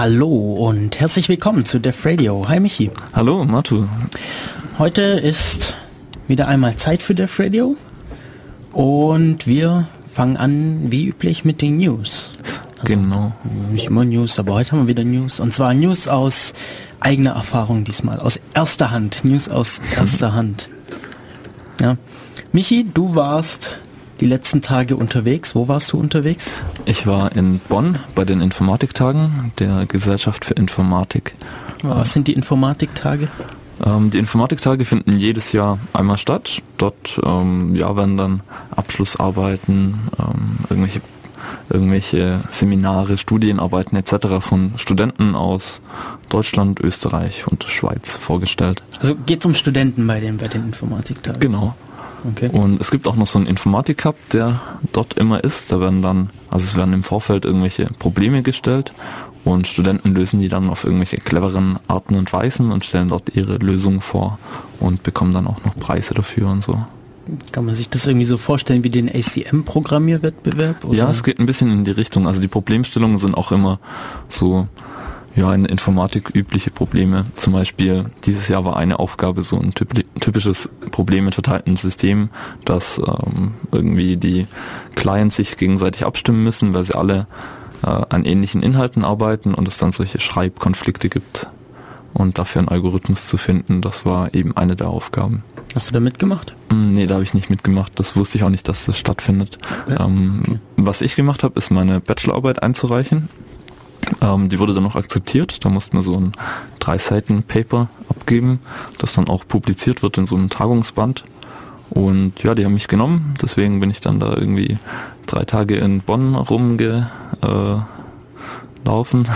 Hallo und herzlich willkommen zu Def Radio. Hi Michi. Hallo Matu. Heute ist wieder einmal Zeit für Def Radio und wir fangen an wie üblich mit den News. Also genau. Nicht immer News, aber heute haben wir wieder News. Und zwar News aus eigener Erfahrung diesmal, aus erster Hand. News aus erster Hand. Ja. Michi, du warst die letzten Tage unterwegs. Wo warst du unterwegs? Ich war in Bonn bei den Informatiktagen der Gesellschaft für Informatik. Was sind die Informatiktage? Ähm, die Informatiktage finden jedes Jahr einmal statt. Dort ähm, ja, werden dann Abschlussarbeiten, ähm, irgendwelche, irgendwelche Seminare, Studienarbeiten etc. von Studenten aus Deutschland, Österreich und Schweiz vorgestellt. Also geht es um Studenten bei den, bei den Informatiktagen? Genau. Okay. Und es gibt auch noch so einen Informatik-Cup, der dort immer ist. Da werden dann, also es werden im Vorfeld irgendwelche Probleme gestellt und Studenten lösen die dann auf irgendwelche cleveren Arten und Weisen und stellen dort ihre Lösungen vor und bekommen dann auch noch Preise dafür und so. Kann man sich das irgendwie so vorstellen wie den ACM-Programmierwettbewerb? Ja, es geht ein bisschen in die Richtung. Also die Problemstellungen sind auch immer so ja, in Informatik übliche Probleme. Zum Beispiel dieses Jahr war eine Aufgabe so ein typisches Problem mit verteilten Systemen, dass ähm, irgendwie die Clients sich gegenseitig abstimmen müssen, weil sie alle äh, an ähnlichen Inhalten arbeiten und es dann solche Schreibkonflikte gibt. Und dafür einen Algorithmus zu finden, das war eben eine der Aufgaben. Hast du da mitgemacht? Mm, nee, da habe ich nicht mitgemacht. Das wusste ich auch nicht, dass das stattfindet. Ja, ähm, okay. Was ich gemacht habe, ist meine Bachelorarbeit einzureichen ähm, die wurde dann noch akzeptiert. Da mussten wir so ein drei Seiten Paper abgeben, das dann auch publiziert wird in so einem Tagungsband. Und ja, die haben mich genommen. Deswegen bin ich dann da irgendwie drei Tage in Bonn rumgelaufen.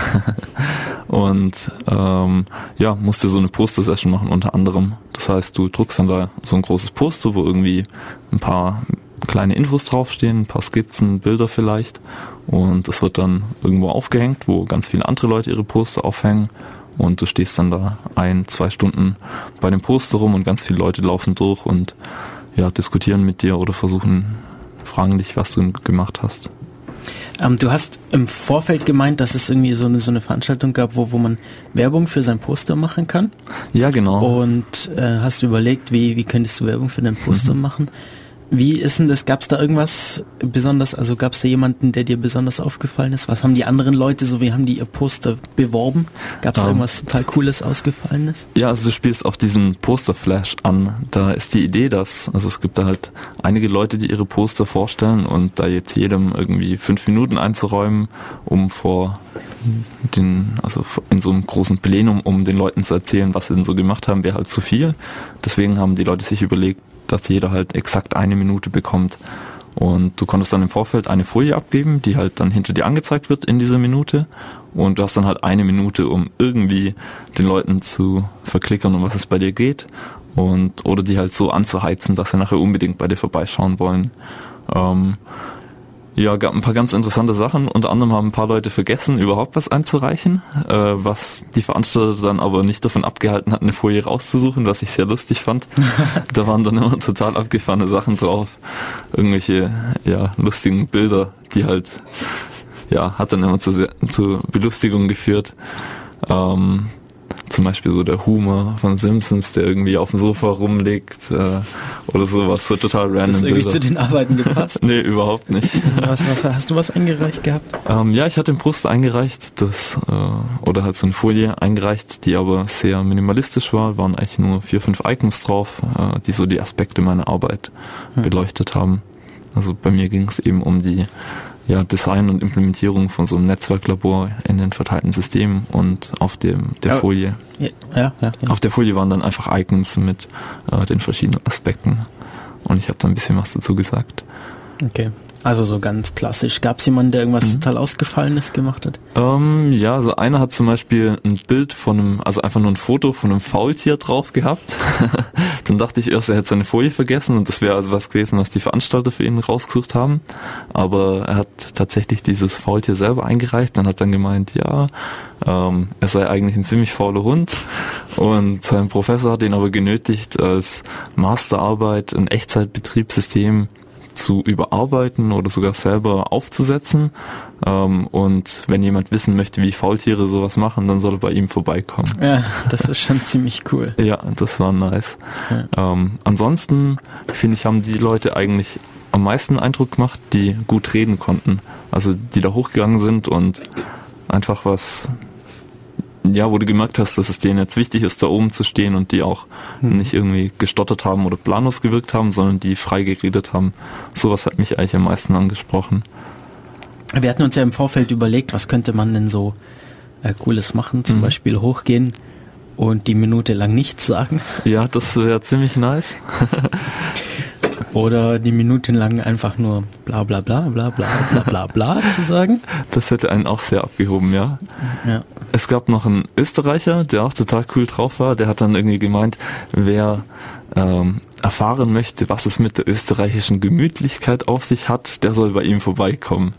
und ähm, ja, musste so eine Poster-Session machen unter anderem. Das heißt, du druckst dann da so ein großes Poster, wo irgendwie ein paar kleine Infos draufstehen, ein paar Skizzen, Bilder vielleicht. Und das wird dann irgendwo aufgehängt, wo ganz viele andere Leute ihre Poster aufhängen. Und du stehst dann da ein, zwei Stunden bei dem Poster rum und ganz viele Leute laufen durch und ja, diskutieren mit dir oder versuchen, fragen dich, was du gemacht hast. Ähm, du hast im Vorfeld gemeint, dass es irgendwie so eine, so eine Veranstaltung gab, wo, wo man Werbung für sein Poster machen kann. Ja, genau. Und äh, hast du überlegt, wie, wie könntest du Werbung für dein Poster mhm. machen? Wie ist denn das? Gab es da irgendwas besonders? Also gab es da jemanden, der dir besonders aufgefallen ist? Was haben die anderen Leute so? Wie haben die ihr Poster beworben? Gab es um, da ähm. irgendwas total Cooles ausgefallenes? Ja, also du spielst auf diesen Posterflash an. Da ist die Idee, dass also es gibt da halt einige Leute, die ihre Poster vorstellen und da jetzt jedem irgendwie fünf Minuten einzuräumen, um vor den, also in so einem großen Plenum, um den Leuten zu erzählen, was sie denn so gemacht haben, wäre halt zu viel. Deswegen haben die Leute sich überlegt, dass jeder halt exakt eine Minute bekommt. Und du konntest dann im Vorfeld eine Folie abgeben, die halt dann hinter dir angezeigt wird in dieser Minute. Und du hast dann halt eine Minute, um irgendwie den Leuten zu verklickern, um was es bei dir geht. Und, oder die halt so anzuheizen, dass sie nachher unbedingt bei dir vorbeischauen wollen. Ähm, ja, gab ein paar ganz interessante Sachen. Unter anderem haben ein paar Leute vergessen, überhaupt was einzureichen, äh, was die Veranstalter dann aber nicht davon abgehalten hat, eine Folie rauszusuchen, was ich sehr lustig fand. da waren dann immer total abgefahrene Sachen drauf. Irgendwelche, ja, lustigen Bilder, die halt, ja, hat dann immer zu, sehr, zu Belustigung geführt. Ähm, zum Beispiel so der Humor von Simpsons, der irgendwie auf dem Sofa rumliegt äh, oder sowas, so total random. Das irgendwie zu den Arbeiten gepasst? nee, überhaupt nicht. was, was, hast du was eingereicht gehabt? Ähm, ja, ich hatte ein Post eingereicht, das äh, oder halt so eine Folie eingereicht, die aber sehr minimalistisch war, waren eigentlich nur vier, fünf Icons drauf, äh, die so die Aspekte meiner Arbeit hm. beleuchtet haben. Also bei mir ging es eben um die ja, Design und Implementierung von so einem Netzwerklabor in den verteilten Systemen und auf dem der ja, Folie. Ja, ja, ja, Auf der Folie waren dann einfach Icons mit äh, den verschiedenen Aspekten und ich habe da ein bisschen was dazu gesagt. Okay. Also so ganz klassisch. Gab es jemanden, der irgendwas mhm. total Ausgefallenes gemacht hat? Ähm, ja, also einer hat zum Beispiel ein Bild von einem, also einfach nur ein Foto von einem Faultier drauf gehabt. Dann dachte ich erst, er hätte seine Folie vergessen und das wäre also was gewesen, was die Veranstalter für ihn rausgesucht haben. Aber er hat tatsächlich dieses Faultier selber eingereicht. Dann hat dann gemeint, ja, ähm, er sei eigentlich ein ziemlich fauler Hund. Und sein Professor hat ihn aber genötigt, als Masterarbeit ein Echtzeitbetriebssystem zu überarbeiten oder sogar selber aufzusetzen. Ähm, und wenn jemand wissen möchte, wie Faultiere sowas machen, dann soll er bei ihm vorbeikommen. Ja, das ist schon ziemlich cool. Ja, das war nice. Ja. Ähm, ansonsten finde ich, haben die Leute eigentlich am meisten Eindruck gemacht, die gut reden konnten. Also die da hochgegangen sind und einfach was ja, wo du gemerkt hast, dass es denen jetzt wichtig ist, da oben zu stehen und die auch mhm. nicht irgendwie gestottert haben oder planlos gewirkt haben, sondern die frei geredet haben. Sowas hat mich eigentlich am meisten angesprochen. Wir hatten uns ja im Vorfeld überlegt, was könnte man denn so äh, Cooles machen, zum mhm. Beispiel hochgehen und die Minute lang nichts sagen. Ja, das wäre ziemlich nice. Oder die Minuten lang einfach nur bla bla bla bla bla bla bla bla zu sagen. Das hätte einen auch sehr abgehoben, ja. ja. Es gab noch einen Österreicher, der auch total cool drauf war. Der hat dann irgendwie gemeint, wer ähm, erfahren möchte, was es mit der österreichischen Gemütlichkeit auf sich hat, der soll bei ihm vorbeikommen.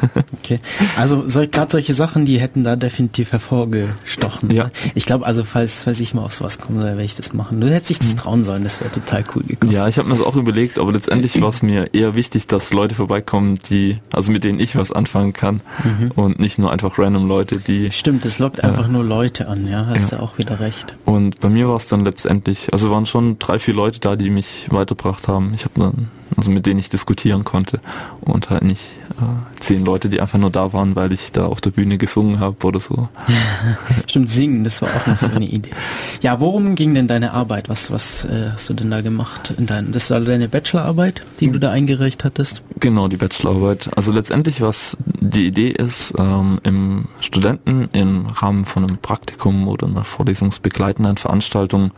okay, also so, gerade solche Sachen, die hätten da definitiv hervorgestochen. Ja. Ne? Ich glaube, also falls, falls ich mal auf sowas komme, werde ich das machen. Du hättest dich das mhm. trauen sollen, das wäre total cool gekommen. Ja, ich habe mir das auch überlegt, aber letztendlich war es mir eher wichtig, dass Leute vorbeikommen, die, also mit denen ich was anfangen kann mhm. und nicht nur einfach random Leute, die. Stimmt, es lockt äh, einfach nur Leute an, ja, hast ja. du auch wieder recht. Und bei mir war es dann letztendlich, also waren schon drei, vier Leute da, die mich weitergebracht haben. Ich habe dann, also mit denen ich diskutieren konnte und halt nicht äh, zehn Leute, die einfach nur da waren, weil ich da auf der Bühne gesungen habe oder so. Stimmt, singen, das war auch noch so eine Idee. Ja, worum ging denn deine Arbeit? Was, was äh, hast du denn da gemacht? In dein, das war deine Bachelorarbeit, die du da eingereicht hattest? Genau, die Bachelorarbeit. Also letztendlich, was die Idee ist, ähm, im Studenten im Rahmen von einem Praktikum oder einer vorlesungsbegleitenden Veranstaltung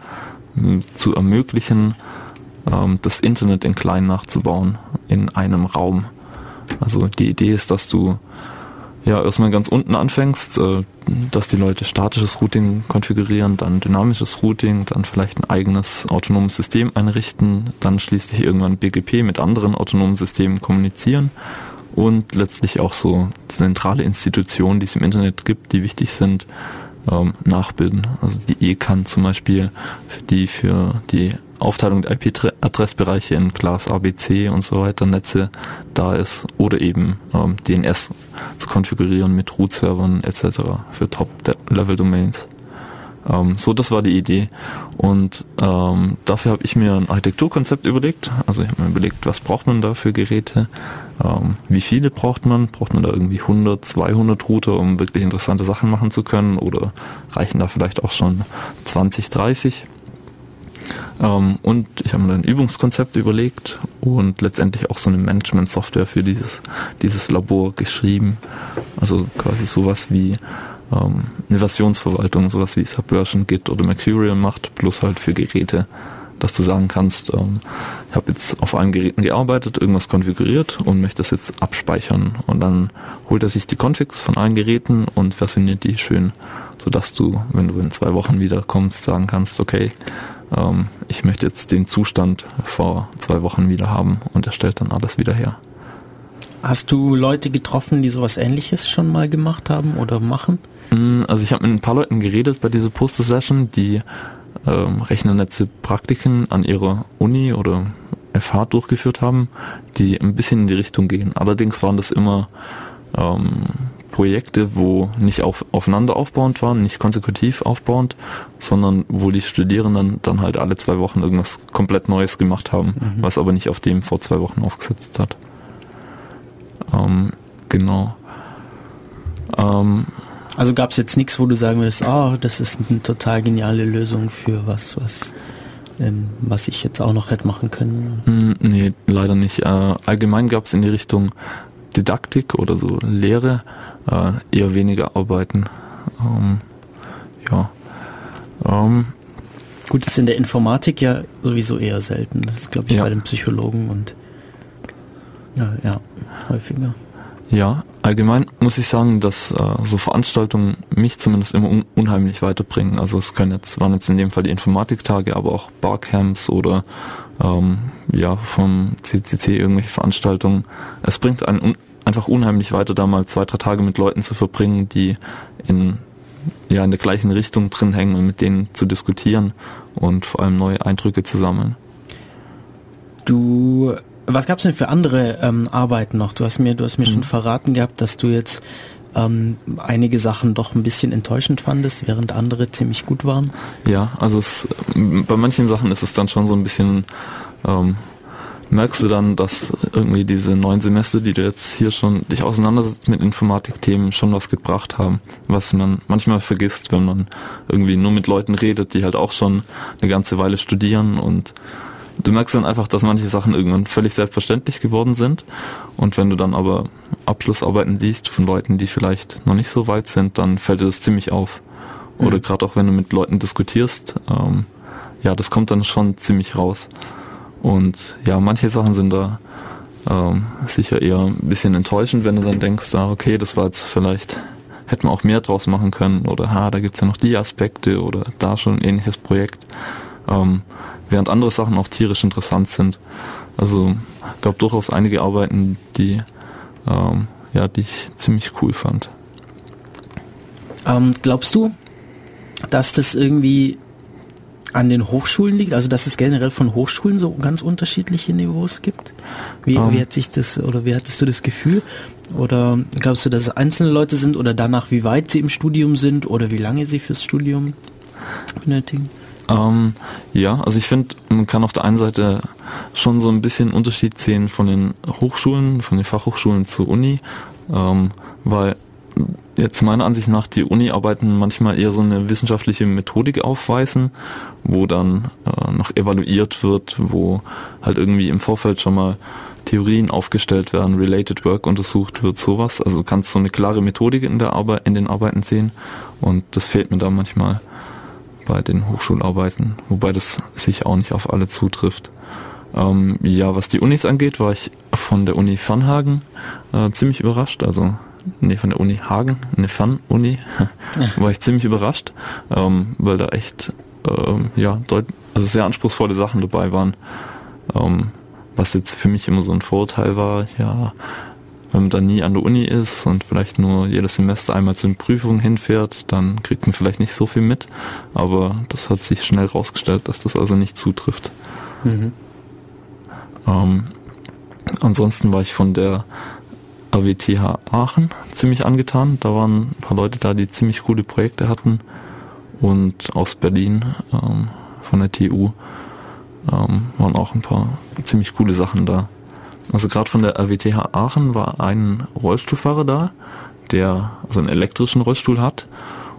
äh, zu ermöglichen, ähm, das Internet in klein nachzubauen in einem Raum. Also die Idee ist, dass du ja erstmal ganz unten anfängst, äh, dass die Leute statisches Routing konfigurieren, dann dynamisches Routing, dann vielleicht ein eigenes autonomes System einrichten, dann schließlich irgendwann BGP mit anderen autonomen Systemen kommunizieren und letztlich auch so zentrale Institutionen, die es im Internet gibt, die wichtig sind, ähm, nachbilden. Also die ECAN zum Beispiel, die für die Aufteilung der IP-Adressbereiche in Class ABC und so weiter Netze da ist oder eben ähm, DNS zu konfigurieren mit Root-Servern etc. für Top-Level-Domains. Ähm, so, das war die Idee. Und ähm, dafür habe ich mir ein Architekturkonzept überlegt. Also ich habe mir überlegt, was braucht man da für Geräte? Ähm, wie viele braucht man? Braucht man da irgendwie 100, 200 Router, um wirklich interessante Sachen machen zu können? Oder reichen da vielleicht auch schon 20, 30? Ähm, und ich habe mir ein Übungskonzept überlegt und letztendlich auch so eine Management-Software für dieses, dieses Labor geschrieben. Also quasi sowas wie ähm, eine Versionsverwaltung, sowas wie Subversion, Git oder Mercurial macht, plus halt für Geräte, dass du sagen kannst, ähm, ich habe jetzt auf allen Geräten gearbeitet, irgendwas konfiguriert und möchte das jetzt abspeichern. Und dann holt er sich die Configs von allen Geräten und versioniert die schön, sodass du, wenn du in zwei Wochen wiederkommst, sagen kannst, okay, ähm, ich möchte jetzt den Zustand vor zwei Wochen wieder haben und er stellt dann alles wieder her. Hast du Leute getroffen, die sowas ähnliches schon mal gemacht haben oder machen? Mm, also ich habe mit ein paar Leuten geredet bei dieser Poster-Session, die ähm, Rechnernetze Praktiken an ihrer Uni oder FH durchgeführt haben, die ein bisschen in die Richtung gehen. Allerdings waren das immer ähm, Projekte, wo nicht auf, aufeinander aufbauend waren, nicht konsekutiv aufbauend, sondern wo die Studierenden dann halt alle zwei Wochen irgendwas komplett Neues gemacht haben, mhm. was aber nicht auf dem vor zwei Wochen aufgesetzt hat. Ähm, genau. Ähm, also gab es jetzt nichts, wo du sagen würdest, ah, oh, das ist eine total geniale Lösung für was, was ähm, was ich jetzt auch noch hätte machen können? Hm, nee, leider nicht. Äh, allgemein gab es in die Richtung Didaktik oder so Lehre äh, eher weniger arbeiten. Ähm, ja. Ähm, Gut, das ist in der Informatik ja sowieso eher selten. Das ist, glaube ich, ja. bei den Psychologen und ja, ja, häufiger. Ja, allgemein muss ich sagen, dass äh, so Veranstaltungen mich zumindest immer un unheimlich weiterbringen. Also es können jetzt, waren jetzt in dem Fall die Informatiktage, aber auch Barcamps oder ähm, ja, vom CCC irgendwelche Veranstaltungen. Es bringt einen un einfach unheimlich weiter, da mal zwei, drei Tage mit Leuten zu verbringen, die in, ja, in der gleichen Richtung drin hängen und mit denen zu diskutieren und vor allem neue Eindrücke zu sammeln. Du was gab es denn für andere ähm, Arbeiten noch? Du hast mir, du hast mir mhm. schon verraten gehabt, dass du jetzt ähm, einige Sachen doch ein bisschen enttäuschend fandest, während andere ziemlich gut waren. Ja, also es, bei manchen Sachen ist es dann schon so ein bisschen ähm, merkst du dann, dass irgendwie diese neun Semester, die du jetzt hier schon dich auseinandersetzt mit Informatikthemen, schon was gebracht haben, was man manchmal vergisst, wenn man irgendwie nur mit Leuten redet, die halt auch schon eine ganze Weile studieren und du merkst dann einfach, dass manche Sachen irgendwann völlig selbstverständlich geworden sind und wenn du dann aber Abschlussarbeiten siehst von Leuten, die vielleicht noch nicht so weit sind, dann fällt dir das ziemlich auf. Oder mhm. gerade auch wenn du mit Leuten diskutierst, ähm, ja, das kommt dann schon ziemlich raus. Und ja, manche Sachen sind da ähm, sicher eher ein bisschen enttäuschend, wenn du dann denkst, ah, okay, das war jetzt vielleicht, hätten wir auch mehr draus machen können oder ha, da gibt's ja noch die Aspekte oder da schon ein ähnliches Projekt. Ähm, während andere Sachen auch tierisch interessant sind. Also gab durchaus einige Arbeiten, die ähm, ja, die ich ziemlich cool fand. Ähm, glaubst du, dass das irgendwie an den Hochschulen liegt? Also dass es generell von Hochschulen so ganz unterschiedliche Niveaus gibt? Wie, um. wie ähm. hat sich das oder wie hattest du das Gefühl? Oder glaubst du, dass es einzelne Leute sind oder danach, wie weit sie im Studium sind oder wie lange sie fürs Studium benötigen? Ähm, ja, also ich finde, man kann auf der einen Seite schon so ein bisschen Unterschied sehen von den Hochschulen, von den Fachhochschulen zur Uni, ähm, weil jetzt meiner Ansicht nach die Uni-Arbeiten manchmal eher so eine wissenschaftliche Methodik aufweisen, wo dann äh, noch evaluiert wird, wo halt irgendwie im Vorfeld schon mal Theorien aufgestellt werden, Related Work untersucht wird, sowas. Also kannst so eine klare Methodik in der Arbeit, in den Arbeiten sehen und das fehlt mir da manchmal bei den Hochschularbeiten, wobei das sich auch nicht auf alle zutrifft. Ähm, ja, was die Unis angeht, war ich von der Uni Fernhagen äh, ziemlich überrascht. Also nee, von der Uni Hagen, eine Fernuni, war ich ziemlich überrascht, ähm, weil da echt ähm, ja, deut also sehr anspruchsvolle Sachen dabei waren. Ähm, was jetzt für mich immer so ein Vorteil war, ja, wenn man da nie an der Uni ist und vielleicht nur jedes Semester einmal zu den Prüfungen hinfährt, dann kriegt man vielleicht nicht so viel mit. Aber das hat sich schnell rausgestellt, dass das also nicht zutrifft. Mhm. Ähm, ansonsten war ich von der AWTH Aachen ziemlich angetan. Da waren ein paar Leute da, die ziemlich coole Projekte hatten. Und aus Berlin ähm, von der TU ähm, waren auch ein paar ziemlich coole Sachen da. Also gerade von der RWTH Aachen war ein Rollstuhlfahrer da, der also einen elektrischen Rollstuhl hat.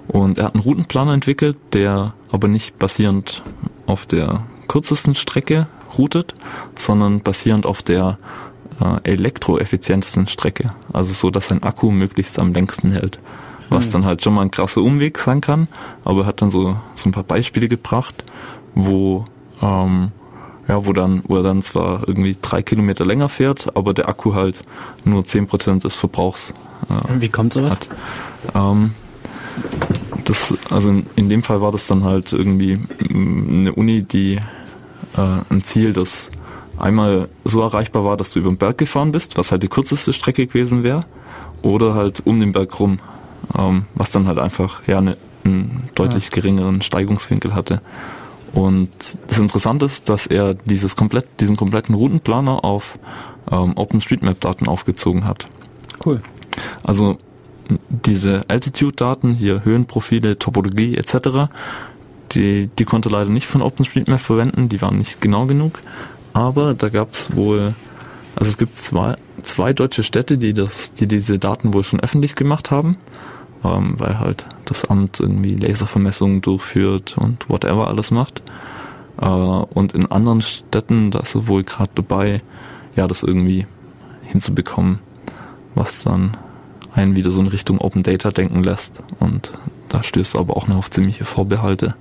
Und er hat einen Routenplaner entwickelt, der aber nicht basierend auf der kürzesten Strecke routet, sondern basierend auf der äh, elektroeffizientesten Strecke. Also so, dass sein Akku möglichst am längsten hält. Was hm. dann halt schon mal ein krasser Umweg sein kann, aber er hat dann so, so ein paar Beispiele gebracht, wo ähm, ja, wo dann, wo er dann zwar irgendwie drei Kilometer länger fährt, aber der Akku halt nur zehn Prozent des Verbrauchs äh, Wie kommt sowas? Hat. Ähm, das, also in, in, dem Fall war das dann halt irgendwie mm, eine Uni, die äh, ein Ziel, das einmal so erreichbar war, dass du über den Berg gefahren bist, was halt die kürzeste Strecke gewesen wäre, oder halt um den Berg rum, ähm, was dann halt einfach ja eine, einen deutlich geringeren Steigungswinkel hatte. Und das Interessante ist, dass er dieses komplett, diesen kompletten Routenplaner auf ähm, OpenStreetMap-Daten aufgezogen hat. Cool. Also diese Altitude-Daten, hier Höhenprofile, Topologie etc., die, die konnte leider nicht von OpenStreetMap verwenden, die waren nicht genau genug aber da gab es wohl, also es gibt zwei, zwei deutsche Städte, die das, die diese Daten wohl schon öffentlich gemacht haben, ähm, weil halt das Amt irgendwie Laservermessungen durchführt und whatever alles macht. Äh, und in anderen Städten, da ist er wohl gerade dabei, ja, das irgendwie hinzubekommen, was dann einen wieder so in Richtung Open Data denken lässt. Und da stößt aber auch noch auf ziemliche Vorbehalte.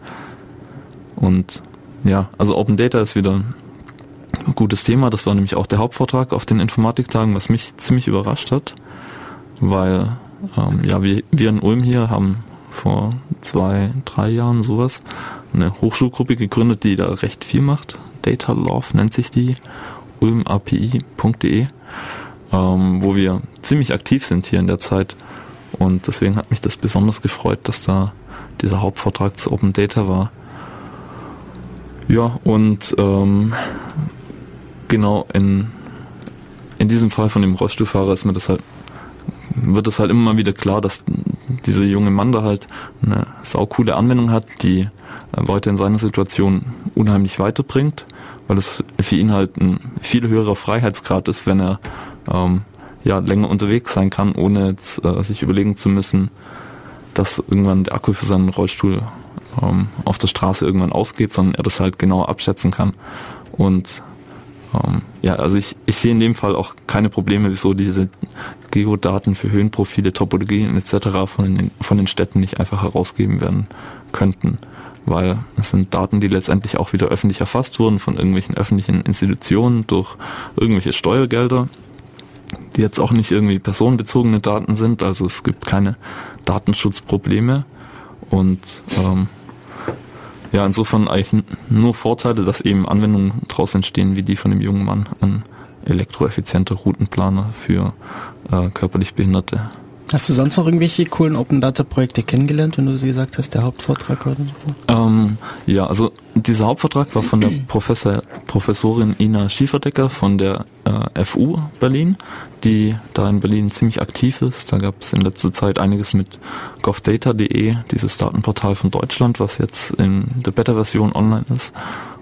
Und ja, also Open Data ist wieder gutes Thema. Das war nämlich auch der Hauptvortrag auf den Informatiktagen, was mich ziemlich überrascht hat, weil ähm, ja wir, wir in Ulm hier haben vor zwei, drei Jahren sowas eine Hochschulgruppe gegründet, die da recht viel macht. Data Love nennt sich die, ulmapi.de, ähm, wo wir ziemlich aktiv sind hier in der Zeit. Und deswegen hat mich das besonders gefreut, dass da dieser Hauptvortrag zu Open Data war. Ja, und ähm, genau in in diesem Fall von dem Rollstuhlfahrer ist mir das halt, wird es halt immer mal wieder klar, dass dieser junge Mann da halt eine saukoole Anwendung hat, die Leute in seiner Situation unheimlich weiterbringt, weil es für ihn halt ein viel höherer Freiheitsgrad ist, wenn er ähm, ja länger unterwegs sein kann, ohne jetzt, äh, sich überlegen zu müssen, dass irgendwann der Akku für seinen Rollstuhl ähm, auf der Straße irgendwann ausgeht, sondern er das halt genau abschätzen kann. Und ähm, ja, also ich, ich sehe in dem Fall auch keine Probleme, wieso diese Geodaten für Höhenprofile, Topologien etc. von den, von den Städten nicht einfach herausgeben werden könnten. Weil es sind Daten, die letztendlich auch wieder öffentlich erfasst wurden von irgendwelchen öffentlichen Institutionen durch irgendwelche Steuergelder, die jetzt auch nicht irgendwie personenbezogene Daten sind. Also es gibt keine Datenschutzprobleme. Und ähm, ja, insofern eigentlich nur Vorteile, dass eben Anwendungen daraus entstehen, wie die von dem jungen Mann, ein elektroeffizienter Routenplaner für äh, körperlich Behinderte. Hast du sonst noch irgendwelche coolen Open Data Projekte kennengelernt, wenn du sie gesagt hast, der Hauptvortrag so? Ähm, ja, also dieser Hauptvortrag war von der Professor, Professorin Ina Schieferdecker von der äh, FU Berlin, die da in Berlin ziemlich aktiv ist. Da gab es in letzter Zeit einiges mit govdata.de, dieses Datenportal von Deutschland, was jetzt in der Beta-Version online ist.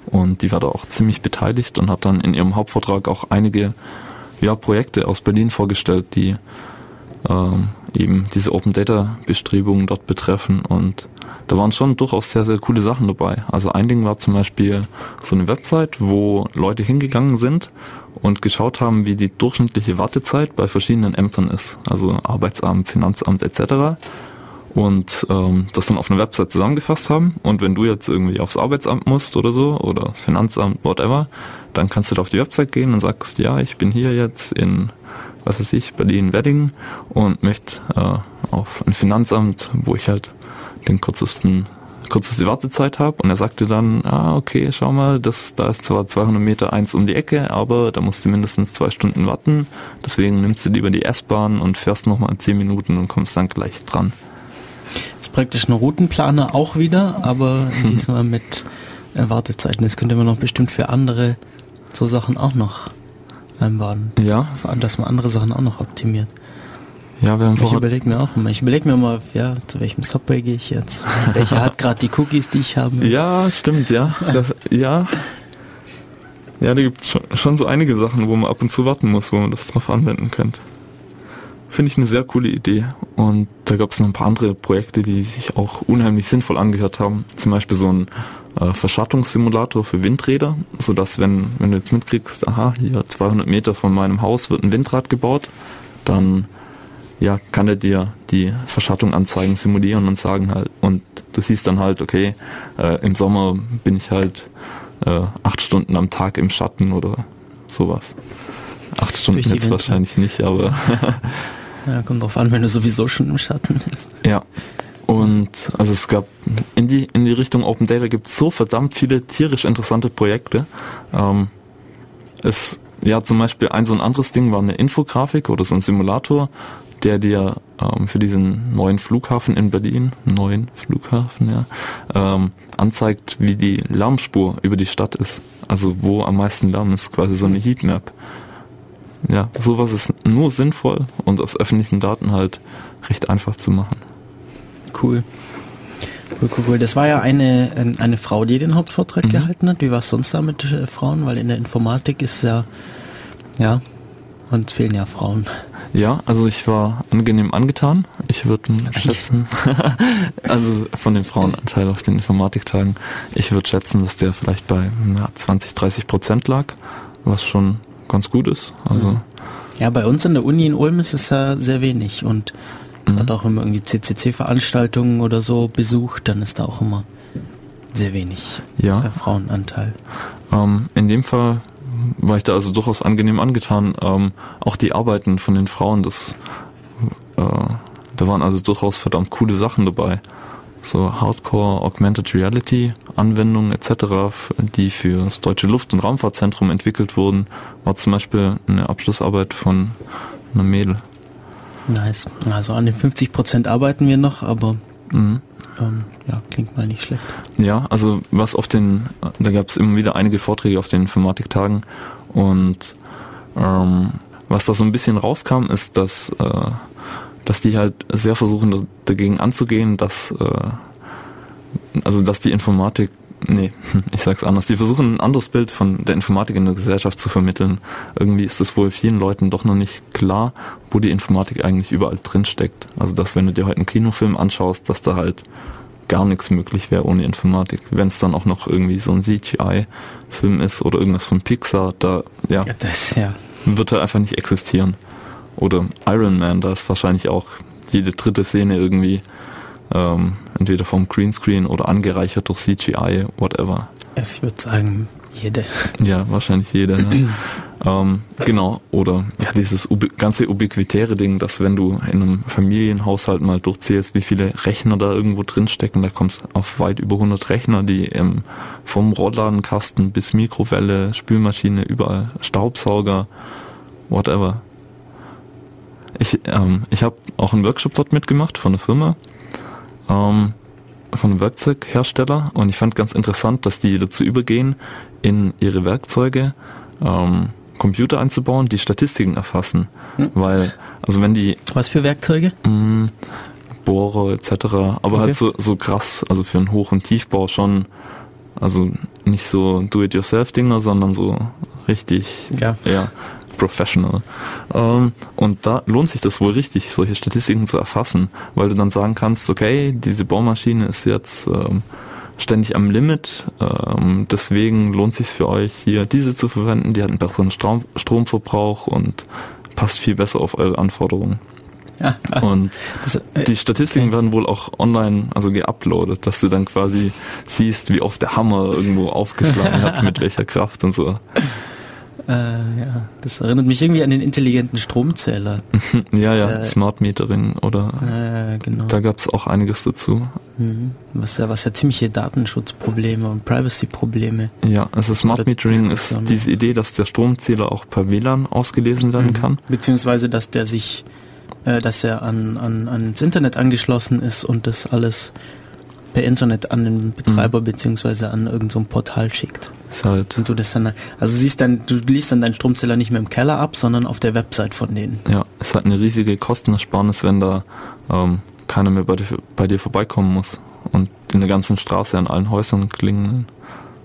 Und die war da auch ziemlich beteiligt und hat dann in ihrem Hauptvortrag auch einige ja, Projekte aus Berlin vorgestellt, die ähm, eben diese Open Data Bestrebungen dort betreffen und da waren schon durchaus sehr, sehr coole Sachen dabei. Also ein Ding war zum Beispiel so eine Website, wo Leute hingegangen sind und geschaut haben, wie die durchschnittliche Wartezeit bei verschiedenen Ämtern ist. Also Arbeitsamt, Finanzamt etc. Und ähm, das dann auf einer Website zusammengefasst haben. Und wenn du jetzt irgendwie aufs Arbeitsamt musst oder so, oder das Finanzamt, whatever, dann kannst du da auf die Website gehen und sagst, ja, ich bin hier jetzt in was weiß ich, Berlin-Wedding und möchte äh, auf ein Finanzamt, wo ich halt den kürzesten kürzeste Wartezeit habe und er sagte dann, ah okay, schau mal, das, da ist zwar 200 Meter eins um die Ecke, aber da musst du mindestens zwei Stunden warten, deswegen nimmst du lieber die S-Bahn und fährst nochmal 10 Minuten und kommst dann gleich dran. Das ist praktisch ein Routenplaner auch wieder, aber diesmal mit Wartezeiten. Das könnte man noch bestimmt für andere so Sachen auch noch einbauen. Ja. Vor allem, dass man andere Sachen auch noch optimiert. Ja, wir haben Ich überlege mir auch immer. Ich überlege mir mal, ja, zu welchem Subway gehe ich jetzt? Welcher hat gerade die Cookies, die ich habe? Ja, stimmt, ja. Das, ja. Ja, da gibt es schon, schon so einige Sachen, wo man ab und zu warten muss, wo man das drauf anwenden könnte. Finde ich eine sehr coole Idee. Und da gab es noch ein paar andere Projekte, die sich auch unheimlich sinnvoll angehört haben. Zum Beispiel so ein äh, Verschattungssimulator für Windräder, sodass wenn, wenn du jetzt mitkriegst, aha, hier 200 Meter von meinem Haus wird ein Windrad gebaut, dann ja, kann er dir die Verschattung anzeigen, simulieren und sagen halt, und du siehst dann halt, okay, äh, im Sommer bin ich halt äh, acht Stunden am Tag im Schatten oder sowas. Acht Stunden jetzt wahrscheinlich nicht, aber. ja, kommt drauf an, wenn du sowieso schon im Schatten bist. Ja, und also es gab in die, in die Richtung Open Data gibt es so verdammt viele tierisch interessante Projekte. Ähm, es, ja, zum Beispiel ein so ein anderes Ding war eine Infografik oder so ein Simulator, der dir ähm, für diesen neuen Flughafen in Berlin, neuen Flughafen, ja, ähm, anzeigt, wie die Lärmspur über die Stadt ist. Also wo am meisten Lärm ist, quasi so eine Heatmap. Ja, sowas ist nur sinnvoll und aus öffentlichen Daten halt recht einfach zu machen. Cool. Cool, cool, cool. Das war ja eine, ähm, eine Frau, die den Hauptvortrag mhm. gehalten hat. Wie war es sonst da mit äh, Frauen? Weil in der Informatik ist ja, ja, uns fehlen ja Frauen. Ja, also ich war angenehm angetan. Ich würde schätzen, also von dem Frauenanteil auf den Informatiktagen, ich würde schätzen, dass der vielleicht bei ja, 20, 30 Prozent lag, was schon ganz gut ist. Also ja, bei uns in der Uni in Ulm ist es ja sehr wenig und Mhm. Hat auch immer irgendwie CCC-Veranstaltungen oder so besucht, dann ist da auch immer sehr wenig ja. Äh, Frauenanteil. Ähm, in dem Fall war ich da also durchaus angenehm angetan. Ähm, auch die Arbeiten von den Frauen, das, äh, da waren also durchaus verdammt coole Sachen dabei. So Hardcore Augmented Reality Anwendungen etc., die für das Deutsche Luft- und Raumfahrtzentrum entwickelt wurden, war zum Beispiel eine Abschlussarbeit von einer Mädel. Nice. Also an den 50 Prozent arbeiten wir noch, aber mhm. ähm, ja, klingt mal nicht schlecht. Ja, also was auf den, da gab es immer wieder einige Vorträge auf den Informatiktagen und ähm, was da so ein bisschen rauskam, ist, dass, äh, dass die halt sehr versuchen dagegen anzugehen, dass, äh, also dass die Informatik nee, ich sag's anders. Die versuchen ein anderes Bild von der Informatik in der Gesellschaft zu vermitteln. Irgendwie ist es wohl vielen Leuten doch noch nicht klar, wo die Informatik eigentlich überall drin steckt. Also dass wenn du dir heute einen Kinofilm anschaust, dass da halt gar nichts möglich wäre ohne Informatik. Wenn es dann auch noch irgendwie so ein CGI-Film ist oder irgendwas von Pixar, da ja, ja, das, ja. wird er einfach nicht existieren. Oder Iron Man, da ist wahrscheinlich auch jede dritte Szene irgendwie ähm, entweder vom Greenscreen oder angereichert durch CGI, whatever. Ich würde sagen, jede. Ja, wahrscheinlich jede. Ne? ähm, genau. Oder ja, dieses ubi ganze ubiquitäre Ding, dass wenn du in einem Familienhaushalt mal durchzählst, wie viele Rechner da irgendwo drin stecken, da kommst auf weit über 100 Rechner, die ähm, vom Rollladenkasten bis Mikrowelle, Spülmaschine, überall Staubsauger, whatever. Ich, ähm, ich habe auch einen Workshop dort mitgemacht von einer Firma ähm, von einem Werkzeughersteller und ich fand ganz interessant, dass die dazu übergehen, in ihre Werkzeuge ähm, Computer einzubauen, die Statistiken erfassen. Hm. Weil, also wenn die... Was für Werkzeuge? Mh, mm, Bohrer etc. Aber okay. halt so, so krass, also für einen Hoch- und Tiefbau schon, also nicht so Do-it-yourself-Dinger, sondern so richtig, ja. ja professional. Ähm, und da lohnt sich das wohl richtig, solche Statistiken zu erfassen, weil du dann sagen kannst, okay, diese Baumaschine ist jetzt ähm, ständig am Limit, ähm, deswegen lohnt sich für euch hier diese zu verwenden, die hat einen besseren Strom Stromverbrauch und passt viel besser auf eure Anforderungen. Ah, und das, äh, die Statistiken okay. werden wohl auch online, also geuploadet, dass du dann quasi siehst, wie oft der Hammer irgendwo aufgeschlagen hat, mit welcher Kraft und so. Äh, ja, das erinnert mich irgendwie an den intelligenten Stromzähler. ja, ja, Der, Smart Metering oder äh, genau. da gab es auch einiges dazu. Mhm. Was ja, was ja ziemliche Datenschutzprobleme und Privacy-Probleme. Ja, also Smart Metering ist diese Idee, dass der Stromzähler auch per WLAN ausgelesen werden mhm. kann. Beziehungsweise, dass der sich, äh, dass er an, an, ans Internet angeschlossen ist und das alles per Internet an den Betreiber mhm. beziehungsweise an irgendein so Portal schickt. Ist halt und du das dann, also siehst dann, du liest dann deinen Stromzähler nicht mehr im Keller ab, sondern auf der Website von denen. Ja, es hat eine riesige Kostenersparnis, wenn da ähm, keiner mehr bei dir, bei dir vorbeikommen muss und in der ganzen Straße an allen Häusern klingen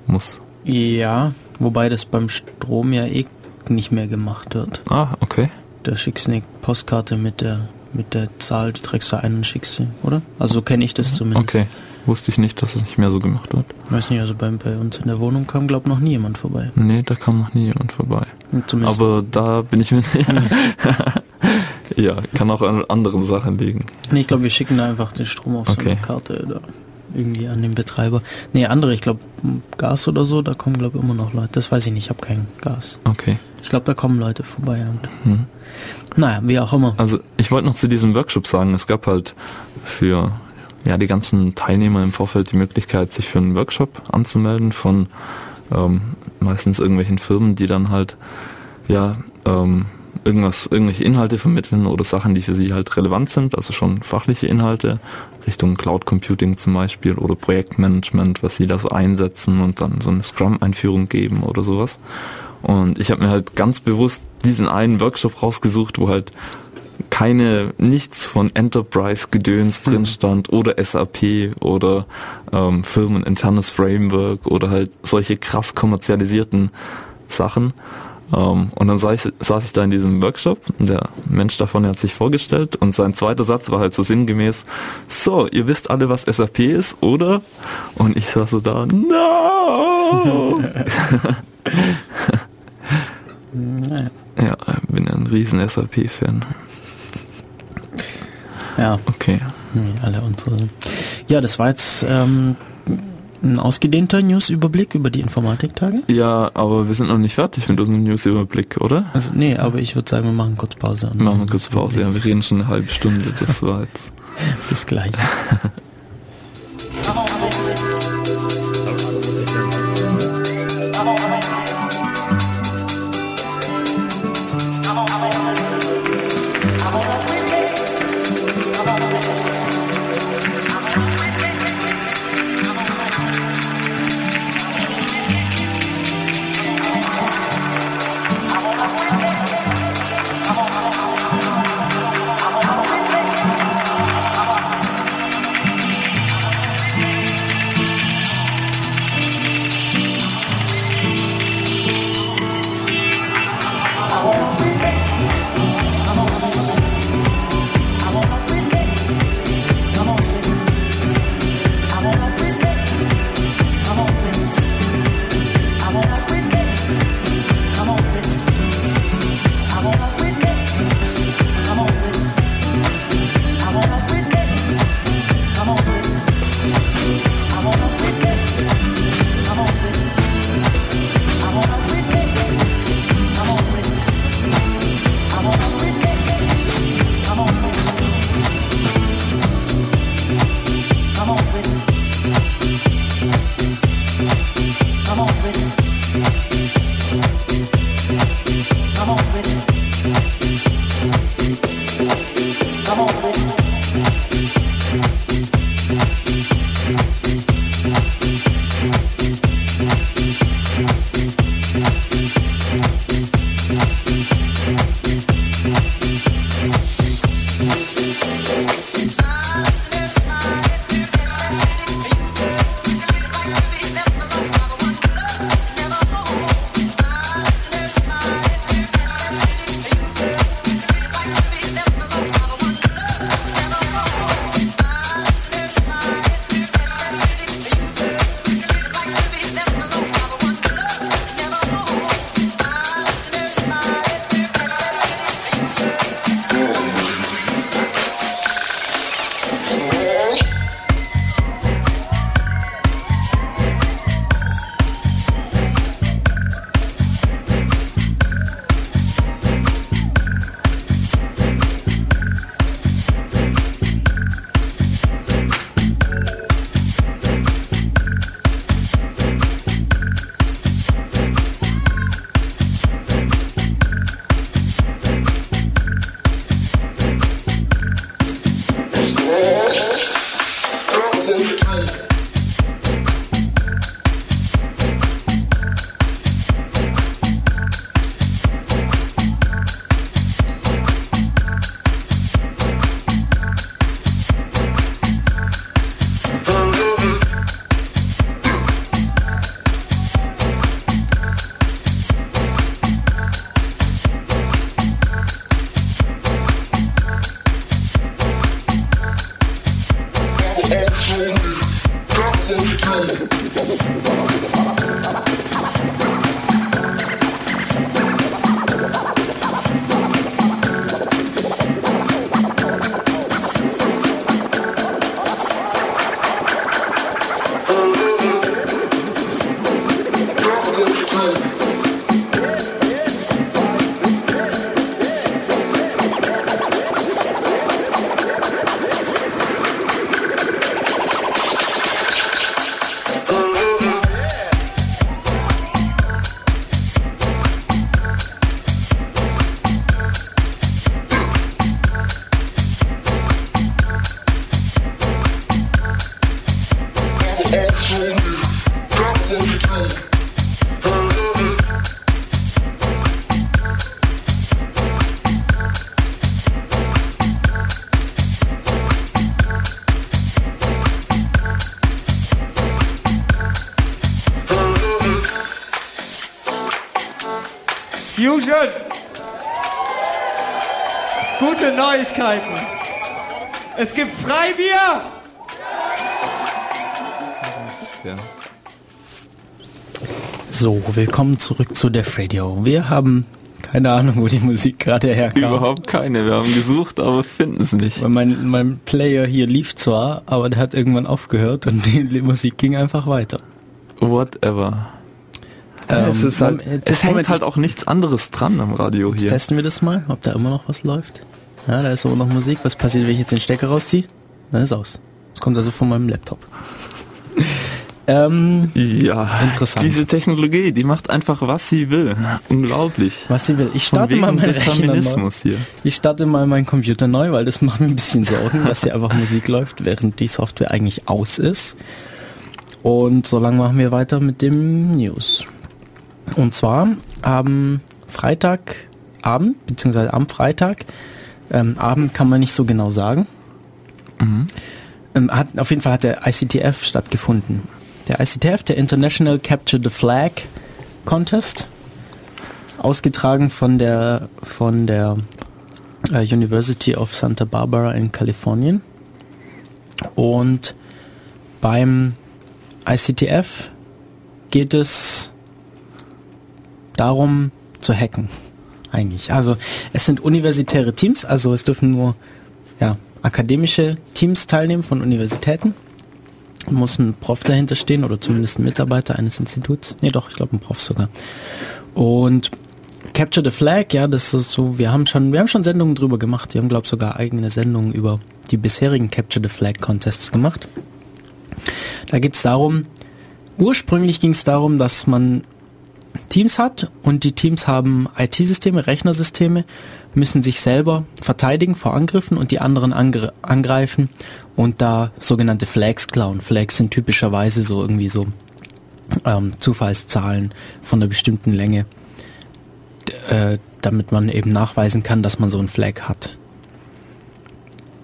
muss. Ja, wobei das beim Strom ja eh nicht mehr gemacht wird. Ah, okay. Da schickst du eine Postkarte mit der mit der Zahl, die trägst du ein und schickst sie, oder? Also so kenne ich das zumindest. Okay. Wusste ich nicht, dass es nicht mehr so gemacht wird. Weiß nicht, also bei, bei uns in der Wohnung kam, glaube ich, noch nie jemand vorbei. Nee, da kam noch nie jemand vorbei. Aber da bin ich mir Ja, kann auch an anderen Sachen liegen. Nee, ich glaube, wir schicken da einfach den Strom auf okay. so eine Karte da irgendwie an den Betreiber. Nee, andere, ich glaube, Gas oder so, da kommen, glaube ich, immer noch Leute. Das weiß ich nicht, ich habe kein Gas. Okay. Ich glaube, da kommen Leute vorbei. Und hm. Naja, wie auch immer. Also, ich wollte noch zu diesem Workshop sagen, es gab halt für ja, die ganzen Teilnehmer im Vorfeld die Möglichkeit, sich für einen Workshop anzumelden von ähm, meistens irgendwelchen Firmen, die dann halt ja ähm, irgendwas, irgendwelche Inhalte vermitteln oder Sachen, die für sie halt relevant sind, also schon fachliche Inhalte Richtung Cloud Computing zum Beispiel oder Projektmanagement, was sie da so einsetzen und dann so eine Scrum-Einführung geben oder sowas. Und ich habe mir halt ganz bewusst diesen einen Workshop rausgesucht, wo halt keine nichts von Enterprise-Gedöns mhm. drin stand oder SAP oder ähm, firmeninternes Framework oder halt solche krass kommerzialisierten Sachen. Ähm, und dann saß ich, saß ich da in diesem Workshop, der Mensch davon hat sich vorgestellt und sein zweiter Satz war halt so sinngemäß, so, ihr wisst alle, was SAP ist, oder? Und ich saß so da, no! ja, bin ein riesen SAP-Fan. Ja. Okay. Hm, alle unsere. Ja, das war jetzt ähm, ein ausgedehnter News-Überblick über die Informatiktage. Ja, aber wir sind noch nicht fertig mit unserem News-Überblick, oder? Also, nee, aber ich würde sagen, wir machen kurz Pause. Machen wir kurz Pause, ja, wir reden schon eine halbe Stunde, das war jetzt. Bis gleich. Fusion. Gute Neuigkeiten. Es gibt Freibier. Ja. So, willkommen zurück zu Def Radio. Wir haben keine Ahnung, wo die Musik gerade herkam. Überhaupt keine. Wir haben gesucht, aber finden es nicht. Weil mein, mein Player hier lief zwar, aber der hat irgendwann aufgehört und die Musik ging einfach weiter. Whatever. Ähm, es ist halt, es hängt halt auch nichts anderes dran am Radio Jetzt hier. testen wir das mal, ob da immer noch was läuft. Ja, da ist immer noch Musik. Was passiert, wenn ich jetzt den Stecker rausziehe? Dann ist aus. Das kommt also von meinem Laptop. ähm, Ja, Interessant. diese Technologie, die macht einfach, was sie will. Unglaublich. was sie will. Ich starte mal meinen Rechner neu. Hier. Ich starte mal meinen Computer neu, weil das macht mir ein bisschen Sorgen, dass hier einfach Musik läuft, während die Software eigentlich aus ist. Und so lange machen wir weiter mit dem News. Und zwar am Freitagabend, beziehungsweise am Freitag, ähm, Abend kann man nicht so genau sagen, ähm, hat, auf jeden Fall hat der ICTF stattgefunden. Der ICTF, der International Capture the Flag Contest, ausgetragen von der, von der äh, University of Santa Barbara in Kalifornien. Und beim ICTF geht es darum zu hacken. Eigentlich. Also es sind universitäre Teams, also es dürfen nur ja, akademische Teams teilnehmen von Universitäten. Muss ein Prof dahinter stehen oder zumindest ein Mitarbeiter eines Instituts. Nee, doch, ich glaube ein Prof sogar. Und Capture the Flag, ja, das ist so, wir haben schon, wir haben schon Sendungen drüber gemacht. Wir haben, glaube ich, sogar eigene Sendungen über die bisherigen Capture the Flag Contests gemacht. Da geht es darum, ursprünglich ging es darum, dass man Teams hat und die Teams haben IT-Systeme, Rechnersysteme, müssen sich selber verteidigen vor Angriffen und die anderen angre angreifen und da sogenannte Flags klauen. Flags sind typischerweise so irgendwie so ähm, Zufallszahlen von einer bestimmten Länge, äh, damit man eben nachweisen kann, dass man so ein Flag hat.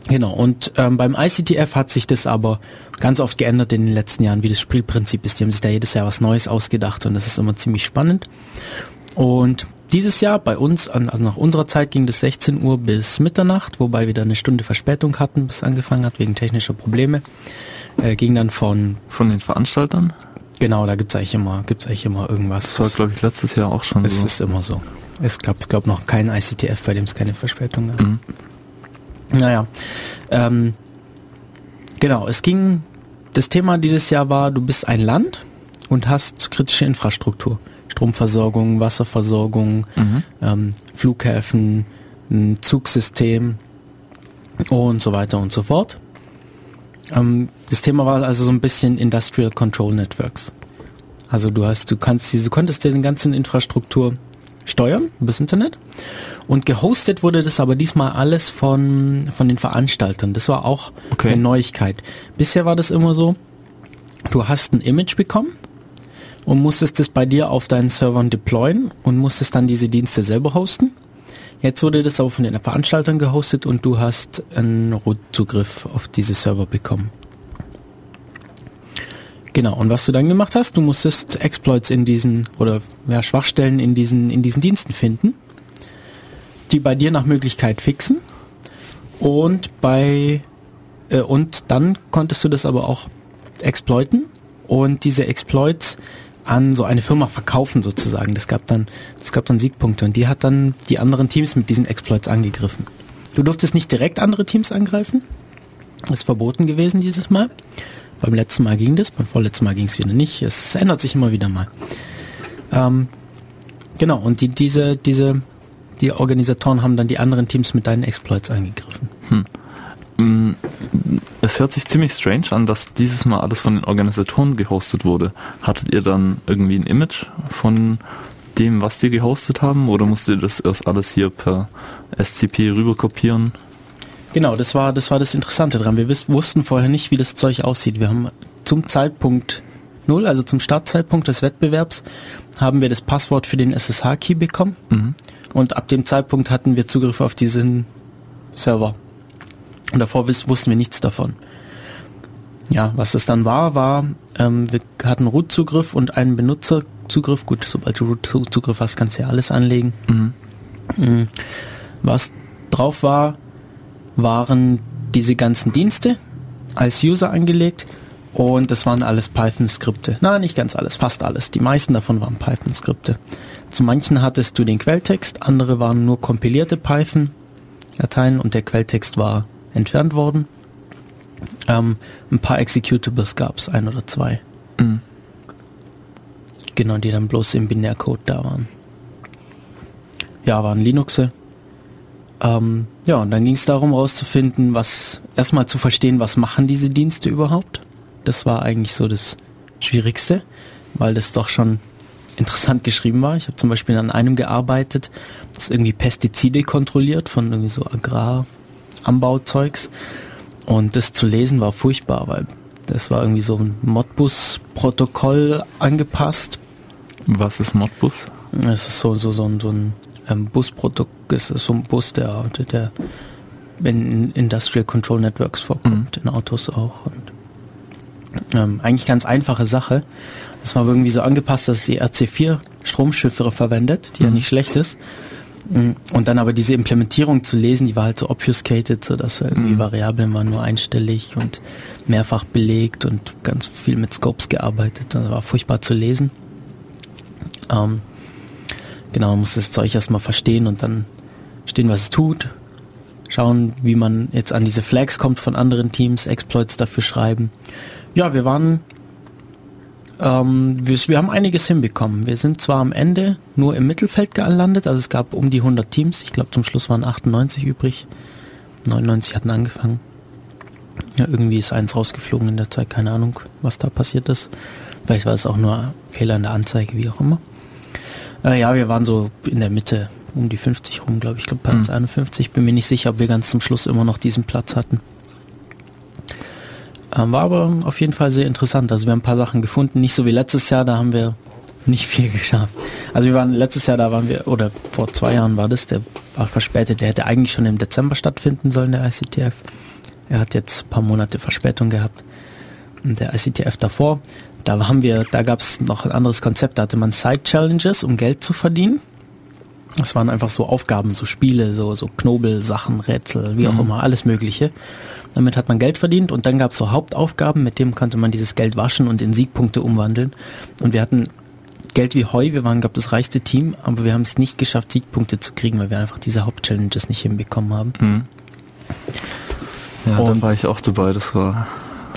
Genau, und ähm, beim ICTF hat sich das aber ganz oft geändert in den letzten Jahren, wie das Spielprinzip ist. Die haben sich da jedes Jahr was Neues ausgedacht und das ist immer ziemlich spannend. Und dieses Jahr bei uns, also nach unserer Zeit ging das 16 Uhr bis Mitternacht, wobei wir da eine Stunde Verspätung hatten, bis es angefangen hat, wegen technischer Probleme. Äh, ging dann von... Von den Veranstaltern? Genau, da gibt's eigentlich immer, gibt's eigentlich immer irgendwas. Das war, glaube ich, letztes Jahr auch schon es so. Es ist immer so. Es gab, glaube noch keinen ICTF, bei dem es keine Verspätung gab. Mhm. Naja, ähm, genau, es ging, das Thema dieses Jahr war, du bist ein Land und hast kritische Infrastruktur. Stromversorgung, Wasserversorgung, mhm. ähm, Flughäfen, ein Zugsystem und so weiter und so fort. Ähm, das Thema war also so ein bisschen Industrial Control Networks. Also du hast, du kannst diese, du konntest diese ganzen Infrastruktur steuern übers Internet und gehostet wurde das aber diesmal alles von, von den Veranstaltern. Das war auch okay. eine Neuigkeit. Bisher war das immer so, du hast ein Image bekommen und musstest es bei dir auf deinen Servern deployen und musstest dann diese Dienste selber hosten. Jetzt wurde das aber von den Veranstaltern gehostet und du hast einen Root-Zugriff auf diese Server bekommen. Genau, und was du dann gemacht hast, du musstest Exploits in diesen, oder ja, Schwachstellen in diesen, in diesen Diensten finden die bei dir nach Möglichkeit fixen und bei äh, und dann konntest du das aber auch exploiten und diese Exploits an so eine Firma verkaufen sozusagen. Das gab dann, das gab dann Siegpunkte und die hat dann die anderen Teams mit diesen Exploits angegriffen. Du durftest nicht direkt andere Teams angreifen. Das ist verboten gewesen dieses Mal. Beim letzten Mal ging das, beim vorletzten Mal ging es wieder nicht. Es ändert sich immer wieder mal. Ähm, genau, und die, diese, diese die Organisatoren haben dann die anderen Teams mit deinen Exploits angegriffen. Hm. Mm, es hört sich ziemlich strange an, dass dieses Mal alles von den Organisatoren gehostet wurde. Hattet ihr dann irgendwie ein Image von dem, was die gehostet haben, oder musstet ihr das erst alles hier per SCP rüber kopieren? Genau, das war das war das Interessante dran. Wir wussten vorher nicht, wie das Zeug aussieht. Wir haben zum Zeitpunkt null, also zum Startzeitpunkt des Wettbewerbs, haben wir das Passwort für den SSH-Key bekommen. Mhm. Und ab dem Zeitpunkt hatten wir Zugriff auf diesen Server. Und davor wussten wir nichts davon. Ja, was es dann war, war, ähm, wir hatten Root-Zugriff und einen Benutzerzugriff. Gut, sobald du Root-Zugriff hast, kannst du ja alles anlegen. Mhm. Mhm. Was drauf war, waren diese ganzen Dienste als User angelegt und das waren alles Python-Skripte. Na, nicht ganz alles, fast alles. Die meisten davon waren Python-Skripte. Zu manchen hattest du den Quelltext, andere waren nur kompilierte Python-Dateien und der Quelltext war entfernt worden. Ähm, ein paar Executables gab es, ein oder zwei. Mhm. Genau, die dann bloß im Binärcode da waren. Ja, waren Linuxe. Ähm, ja, und dann ging es darum herauszufinden, was erstmal zu verstehen, was machen diese Dienste überhaupt. Das war eigentlich so das Schwierigste, weil das doch schon interessant geschrieben war. Ich habe zum Beispiel an einem gearbeitet, das irgendwie Pestizide kontrolliert von irgendwie so Agraranbauzeugs. Und das zu lesen war furchtbar, weil das war irgendwie so ein Modbus-Protokoll angepasst. Was ist Modbus? Es ist so, so, so so ein ähm, Busprotokoll, es ist so ein Bus, der, der in Industrial Control Networks vorkommt, mhm. in Autos auch. Und ähm, eigentlich ganz einfache Sache. Das war irgendwie so angepasst, dass sie RC4 Stromschiffe verwendet, die mhm. ja nicht schlecht ist. Mm, und dann aber diese Implementierung zu lesen, die war halt so obfuscated, so dass irgendwie mhm. Variablen waren nur einstellig und mehrfach belegt und ganz viel mit Scopes gearbeitet. Das war furchtbar zu lesen. Ähm, genau, man muss das Zeug erstmal verstehen und dann verstehen, was es tut. Schauen, wie man jetzt an diese Flags kommt von anderen Teams, Exploits dafür schreiben. Ja, wir waren ähm, wir, wir, haben einiges hinbekommen. Wir sind zwar am Ende nur im Mittelfeld gelandet, also es gab um die 100 Teams. Ich glaube zum Schluss waren 98 übrig. 99 hatten angefangen. Ja, irgendwie ist eins rausgeflogen in der Zeit, keine Ahnung, was da passiert ist. Vielleicht war es auch nur Fehler in der Anzeige, wie auch immer. Äh, ja, wir waren so in der Mitte, um die 50 rum, glaube ich. Ich glaube Platz Mhm. 51. Bin mir nicht sicher, ob wir ganz zum Schluss immer noch diesen Platz hatten. Ähm, war aber auf jeden Fall sehr interessant. Also wir haben ein paar Sachen gefunden. Nicht so wie letztes Jahr, da haben wir nicht viel geschafft. Also wir waren letztes Jahr, da waren wir, oder vor zwei Jahren war das, der war verspätet. Der hätte eigentlich schon im Dezember stattfinden sollen, der ICTF. Er hat jetzt ein paar Monate Verspätung gehabt. Und der ICTF davor, da haben wir, da gab es noch ein anderes Konzept, da hatte man Side-Challenges, um Geld zu verdienen. Das waren einfach so Aufgaben, so Spiele, so, so Knobelsachen, Rätsel, wie auch immer, alles Mögliche. Damit hat man Geld verdient und dann gab es so Hauptaufgaben, mit dem konnte man dieses Geld waschen und in Siegpunkte umwandeln. Und wir hatten Geld wie Heu, wir waren, glaube das reichste Team, aber wir haben es nicht geschafft, Siegpunkte zu kriegen, weil wir einfach diese Hauptchallenges nicht hinbekommen haben. Mhm. Ja, Und- da war ich auch dabei, das war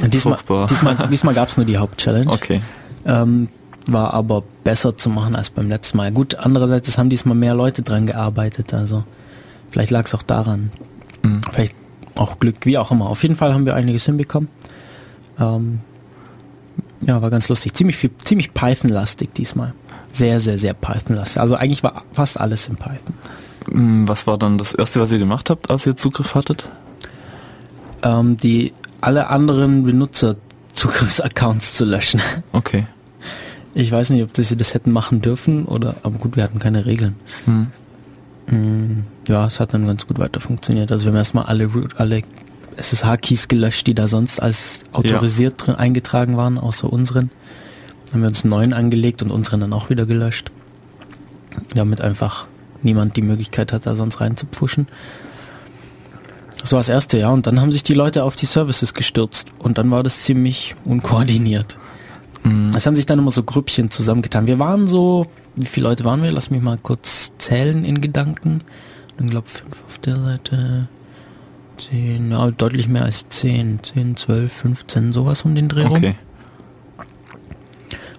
diesmal Furchtbar. diesmal, diesmal gab es nur die Hauptchallenge. okay. Ähm, war aber besser zu machen als beim letzten Mal. Gut, andererseits, es haben diesmal mehr Leute dran gearbeitet, also vielleicht lag es auch daran. Mhm. Vielleicht auch Glück, wie auch immer. Auf jeden Fall haben wir einiges hinbekommen. Ähm, ja, war ganz lustig. Ziemlich viel, ziemlich Python-lastig diesmal. Sehr, sehr, sehr Python-lastig. Also eigentlich war fast alles in Python. Mm, Was war dann das erste, was ihr gemacht habt, als ihr Zugriff hattet? Ähm, die alle anderen Benutzerzugriffsaccounts zu löschen. Okay. Ich weiß nicht, ob das sie das hätten machen dürfen oder, aber gut, wir hatten keine Regeln. Hm. Mm, Ja, es hat dann ganz gut weiter funktioniert. Also wir haben erstmal alle, Root- alle SSH-Keys gelöscht, die da sonst als autorisiert drin eingetragen waren, außer unseren. Dann haben wir uns einen neuen angelegt und unseren dann auch wieder gelöscht. Damit einfach niemand die Möglichkeit hat, da sonst reinzupfuschen. Das war das erste Jahr und dann haben sich die Leute auf die Services gestürzt und dann war das ziemlich unkoordiniert. Mhm. Es haben sich dann immer so Grüppchen zusammengetan. Wir waren so, wie viele Leute waren wir? Lass mich mal kurz zählen in Gedanken. Ich glaube fünf auf der Seite. Zehn, ja, deutlich mehr als zehn. Zehn, zwölf, 15, sowas um den Dreh rum. Okay.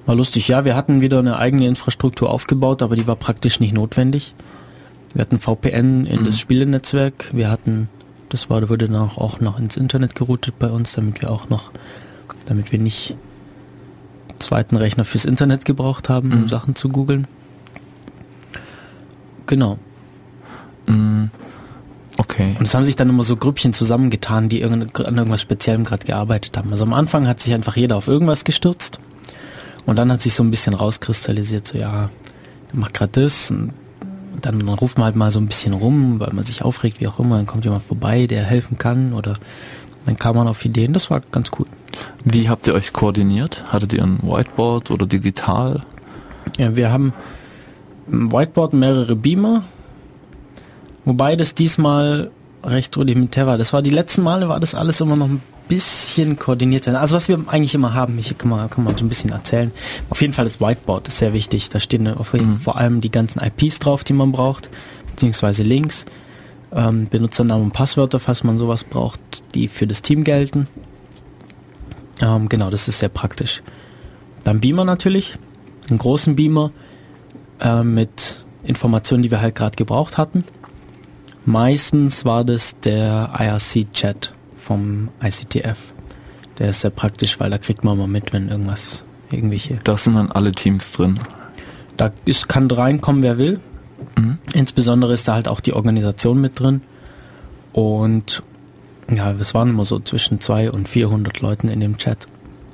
War lustig, ja, wir hatten wieder eine eigene Infrastruktur aufgebaut, aber die war praktisch nicht notwendig. Wir hatten VPN in Mhm. das Spielenetzwerk, wir hatten, das war, wurde dann auch, noch ins Internet geroutet bei uns, damit wir auch noch, damit wir nicht einen zweiten Rechner fürs Internet gebraucht haben, um Mhm. Sachen zu googeln. Genau. Mm, Okay. Und es haben sich dann immer so Grüppchen zusammengetan, die an irgendwas Speziellem gerade gearbeitet haben. Also am Anfang hat sich einfach jeder auf irgendwas gestürzt und dann hat sich so ein bisschen rauskristallisiert, so ja, macht gerade das und dann ruft man halt mal so ein bisschen rum, weil man sich aufregt, wie auch immer, dann kommt jemand vorbei, der helfen kann oder dann kam man auf Ideen, das war ganz cool. Wie habt ihr euch koordiniert? Hattet ihr ein Whiteboard oder digital? Ja, wir haben im Whiteboard mehrere Beamer, wobei das diesmal recht rudimentär war. Das war die letzten Male war das alles immer noch ein bisschen koordinierter. Also was wir eigentlich immer haben, ich kann mal, kann mal so ein bisschen erzählen. Auf jeden Fall das Whiteboard ist sehr wichtig. Da stehen auf, Mhm. vor allem die ganzen IPs drauf, die man braucht, beziehungsweise Links, ähm, Benutzernamen und Passwörter, falls man sowas braucht, die für das Team gelten. Ähm, genau, das ist sehr praktisch. Beim Beamer natürlich, einen großen Beamer äh, mit Informationen, die wir halt gerade gebraucht hatten. Meistens war das der IRC-Chat vom ICTF. Der ist sehr praktisch, weil da kriegt man mal mit, wenn irgendwas, irgendwelche. Da sind dann alle Teams drin. Da ist, kann reinkommen, wer will. Mhm. Insbesondere ist da halt auch die Organisation mit drin. Und ja, es waren immer so zwischen 200 und 400 Leuten in dem Chat.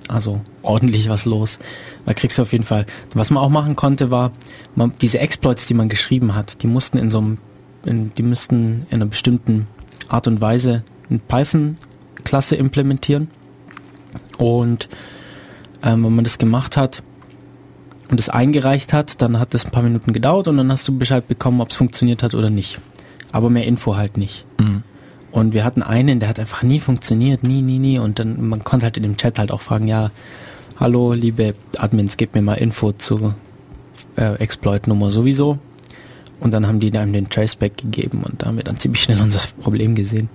Also ordentlich was los. Da kriegst du auf jeden Fall. Was man auch machen konnte, war, man, diese Exploits, die man geschrieben hat, die mussten in so einem, in, die müssten in einer bestimmten Art und Weise eine Python-Klasse implementieren. Und ähm, wenn man das gemacht hat und es eingereicht hat, dann hat das ein paar Minuten gedauert und dann hast du Bescheid bekommen, ob es funktioniert hat oder nicht. Aber mehr Info halt nicht. Mhm. Und wir hatten einen, der hat einfach nie funktioniert, nie, nie, nie. Und dann, man konnte halt in dem Chat halt auch fragen, ja, hallo, liebe Admins, gebt mir mal Info zur äh, Exploit-Nummer sowieso. Und dann haben die einem den Traceback gegeben und da haben wir dann ziemlich schnell unser Problem gesehen.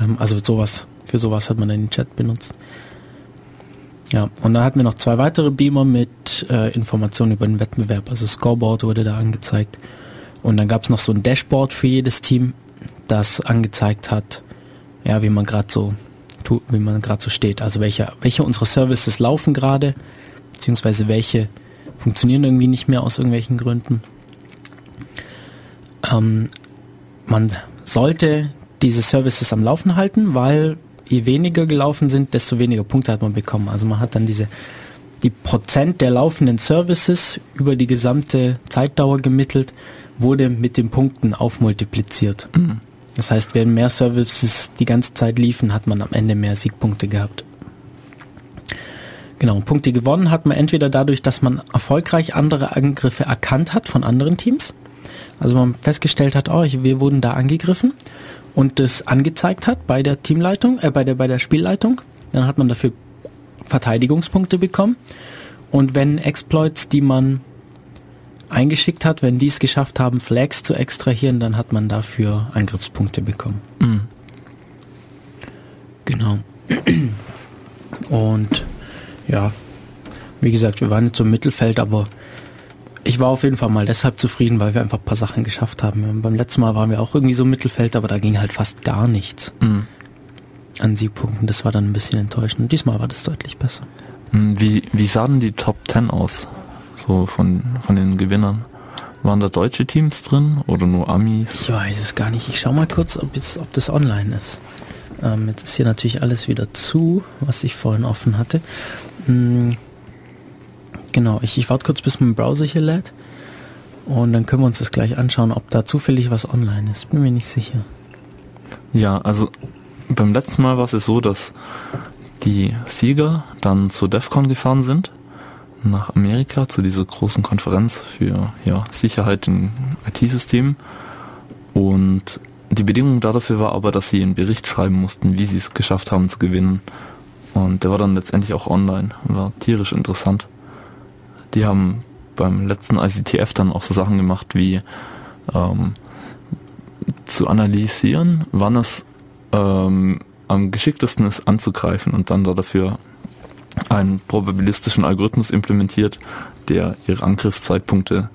Ähm, also sowas, für sowas hat man den Chat benutzt. Ja, und dann hatten wir noch zwei weitere Beamer mit äh, Informationen über den Wettbewerb. Also Scoreboard wurde da angezeigt. Und dann gab es noch so ein Dashboard für jedes Team, das angezeigt hat, ja, wie man gerade so, wie man gerade so steht. Also welche, welche unserer Services laufen gerade, beziehungsweise welche funktionieren irgendwie nicht mehr aus irgendwelchen Gründen. Ähm, man sollte diese Services am Laufen halten, weil je weniger gelaufen sind, desto weniger Punkte hat man bekommen. Also man hat dann diese die Prozent der laufenden Services über die gesamte Zeitdauer gemittelt, wurde mit den Punkten aufmultipliziert. Mhm. Das heißt, wenn mehr Services die ganze Zeit liefen, hat man am Ende mehr Siegpunkte gehabt. Genau, Punkte gewonnen hat man entweder dadurch, dass man erfolgreich andere Angriffe erkannt hat von anderen Teams. Also man festgestellt hat, oh, wir wurden da angegriffen und das angezeigt hat bei der Teamleitung, äh, bei der, bei der Spielleitung. Dann hat man dafür Verteidigungspunkte bekommen. Und wenn Exploits, die man eingeschickt hat, wenn die es geschafft haben, Flags zu extrahieren, dann hat man dafür Angriffspunkte bekommen. Mhm. Genau. Und ja, wie gesagt, wir waren jetzt im Mittelfeld, aber ich war auf jeden Fall mal deshalb zufrieden, weil wir einfach ein paar Sachen geschafft haben. Beim letzten Mal waren wir auch irgendwie so im Mittelfeld, aber da ging halt fast gar nichts. Mhm an Siegpunkten. Das war dann ein bisschen enttäuschend. Diesmal war das deutlich besser. Hm, wie, wie sahen die Top 10 aus? So von, von den Gewinnern? Waren da deutsche Teams drin oder nur Amis? Ich weiß es gar nicht. Ich schau mal kurz, ob, jetzt, ob das online ist. Ähm, jetzt ist hier natürlich alles wieder zu, was ich vorhin offen hatte. Hm, genau, ich, ich warte kurz, bis mein Browser hier lädt. Und dann können wir uns das gleich anschauen, ob da zufällig was online ist. Bin mir nicht sicher. Ja, also beim letzten Mal war es so, dass die Sieger dann zu DEFCON gefahren sind, nach Amerika, zu dieser großen Konferenz für ja, Sicherheit in IT-Systemen. Und die Bedingung dafür war aber, dass sie einen Bericht schreiben mussten, wie sie es geschafft haben zu gewinnen. Und der war dann letztendlich auch online war tierisch interessant. Die haben beim letzten ICTF dann auch so Sachen gemacht wie ähm, zu analysieren, wann es ähm, am geschicktesten ist anzugreifen und dann da dafür einen probabilistischen Algorithmus implementiert, der ihre Angriffszeitpunkte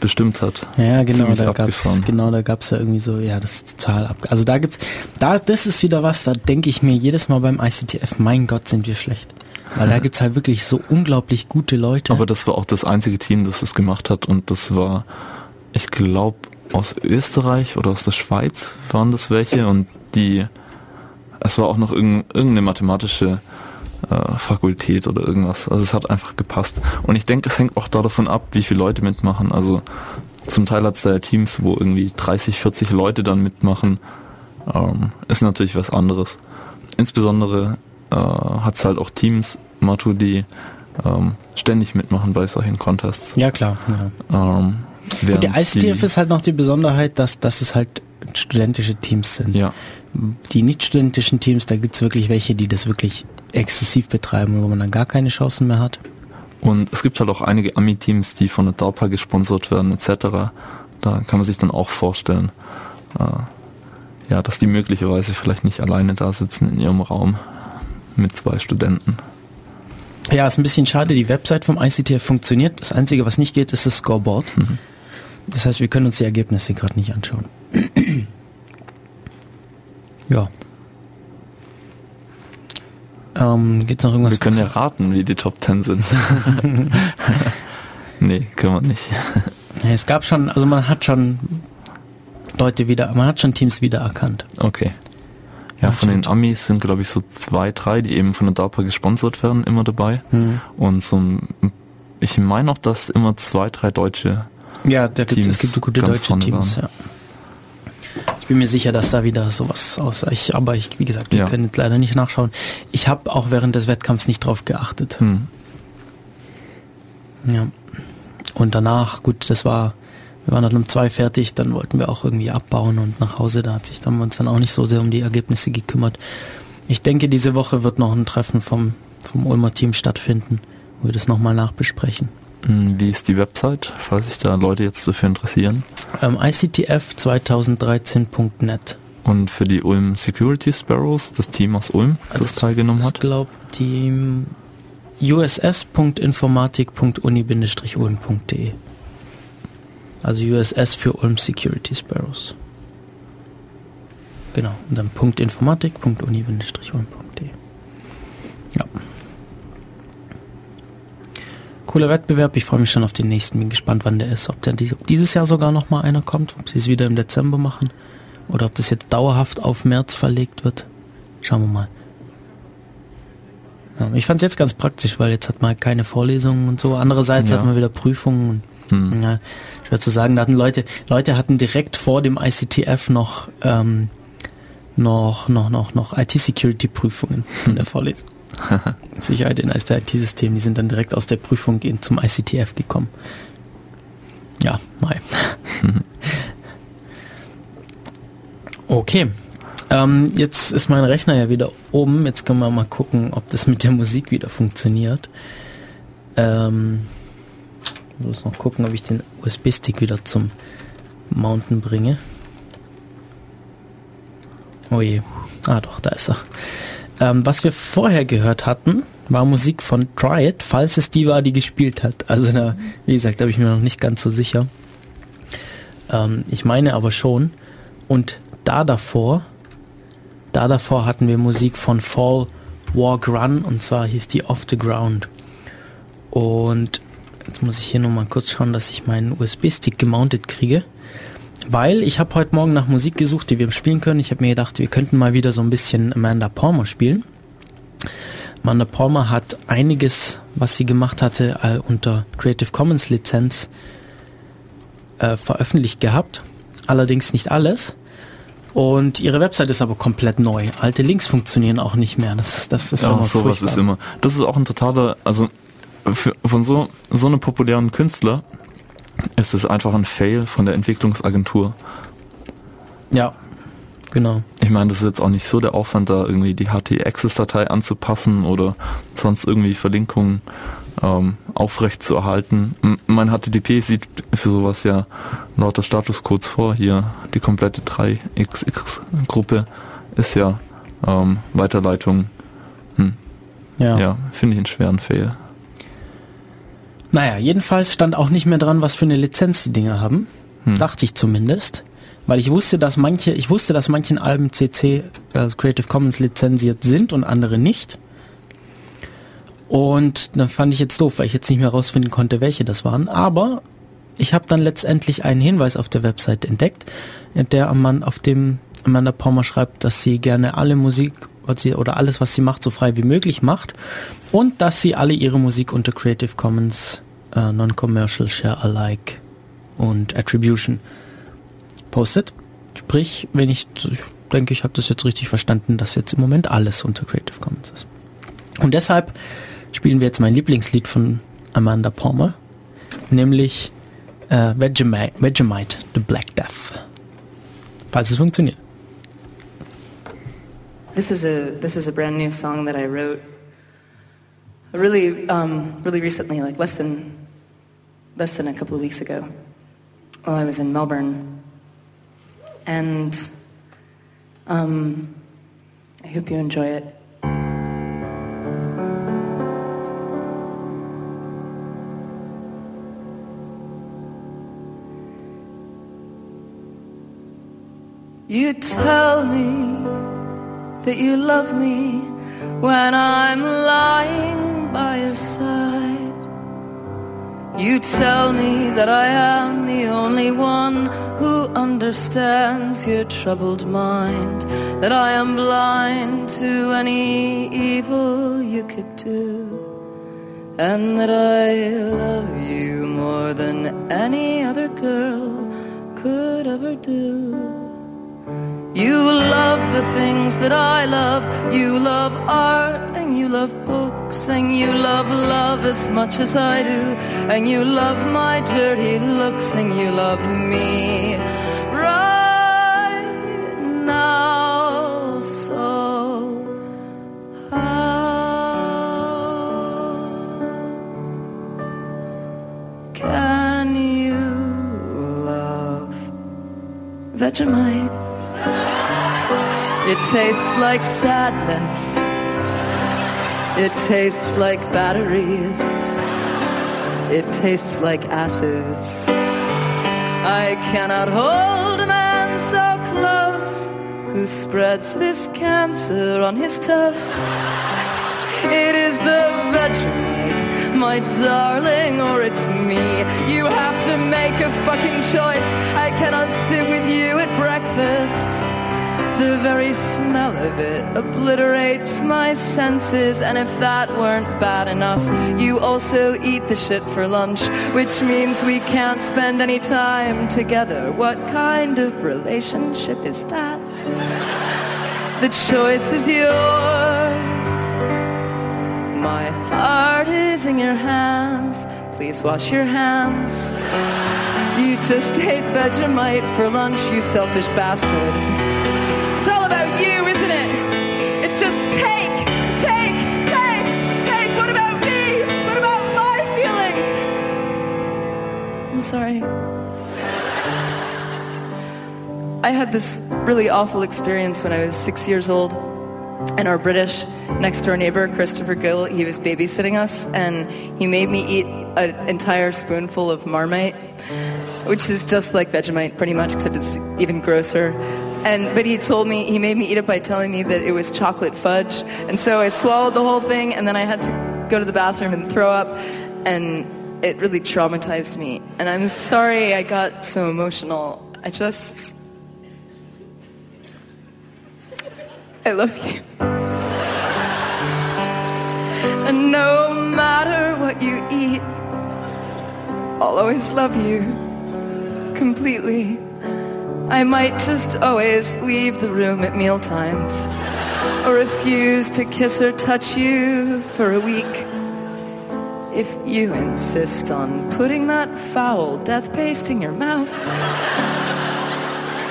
bestimmt hat. Ja, genau, da gab's, genau, da gab's ja irgendwie so, ja, das ist total ab. Also da gibt's, da, das ist wieder was, da denke ich mir jedes Mal beim ICTF, mein Gott, sind wir schlecht. Weil da gibt's halt wirklich so unglaublich gute Leute. Aber das war auch das einzige Team, das das gemacht hat und das war, ich glaube, aus Österreich oder aus der Schweiz waren das welche und die es war auch noch irgendeine mathematische äh, Fakultät oder irgendwas. Also es hat einfach gepasst. Und ich denke, es hängt auch davon ab, wie viele Leute mitmachen. Also zum Teil hat es da Teams, wo irgendwie 30, 40 Leute dann mitmachen. Ähm, ist natürlich was anderes. Insbesondere äh, hat es halt auch Teams, Matu, die ähm, ständig mitmachen bei solchen Contests. Ja, klar. Ja. Ähm, und der ICTF ist halt noch die Besonderheit, dass, dass es halt studentische Teams sind. Ja die nicht-studentischen Teams, da gibt es wirklich welche, die das wirklich exzessiv betreiben, wo man dann gar keine Chancen mehr hat. Und es gibt halt auch einige Ami-Teams, die von der DARPA gesponsert werden, etc. Da kann man sich dann auch vorstellen, äh, ja, dass die möglicherweise vielleicht nicht alleine da sitzen in ihrem Raum mit zwei Studenten. Ja, ist ein bisschen schade, die Website vom ICTF funktioniert. Das Einzige, was nicht geht, ist das Scoreboard. Mhm. Das heißt, wir können uns die Ergebnisse gerade nicht anschauen. Ja. Ähm, gibt's noch irgendwas? Wir können ja raten, wie die Top 10 sind. nee, können wir nicht. Es gab schon, also man hat schon Leute wieder, man hat schon Teams wiedererkannt. Okay. Ja, von den Amis sind glaube ich so zwei, drei, die eben von der DARPA gesponsert werden, immer dabei. Mhm. Und so, ich meine auch, dass immer zwei, drei deutsche ja, da gibt, es gibt gute deutsche Teams. Ja bin mir sicher, dass da wieder sowas aussah. Ich, aber ich, wie gesagt, wir ja. können leider nicht nachschauen. Ich habe auch während des Wettkampfs nicht drauf geachtet. Hm. Ja. Und danach, gut, das war, wir waren dann um zwei fertig, dann wollten wir auch irgendwie abbauen und nach Hause. Da hat sich dann uns dann auch nicht so sehr um die Ergebnisse gekümmert. Ich denke, diese Woche wird noch ein Treffen vom, vom Ulmer Team stattfinden, wo wir das nochmal nachbesprechen. Hm, wie ist die Website, falls sich da Leute jetzt dafür interessieren? Ähm, ICTF2013.net. Und für die Ulm Security Sparrows, das Team aus Ulm, das, das teilgenommen hat? Ich glaube, die uss.informatik.uni-ulm.de. Also USS für Ulm Security Sparrows. Genau. Und dann .informatik.uni-ulm.de. Ja. cooler Wettbewerb. Ich freue mich schon auf den nächsten. Bin gespannt, wann der ist. Ob der dieses Jahr sogar noch mal einer kommt, ob sie es wieder im Dezember machen oder ob das jetzt dauerhaft auf März verlegt wird. Schauen wir mal. Ja, ich fand es jetzt ganz praktisch, weil jetzt hat man keine Vorlesungen und so. Andererseits ja. hat man wieder Prüfungen. Und, hm. ja, zu sagen, da hatten Leute, Leute hatten direkt vor dem ICTF noch ähm, noch noch noch noch IT-Security-Prüfungen in der Vorlesung. Sicherheit in der IT-System, die sind dann direkt aus der Prüfung zum ICTF gekommen. Ja, nein. okay. Ähm, jetzt ist mein Rechner ja wieder oben. Jetzt können wir mal gucken, ob das mit der Musik wieder funktioniert. Ähm, muss noch gucken, ob ich den USB-Stick wieder zum Mountain bringe. Oh je. Ah doch, da ist er. Ähm, was wir vorher gehört hatten, war Musik von Try It, falls es die war, die gespielt hat. Also da, wie gesagt, da bin ich mir noch nicht ganz so sicher. Ähm, ich meine aber schon. Und da davor, da davor hatten wir Musik von Fall Walk Run und zwar hieß die Off the Ground. Und jetzt muss ich hier nochmal kurz schauen, dass ich meinen USB-Stick gemountet kriege. Weil ich habe heute Morgen nach Musik gesucht, die wir spielen können. Ich habe mir gedacht, wir könnten mal wieder so ein bisschen Amanda Palmer spielen. Amanda Palmer hat einiges, was sie gemacht hatte, äh, unter Creative Commons Lizenz äh, veröffentlicht gehabt. Allerdings nicht alles. Und ihre Website ist aber komplett neu. Alte Links funktionieren auch nicht mehr. Das, ist, das ist ja, sowas ist immer. Das ist auch ein totaler, also für, von so so einem populären Künstler ist es einfach ein Fail von der Entwicklungsagentur. Ja, genau. Ich meine, das ist jetzt auch nicht so der Aufwand, da irgendwie die HT-Access-Datei anzupassen oder sonst irgendwie Verlinkungen ähm, aufrecht zu erhalten. Mein HTTP sieht für sowas ja lauter Statuscodes vor. Hier die komplette 3xx-Gruppe ist ja ähm, Weiterleitung. Hm. Ja, ja finde ich einen schweren Fail. Naja, jedenfalls stand auch nicht mehr dran, was für eine Lizenz die Dinge haben. Hm. Dachte ich zumindest. Weil ich wusste, dass manche, ich wusste, dass manchen Alben CC, also Creative Commons lizenziert sind und andere nicht. Und dann fand ich jetzt doof, weil ich jetzt nicht mehr rausfinden konnte, welche das waren. Aber ich habe dann letztendlich einen Hinweis auf der Website entdeckt, der am Mann auf dem Amanda Palmer schreibt, dass sie gerne alle Musik was sie, oder alles, was sie macht, so frei wie möglich macht und dass sie alle ihre Musik unter Creative Commons äh, Non-Commercial Share Alike und Attribution postet. Sprich, wenn ich, ich denke, ich habe das jetzt richtig verstanden, dass jetzt im Moment alles unter Creative Commons ist. Und deshalb spielen wir jetzt mein Lieblingslied von Amanda Palmer, nämlich äh, Vegemite, Vegemite, The Black Death. Falls es funktioniert. This is a this is a brand new song that I wrote really um, really recently, like less than less than a couple of weeks ago, while I was in Melbourne, and um, I hope you enjoy it. You tell me that you love me when I'm lying by your side. You tell me that I am the only one who understands your troubled mind, that I am blind to any evil you could do, and that I love you more than any other girl could ever do. You love the things that I love. You love art and you love books and you love love as much as I do. And you love my dirty looks and you love me right now. So how can you love Vegemite? It tastes like sadness. It tastes like batteries. It tastes like asses. I cannot hold a man so close who spreads this cancer on his toast. It is the Vegemite my darling, or it's me. You have to make a fucking choice. I cannot sit with you at breakfast. The very smell of it obliterates my senses, and if that weren't bad enough, you also eat the shit for lunch, which means we can't spend any time together. What kind of relationship is that? The choice is yours. My heart is in your hands. Please wash your hands. You just ate Vegemite for lunch, you selfish bastard. Sorry. I had this really awful experience when I was six years old, and our British next door neighbor, Christopher Gill, he was babysitting us, and he made me eat an entire spoonful of Marmite, which is just like Vegemite, pretty much, except it's even grosser. And but he told me he made me eat it by telling me that it was chocolate fudge, and so I swallowed the whole thing, and then I had to go to the bathroom and throw up, and it really traumatized me. And I'm sorry I got so emotional. I just I love you. And no matter what you eat, I'll always love you completely. I might just always leave the room at meal times or refuse to kiss or touch you for a week. If you insist on putting that foul death paste in your mouth,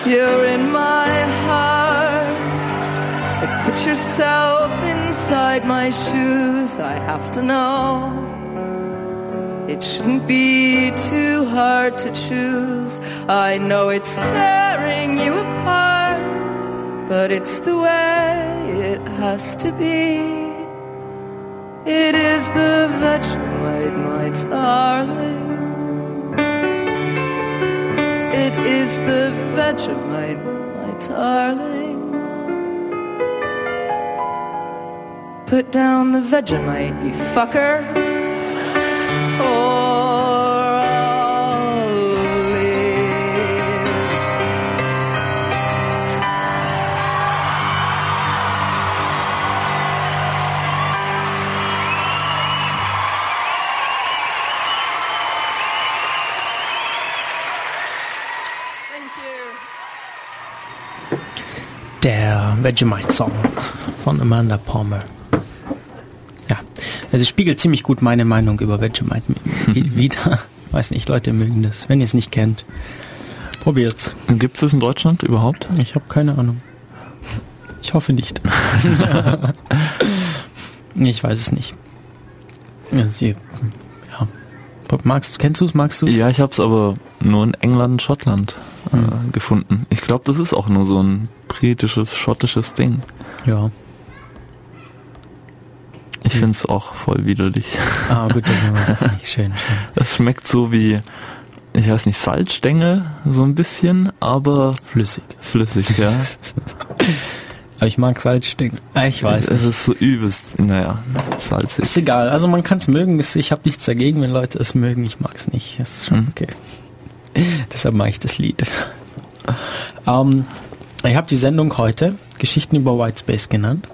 you're in my heart. But put yourself inside my shoes, I have to know. It shouldn't be too hard to choose. I know it's tearing you apart, but it's the way it has to be. It is the Vegemite, my darling. It is the Vegemite, my darling. Put down the Vegemite, you fucker. Or Der Vegemite-Song von Amanda Palmer. Ja, also es spiegelt ziemlich gut meine Meinung über Vegemite mi- wieder. Weiß nicht, Leute mögen das. Wenn ihr es nicht kennt, probiert's. Gibt es das in Deutschland überhaupt? Ich habe keine Ahnung. Ich hoffe nicht. Ich weiß es nicht. Ja, sie, ja. Magst du, kennst du es? Magst du es? Ja, ich habe es aber nur in England, Schottland äh, Hm. gefunden. Ich glaube, das ist auch nur so ein britisches, schottisches Ding. Ja. Ich Hm. finde es auch voll widerlich. Ah, gut, das ist nicht schön. Es schmeckt so wie, ich weiß nicht, Salzstängel, so ein bisschen, aber Flüssig. flüssig, ja. Aber ich mag Salzstängel. Ah, Ich weiß. Es ist so übelst, naja, salzig. Ist egal. Also man kann es mögen. Ich habe nichts dagegen, wenn Leute es mögen. Ich mag es nicht. Das ist schon Mhm. Deshalb mache ich das Lied. Ähm, ich habe die Sendung heute Geschichten über Whitespace genannt.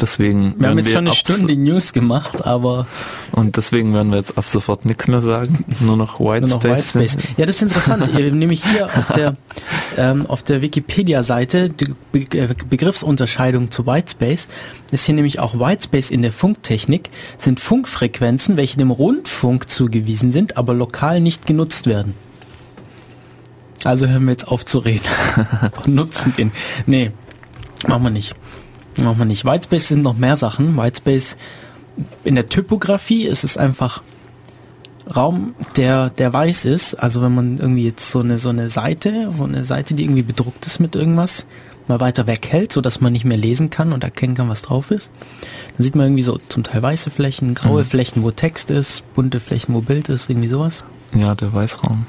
Deswegen Wir haben jetzt schon eine Stunde News gemacht, aber Und deswegen werden wir jetzt ab sofort nichts mehr sagen. Nur noch White nur noch Space. Whitespace. Ja, das ist interessant. Nämlich hier auf der, ähm, auf der Wikipedia-Seite, die Be äh, Begriffsunterscheidung zu Whitespace, ist hier nämlich auch Whitespace in der Funktechnik, sind Funkfrequenzen, welche dem Rundfunk zugewiesen sind, aber lokal nicht genutzt werden. Also hören wir jetzt auf zu reden. Und nutzen den. Nee, machen wir nicht. Machen wir nicht. Whitespace sind noch mehr Sachen. Whitespace in der Typografie ist es einfach Raum, der, der weiß ist, also wenn man irgendwie jetzt so eine, so eine Seite, so eine Seite, die irgendwie bedruckt ist mit irgendwas, mal weiter weghält, so dass man nicht mehr lesen kann und erkennen kann, was drauf ist, dann sieht man irgendwie so zum Teil weiße Flächen, graue Flächen, wo Text ist, bunte Flächen, wo Bild ist, irgendwie sowas. Ja, der Weißraum.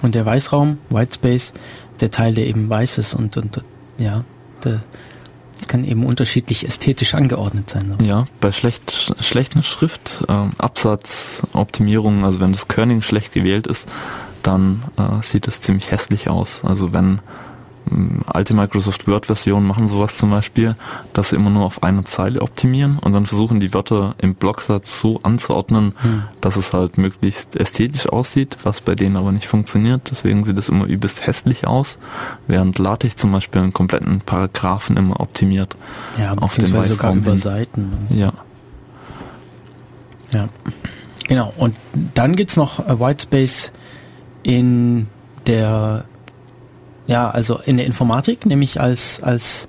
Und der Weißraum, Whitespace, der Teil, der eben weiß ist und, und ja, der, kann eben unterschiedlich ästhetisch angeordnet sein. So. Ja, bei schlecht, schlechten Schrift, ähm, Absatzoptimierungen, also wenn das Kerning schlecht gewählt ist, dann äh, sieht es ziemlich hässlich aus. Also wenn alte Microsoft Word-Versionen machen sowas zum Beispiel, dass sie immer nur auf eine Zeile optimieren und dann versuchen die Wörter im Blocksatz so anzuordnen, hm. dass es halt möglichst ästhetisch aussieht, was bei denen aber nicht funktioniert. Deswegen sieht es immer übelst hässlich aus, während LaTeX zum Beispiel einen kompletten Paragraphen immer optimiert. Ja, auf den sogar über hin. Seiten. Ja. Ja. Genau. Und dann gibt's noch äh, Whitespace in der ja, also in der Informatik, nämlich als, als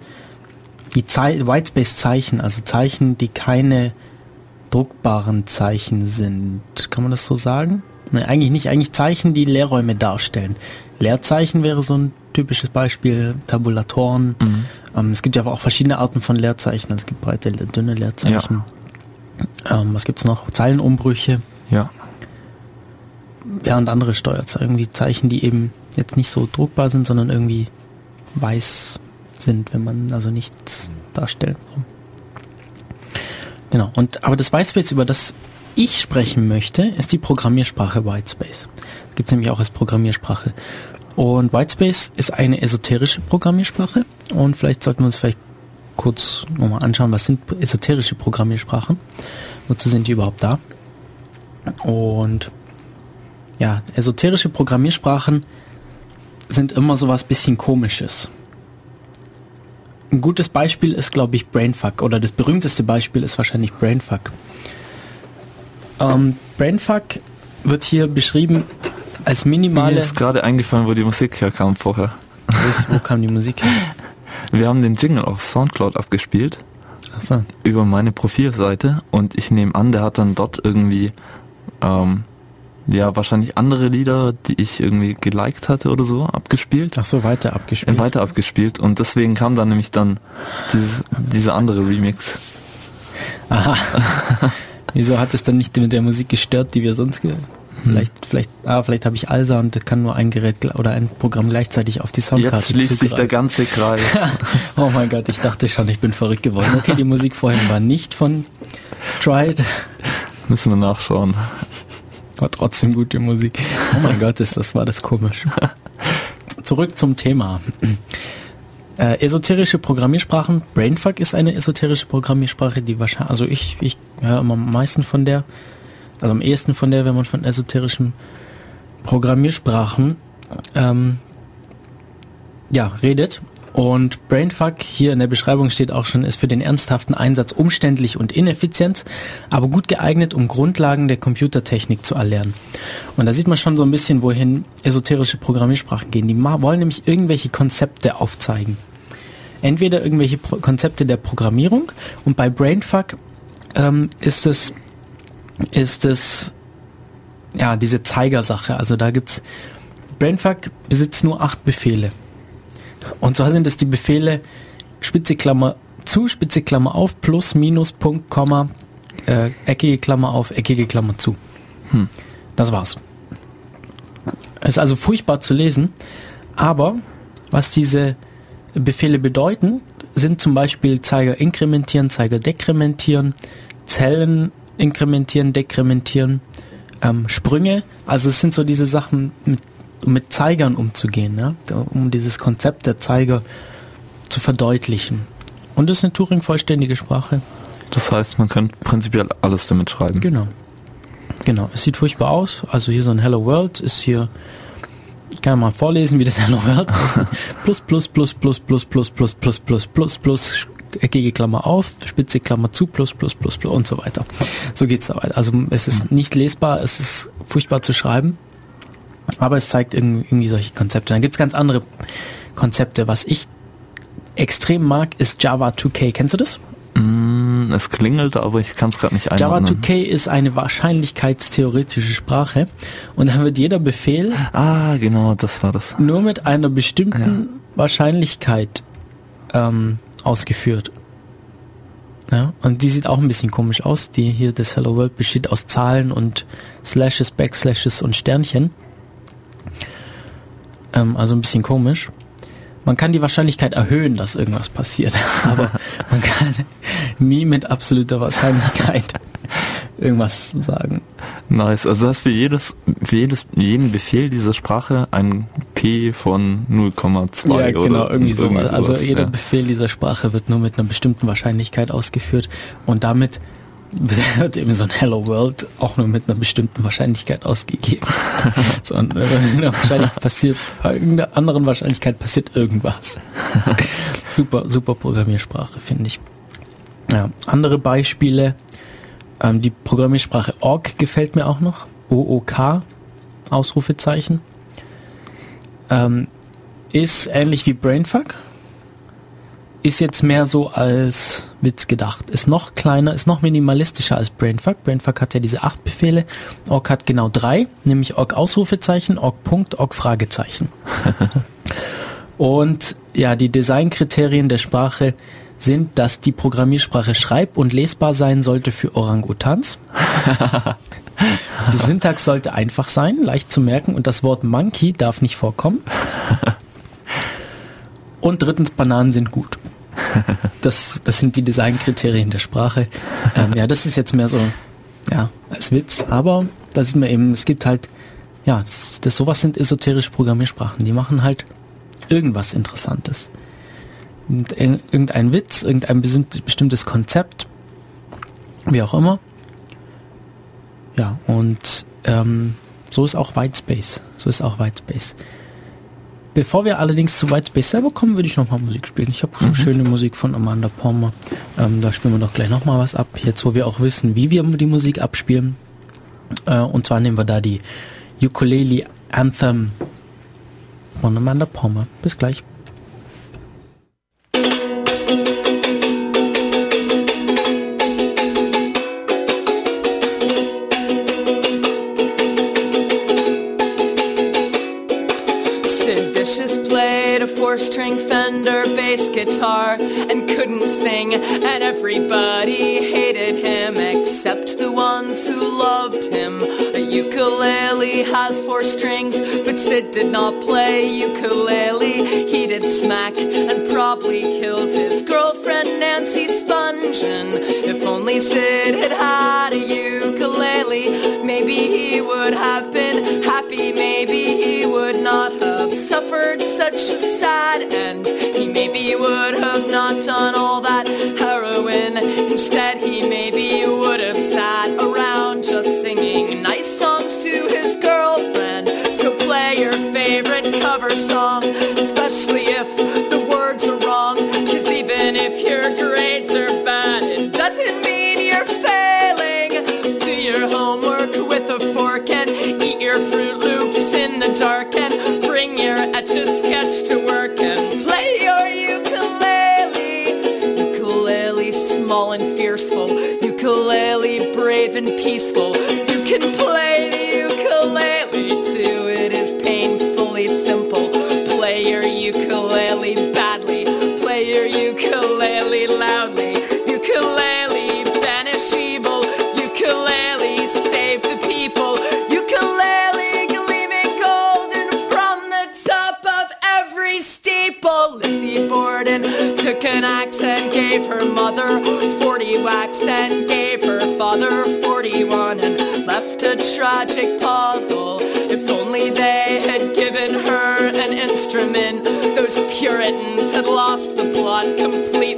die Whitespace-Zeichen, also Zeichen, die keine druckbaren Zeichen sind. Kann man das so sagen? Nein, eigentlich nicht. Eigentlich Zeichen, die Leerräume darstellen. Leerzeichen wäre so ein typisches Beispiel, Tabulatoren. Mhm. Ähm, es gibt ja aber auch verschiedene Arten von Leerzeichen. Es gibt breite, dünne Leerzeichen. Ja. Ähm, was gibt's noch? Zeilenumbrüche. Ja. Ja, und andere Steuerzeichen, die Zeichen, die eben jetzt nicht so druckbar sind, sondern irgendwie weiß sind, wenn man also nichts darstellt. So. Genau. Und aber das Whitespace, über das ich sprechen möchte, ist die Programmiersprache Whitespace. Gibt es nämlich auch als Programmiersprache. Und Whitespace ist eine esoterische Programmiersprache. Und vielleicht sollten wir uns vielleicht kurz nochmal anschauen, was sind esoterische Programmiersprachen? Wozu sind die überhaupt da? Und ja, esoterische Programmiersprachen sind immer so was bisschen komisches. Ein gutes Beispiel ist, glaube ich, Brainfuck oder das berühmteste Beispiel ist wahrscheinlich Brainfuck. Ähm, Brainfuck wird hier beschrieben als minimale. Mir ist gerade eingefallen, wo die Musik herkam vorher. Wo, wo kam die Musik her? Wir haben den Jingle auf Soundcloud abgespielt. So. Über meine Profilseite und ich nehme an, der hat dann dort irgendwie ähm, ja, wahrscheinlich andere Lieder, die ich irgendwie geliked hatte oder so, abgespielt. Ach so, weiter abgespielt. Äh, weiter abgespielt und deswegen kam dann nämlich dann dieses, dieser andere Remix. Aha. Wieso hat es dann nicht mit der Musik gestört, die wir sonst ge Vielleicht, hm. vielleicht, ah, vielleicht habe ich Alsa und kann nur ein Gerät oder ein Programm gleichzeitig auf die Soundkarte Jetzt schließt zugreifen. sich der ganze Kreis. oh mein Gott, ich dachte schon, ich bin verrückt geworden. Okay, die Musik vorhin war nicht von Tried. Müssen wir nachschauen. War trotzdem gute Musik. Oh mein Gott, ist das war das komisch. Zurück zum Thema. Äh, esoterische Programmiersprachen. Brainfuck ist eine esoterische Programmiersprache, die wahrscheinlich, also ich, ich höre immer am meisten von der, also am ehesten von der, wenn man von esoterischen Programmiersprachen ähm, ja, redet. Und Brainfuck, hier in der Beschreibung steht auch schon, ist für den ernsthaften Einsatz umständlich und ineffizient, aber gut geeignet, um Grundlagen der Computertechnik zu erlernen. Und da sieht man schon so ein bisschen, wohin esoterische Programmiersprachen gehen. Die wollen nämlich irgendwelche Konzepte aufzeigen. Entweder irgendwelche Pro Konzepte der Programmierung und bei Brainfuck ähm, ist es, ist es, ja, diese Zeigersache. Also da gibt's, Brainfuck besitzt nur acht Befehle. Und zwar sind es die Befehle Spitze Klammer zu, Spitze Klammer auf, plus, minus, Punkt, Komma, äh, eckige Klammer auf, eckige Klammer zu. Hm. Das war's. Ist also furchtbar zu lesen, aber was diese Befehle bedeuten, sind zum Beispiel Zeiger inkrementieren, Zeiger dekrementieren, Zellen inkrementieren, dekrementieren, ähm, Sprünge. Also es sind so diese Sachen, mit mit Zeigern umzugehen, ja? um dieses Konzept der Zeiger zu verdeutlichen. Und es ist eine Turing-vollständige Sprache. Das heißt, man kann prinzipiell alles damit schreiben. Genau. Genau. Es sieht furchtbar aus. Also hier so ein Hello World ist hier. Ich kann mal vorlesen, wie das Hello World ist. plus, plus, plus, plus, plus, plus, plus, plus, plus, plus, plus, eckige Klammer auf, spitze Klammer zu, plus, plus, plus, plus und so weiter. So geht's da weiter. Also es ist nicht lesbar, es ist furchtbar zu schreiben. Aber es zeigt irgendwie solche Konzepte. Dann gibt es ganz andere Konzepte. Was ich extrem mag, ist Java 2K. Kennst du das? Mm, es klingelt, aber ich kann es gerade nicht einordnen. Java 2K ist eine wahrscheinlichkeitstheoretische Sprache und da wird jeder Befehl ah genau das war das nur mit einer bestimmten ja. Wahrscheinlichkeit ähm, ausgeführt. Ja, und die sieht auch ein bisschen komisch aus. Die hier das Hello World besteht aus Zahlen und Slashes, Backslashes und Sternchen. Ähm, also ein bisschen komisch. man kann die Wahrscheinlichkeit erhöhen, dass irgendwas passiert, aber man kann nie mit absoluter Wahrscheinlichkeit irgendwas sagen. Nice. Also du hast für jedes, für jedes, jeden Befehl dieser Sprache ein P von 0,2 ja, oder genau, irgendwie so. sowas, Also jeder ja. Befehl dieser Sprache wird nur mit einer bestimmten Wahrscheinlichkeit ausgeführt und damit wird eben so ein Hello World auch nur mit einer bestimmten Wahrscheinlichkeit ausgegeben. so, und äh, wahrscheinlich passiert, bei irgendeiner anderen Wahrscheinlichkeit passiert irgendwas. super, super Programmiersprache, finde ich. Ja, andere Beispiele. Ähm, die Programmiersprache Org gefällt mir auch noch. OOK, Ausrufezeichen. Ähm, ist ähnlich wie Brainfuck. Ist jetzt mehr so als Witz gedacht. Ist noch kleiner, ist noch minimalistischer als Brainfuck. Brainfuck hat ja diese acht Befehle. Org hat genau drei, nämlich Org Ausrufezeichen, Org Punkt, Org Fragezeichen. Und ja, die Designkriterien der Sprache sind, dass die Programmiersprache schreib- und lesbar sein sollte für Orangutans. Die Syntax sollte einfach sein, leicht zu merken und das Wort Monkey darf nicht vorkommen. Und drittens, Bananen sind gut. Das, das sind die Designkriterien der Sprache. Ähm, ja, das ist jetzt mehr so, ja, als Witz, aber da sieht man eben, es gibt halt, ja, das, das sowas sind esoterische Programmiersprachen, die machen halt irgendwas Interessantes. Und ir- Irgendein Witz, irgendein bestimm- bestimmtes Konzept, wie auch immer. Ja, und ähm, so ist auch Whitespace. So ist auch Whitespace. Bevor wir allerdings zu Whitespace selber kommen, würde ich noch mal Musik spielen. Ich habe so schöne Musik von Amanda Palmer. Ähm, da spielen wir doch gleich noch mal was ab. Jetzt, wo wir auch wissen, wie wir die Musik abspielen. Äh, und zwar nehmen wir da die Ukulele Anthem von Amanda Palmer. Bis gleich. Guitar and couldn't sing, and everybody hated him except the ones who loved him. A ukulele has four strings, but Sid did not play ukulele. He did smack and probably killed his girlfriend Nancy Spungen. If only Sid had had a ukulele, maybe he would have been happy. Maybe he would not have suffered such a sad end. He maybe would have not done all that heroin. Instead, he maybe would have sat around just singing nice songs to his girlfriend. So play your favorite cover song, especially if 40 whacks, then gave her father 41 and left a tragic puzzle. If only they had given her an instrument, those Puritans had lost the plot completely.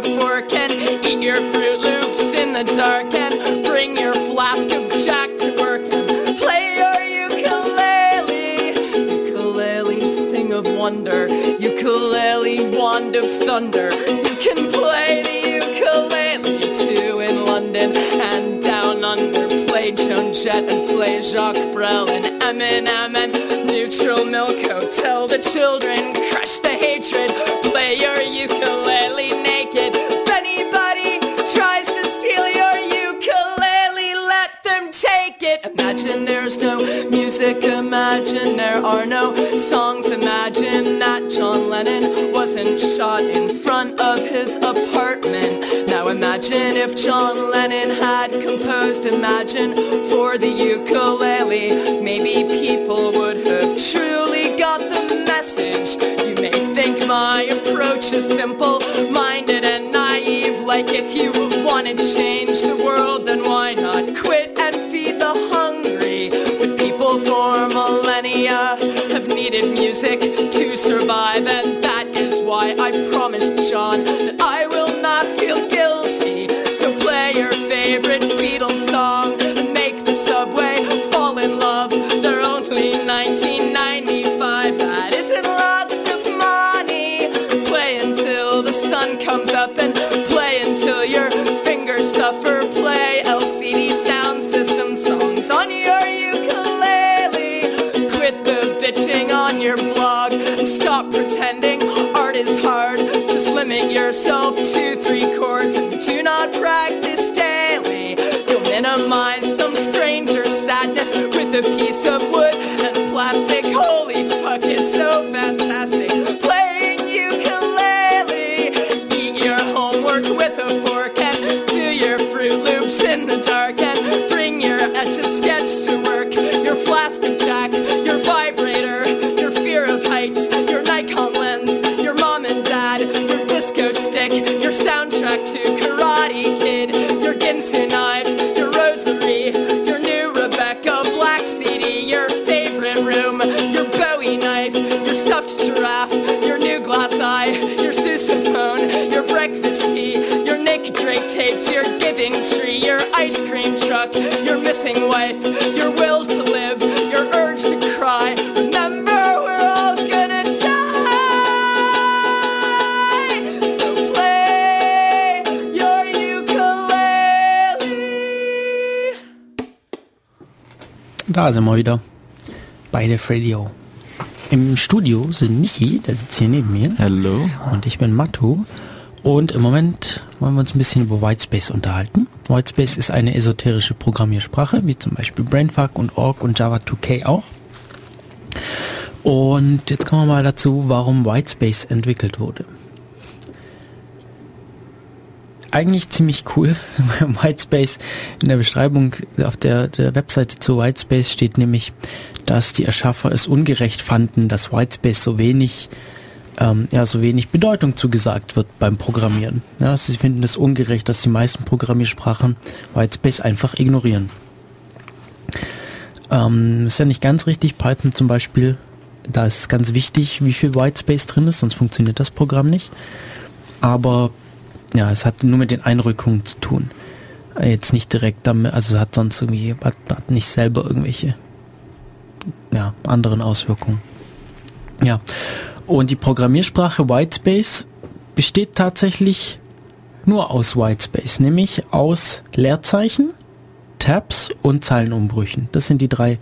A fork and eat your Fruit Loops in the dark and bring your flask of Jack to work and play your ukulele. Ukulele, thing of wonder. Ukulele, wand of thunder. You can play the ukulele too in London. And down under. Play Joan Jett and play Jacques Brel and Eminem and Neutral Milk Hotel. The children crush the hatred. Are no songs. Imagine that John Lennon wasn't shot in front of his apartment. Now imagine if John Lennon had composed Imagine for the ukulele. Maybe people would have truly got the message. You may think my approach is simple minded and naive. Like if you want to change the world, then why not quit to survive, and that is why I promised John Da sind wir wieder. Bei der Radio. Im Studio sind Michi, der sitzt hier neben mir. Hello. Und ich bin Matu. Und im Moment wollen wir uns ein bisschen über Whitespace unterhalten. Whitespace ist eine esoterische Programmiersprache, wie zum Beispiel Brainfuck und Org und Java 2K auch. Und jetzt kommen wir mal dazu, warum Whitespace entwickelt wurde. Eigentlich ziemlich cool. Whitespace in der Beschreibung auf der, der Webseite zu Whitespace steht nämlich, dass die Erschaffer es ungerecht fanden, dass Whitespace so wenig ähm, ja, so wenig Bedeutung zugesagt wird beim Programmieren. Ja, sie finden es ungerecht, dass die meisten Programmiersprachen Whitespace einfach ignorieren. Ähm, ist ja nicht ganz richtig. Python zum Beispiel, da ist ganz wichtig, wie viel Whitespace drin ist, sonst funktioniert das Programm nicht. Aber ja, es hat nur mit den Einrückungen zu tun. Äh, Jetzt nicht direkt damit, also hat sonst irgendwie, hat, hat nicht selber irgendwelche ja, anderen Auswirkungen. Ja. Und die Programmiersprache Whitespace besteht tatsächlich nur aus Whitespace, nämlich aus Leerzeichen, Tabs und Zeilenumbrüchen. Das sind die drei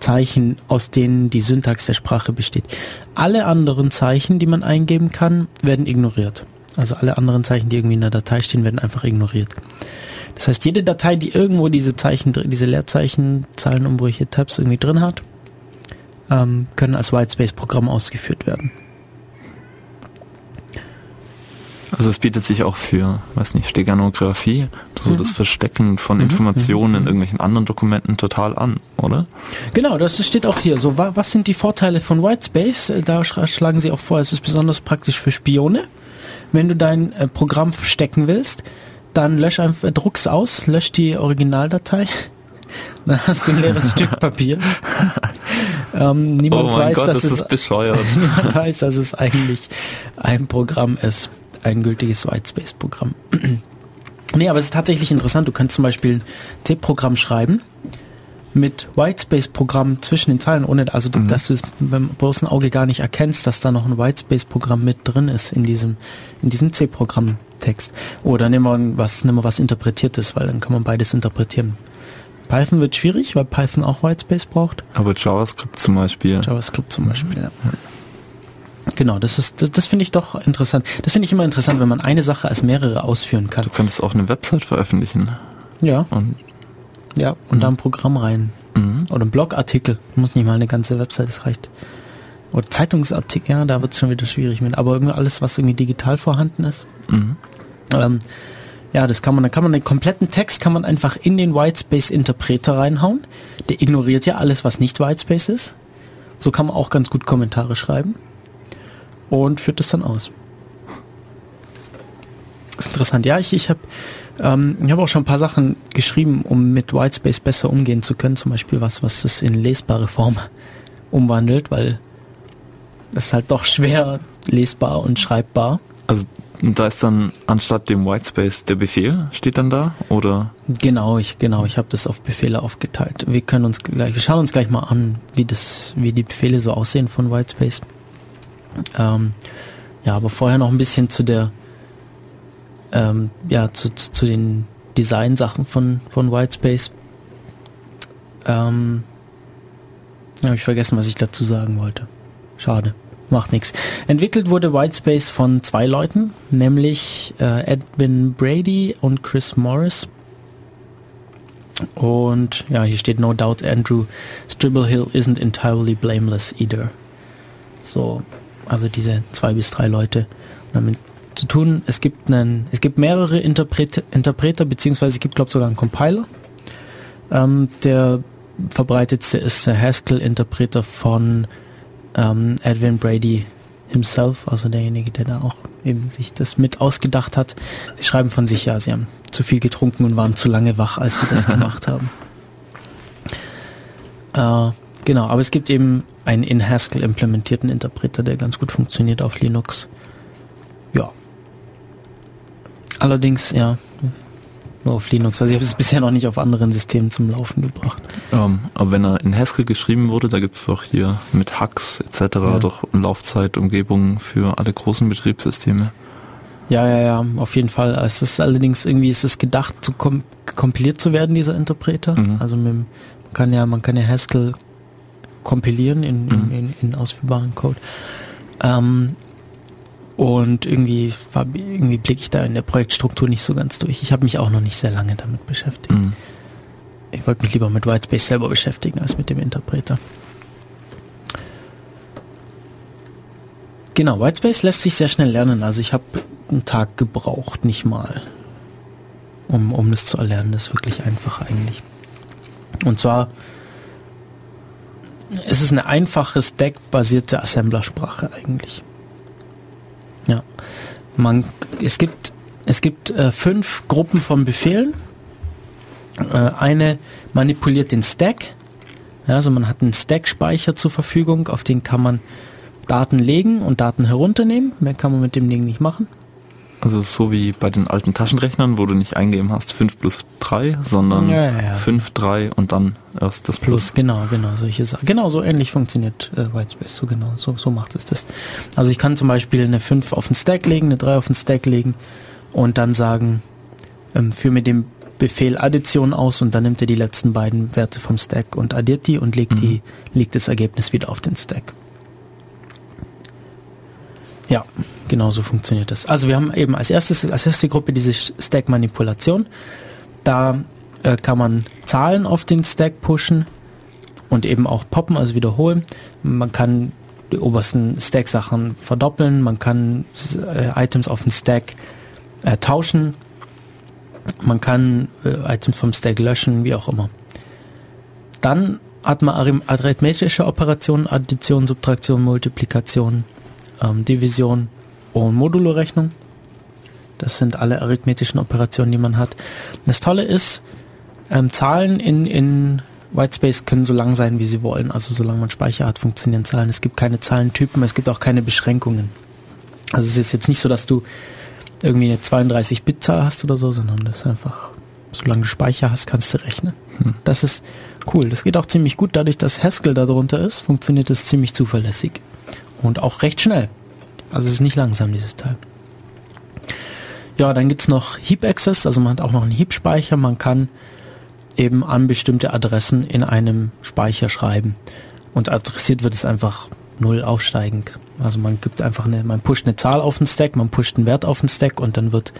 Zeichen, aus denen die Syntax der Sprache besteht. Alle anderen Zeichen, die man eingeben kann, werden ignoriert. Also alle anderen Zeichen, die irgendwie in der Datei stehen, werden einfach ignoriert. Das heißt, jede Datei, die irgendwo diese Zeichen, diese Leerzeichen, Zeilenumbrüche, Tabs irgendwie drin hat, ähm, können als Whitespace-Programm ausgeführt werden. Also es bietet sich auch für, weiß nicht, Steganographie, so Mhm. das Verstecken von Informationen in irgendwelchen anderen Dokumenten total an, oder? Genau, das steht auch hier. So, wa was sind die Vorteile von Whitespace? Äh, Da schlagen sie auch vor, es ist besonders praktisch für Spione. Wenn du dein äh, Programm verstecken willst, dann lösch einfach, druck's aus, lösch die Originaldatei. Dann hast du ein leeres Stück Papier. Ähm, niemand oh weiß, Gott, dass das es niemand weiß, dass es eigentlich ein Programm ist, ein gültiges Whitespace-Programm. nee, aber es ist tatsächlich interessant. Du kannst zum Beispiel ein C-Programm schreiben mit Whitespace-Programm zwischen den Zeilen, ohne also dass du es beim bloßen Auge gar nicht erkennst, dass da noch ein Whitespace-Programm mit drin ist in diesem in diesem C-Programm. Text. Oder nehmen wir was, nehmen wir was Interpretiertes, weil dann kann man beides interpretieren. Python wird schwierig, weil Python auch Whitespace braucht. Aber JavaScript zum Beispiel. JavaScript zum Beispiel, ja. Genau, das ist, das, das finde ich doch interessant. Das finde ich immer interessant, wenn man eine Sache als mehrere ausführen kann. Du könntest auch eine Website veröffentlichen. Ja, Und ja, und da ein Programm rein. mhm. Oder ein Blogartikel. Muss nicht mal eine ganze Website, das reicht. Oder Zeitungsartikel, ja, da wird es schon wieder schwierig mit. Aber irgendwie alles, was irgendwie digital vorhanden ist. Mhm. Ähm, ja, das kann man, da kann man den kompletten Text kann man einfach in den Whitespace-Interpreter reinhauen. Der ignoriert ja alles, was nicht Whitespace ist. So kann man auch ganz gut Kommentare schreiben. Und führt das dann aus. Das ist interessant. Ja, ich, ich habe ähm, ich hab auch schon ein paar Sachen geschrieben, um mit Whitespace besser umgehen zu können. Zum Beispiel was, was das in lesbare Form umwandelt, weil ist halt doch schwer lesbar und schreibbar. Also da ist dann anstatt dem Whitespace der Befehl, steht dann da? Oder? Genau, ich genau, ich habe das auf Befehle aufgeteilt. Wir können uns gleich, wir schauen uns gleich mal an, wie das, wie die Befehle so aussehen von Whitespace. Ähm, ja, aber vorher noch ein bisschen zu der, ähm, ja, zu, zu, zu den Design-Sachen von von Whitespace. Ähm, habe ich vergessen, was ich dazu sagen wollte. Schade. Macht nichts. Entwickelt wurde Whitespace von zwei Leuten, nämlich äh, Edwin Brady und Chris Morris. Und ja, hier steht No doubt Andrew Stribble-Hill isn't entirely blameless either. So, also diese zwei bis drei Leute damit zu tun. Es gibt einen, es gibt mehrere Interpret Interpreter, beziehungsweise es gibt, glaube ich, sogar einen Compiler. Ähm, der verbreitetste ist der Haskell-Interpreter von ähm, Edwin Brady himself, also derjenige, der da auch eben sich das mit ausgedacht hat. Sie schreiben von sich, ja, sie haben zu viel getrunken und waren zu lange wach, als sie das gemacht haben. Äh, genau, aber es gibt eben einen in Haskell implementierten Interpreter, der ganz gut funktioniert auf Linux. Ja. Allerdings, ja, nur auf Linux. Also ich habe es bisher noch nicht auf anderen Systemen zum Laufen gebracht. Ähm, aber wenn er in Haskell geschrieben wurde, da gibt es doch hier mit Hacks etc. Ja. doch Laufzeitumgebungen für alle großen Betriebssysteme. Ja, ja, ja, auf jeden Fall. Es ist allerdings irgendwie, ist es gedacht, zu kom kompiliert zu werden, dieser Interpreter. Mhm. Also mit, man kann ja, man kann ja Haskell kompilieren in, in, Mhm. in, in ausführbaren Code. Ähm, und irgendwie, war- irgendwie blicke ich da in der Projektstruktur nicht so ganz durch. Ich habe mich auch noch nicht sehr lange damit beschäftigt. Mhm. Ich wollte mich lieber mit Whitespace selber beschäftigen als mit dem Interpreter. Genau, Whitespace lässt sich sehr schnell lernen. Also ich habe einen Tag gebraucht, nicht mal, um, um das zu erlernen. Das ist wirklich einfach eigentlich. Und zwar, es ist eine einfache Stack-basierte Assemblersprache eigentlich. Ja. Man, es gibt, es gibt äh, fünf Gruppen von Befehlen. Äh, eine manipuliert den Stack. Ja, also man hat einen Stack-Speicher zur Verfügung, auf den kann man Daten legen und Daten herunternehmen. Mehr kann man mit dem Ding nicht machen. Also so wie bei den alten Taschenrechnern, wo du nicht eingeben hast 5 plus 3, sondern Ja, ja, ja. 5, 3 und dann erst das Plus, Plus. genau, genau, solche Sachen. Genau, so ähnlich funktioniert äh, Whitespace. So genau, so, so macht es das. Also ich kann zum Beispiel eine 5 auf den Stack legen, eine 3 auf den Stack legen und dann sagen, ähm, führe mir den Befehl Addition aus und dann nimmt er die letzten beiden Werte vom Stack und addiert die und legt Mhm. die, legt das Ergebnis wieder auf den Stack. Ja, genau so funktioniert das. Also wir haben eben als erstes, als erste Gruppe diese Stack-Manipulation. Da äh, kann man Zahlen auf den Stack pushen und eben auch poppen, also wiederholen. Man kann die obersten Stack-Sachen verdoppeln, man kann äh, Items auf dem Stack äh, tauschen, man kann äh, Items vom Stack löschen, wie auch immer. Dann hat man arith- arithmetische Operationen, Addition, Subtraktion, Multiplikation, ähm, Division und Modulorechnung. Das sind alle arithmetischen Operationen, die man hat. Das Tolle ist, ähm, Zahlen in, in Whitespace können so lang sein, wie sie wollen. Also solange man Speicher hat, funktionieren Zahlen. Es gibt keine Zahlentypen, es gibt auch keine Beschränkungen. Also es ist jetzt nicht so, dass du irgendwie eine 32-Bit-Zahl hast oder so, sondern das ist einfach, solange du Speicher hast, kannst du rechnen. Hm. Das ist cool. Das geht auch ziemlich gut. Dadurch, dass Haskell da drunter ist, funktioniert es ziemlich zuverlässig. Und auch recht schnell. Also es ist nicht langsam, dieses Teil. ja, dann gibt's noch Heap Access, also man hat auch noch einen Heap-Speicher. Man kann eben an bestimmte Adressen in einem Speicher schreiben. Und adressiert wird es einfach null aufsteigend. Also man gibt einfach eine, man pusht eine Zahl auf den Stack, man pusht einen Wert auf den Stack und dann wird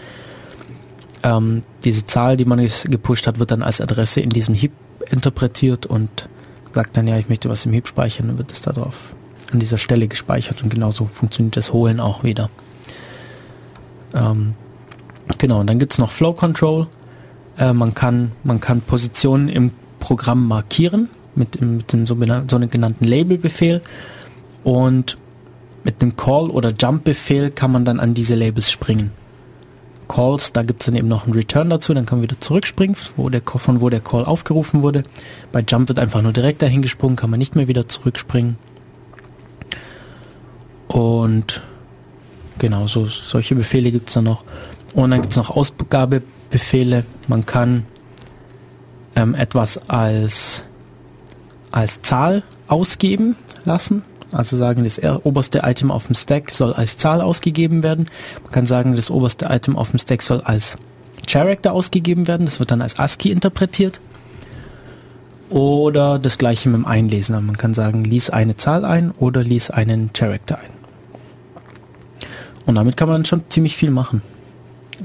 ähm, diese Zahl, die man gepusht hat, wird dann als Adresse in diesem Heap interpretiert und sagt dann, ja, ich möchte was im Heap speichern, dann wird es darauf an dieser Stelle gespeichert und genauso funktioniert das Holen auch wieder. Ähm, genau, und dann gibt es noch Flow Control. Äh, man, kann, man kann Positionen im Programm markieren mit, mit dem sogenannten Label-Befehl und mit dem Call- oder Jump-Befehl kann man dann an diese Labels springen. Calls, da gibt es dann eben noch einen Return dazu, dann kann man wieder zurückspringen, wo der, von wo der Call aufgerufen wurde. Bei Jump wird einfach nur direkt dahin gesprungen, kann man nicht mehr wieder zurückspringen. Und genau, so, solche Befehle gibt es dann noch. Und dann gibt es noch Ausgabebefehle. Man kann ähm, etwas als, als Zahl ausgeben lassen. Also sagen, das oberste Item auf dem Stack soll als Zahl ausgegeben werden. Man kann sagen, das oberste Item auf dem Stack soll als Character ausgegeben werden. Das wird dann als ASCII interpretiert. Oder das gleiche mit dem Einlesen. Man kann sagen, lies eine Zahl ein oder lies einen Character ein. Und damit kann man schon ziemlich viel machen.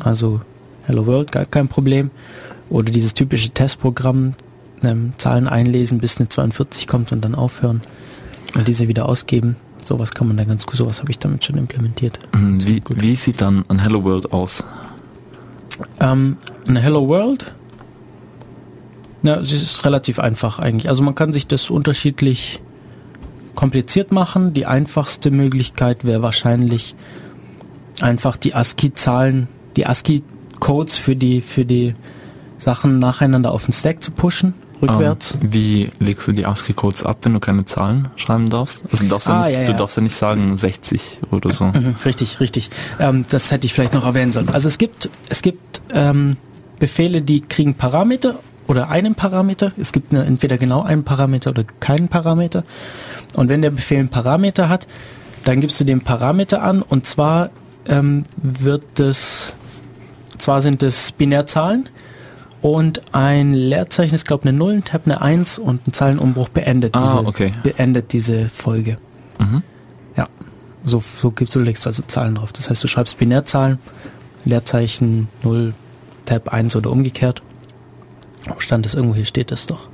Also Hello World, gar kein Problem. Oder dieses typische Testprogramm, ähm, Zahlen einlesen, bis eine 42 kommt und dann aufhören und diese wieder ausgeben. Sowas kann man da ganz gut, sowas habe ich damit schon implementiert. Mhm, wie, wie sieht dann ein Hello World aus? Ähm, eine Hello World? Na, es ist relativ einfach eigentlich. Also man kann sich das unterschiedlich kompliziert machen. Die einfachste Möglichkeit wäre wahrscheinlich einfach die ASCII-Zahlen, die ASCII-Codes für die, für die Sachen nacheinander auf den Stack zu pushen rückwärts. Um, ähm, wie legst du die ASCII-Codes ab, wenn du keine Zahlen schreiben darfst? Also du darfst, ah, ja nicht, ja, ja. du darfst ja nicht sagen 60 oder so. Mhm, richtig, richtig. Ähm, das hätte ich vielleicht noch erwähnen sollen. Also es gibt, es gibt ähm, Befehle, die kriegen Parameter oder einen Parameter. Es gibt eine, entweder genau einen Parameter oder keinen Parameter. Und wenn der Befehl einen Parameter hat, dann gibst du den Parameter an und zwar ähm, wird das, zwar sind es Binärzahlen, und ein Leerzeichen ist, glaube ich, eine Null, Tab eine 1 und ein Zeilenumbruch beendet, ah, diese, okay. beendet diese Folge. Mhm. Ja, so, so gibst du legst also Zahlen drauf. Das heißt, du schreibst Binärzahlen, Leerzeichen 0, Tab 1 oder umgekehrt. Stand es irgendwo hier steht das doch.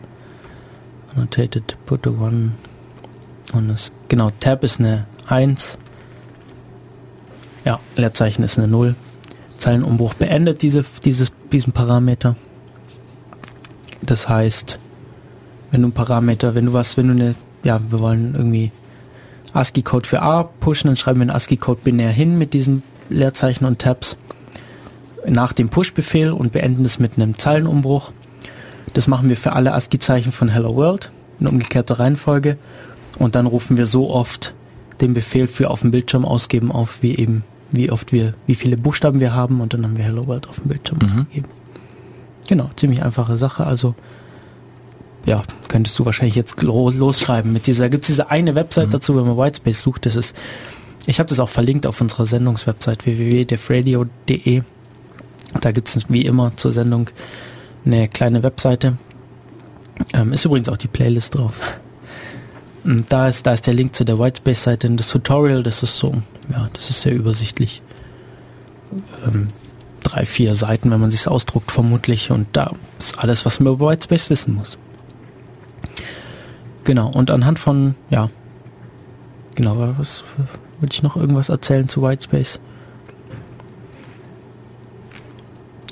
Annotated, put a one. Und das, genau, Tab ist eine 1. Ja, Leerzeichen ist eine 0. Zeilenumbruch beendet diese, dieses, diesen Parameter. Das heißt, wenn du ein Parameter, wenn du was, wenn du eine, ja, wir wollen irgendwie ASCII-Code für A pushen, dann schreiben wir einen ASCII-Code binär hin mit diesen Leerzeichen und Tabs nach dem Push-Befehl und beenden es mit einem Zeilenumbruch. Das machen wir für alle ASCII-Zeichen von Hello World in umgekehrter Reihenfolge und dann rufen wir so oft den Befehl für auf dem Bildschirm ausgeben auf, wie eben, wie oft wir, wie viele Buchstaben wir haben und dann haben wir Hello World auf dem Bildschirm mhm. ausgegeben. Genau, ziemlich einfache Sache. Also ja, könntest du wahrscheinlich jetzt losschreiben mit dieser, gibt es diese eine Website mhm. dazu, wenn man Whitespace sucht, das ist, ich habe das auch verlinkt auf unserer Sendungswebsite www.defradio.de. Da gibt es wie immer zur Sendung eine kleine Webseite. Ähm, ist übrigens auch die Playlist drauf. Und da ist, da ist der Link zu der Whitespace-Seite das Tutorial, das ist so, ja, das ist sehr übersichtlich. Ähm, drei, vier Seiten, wenn man sich ausdruckt, vermutlich. Und da ist alles, was man über Whitespace wissen muss. Genau, und anhand von, ja, genau, was würde ich noch irgendwas erzählen zu Whitespace?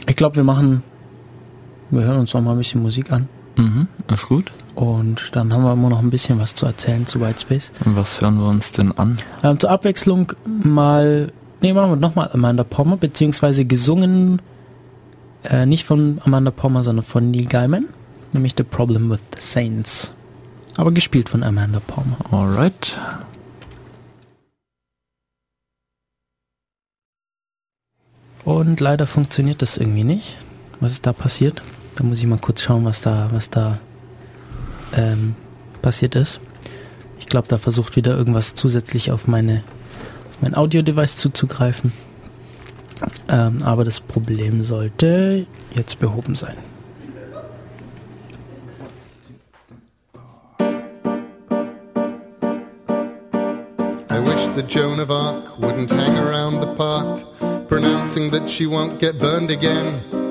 Ich glaube, wir machen, wir hören uns noch mal ein bisschen Musik an. Mhm, ist gut. Und dann haben wir immer noch ein bisschen was zu erzählen zu Whitespace. Und was hören wir uns denn an? Ähm, zur Abwechslung mal Nee, machen wir nochmal Amanda Pommer, beziehungsweise gesungen, äh, nicht von Amanda Pommer, sondern von Neil Gaiman, nämlich The Problem with the Saints. Aber gespielt von Amanda Pommer. Alright. Und leider funktioniert das irgendwie nicht. Was ist da passiert? Da muss ich mal kurz schauen, was da, was da ähm, passiert ist. Ich glaube, da versucht wieder irgendwas zusätzlich auf meine mein Audio-Device zuzugreifen. Ähm, aber das Problem sollte jetzt behoben sein. I wish that Joan of Arc wouldn't hang around the park, pronouncing that she won't get burned again.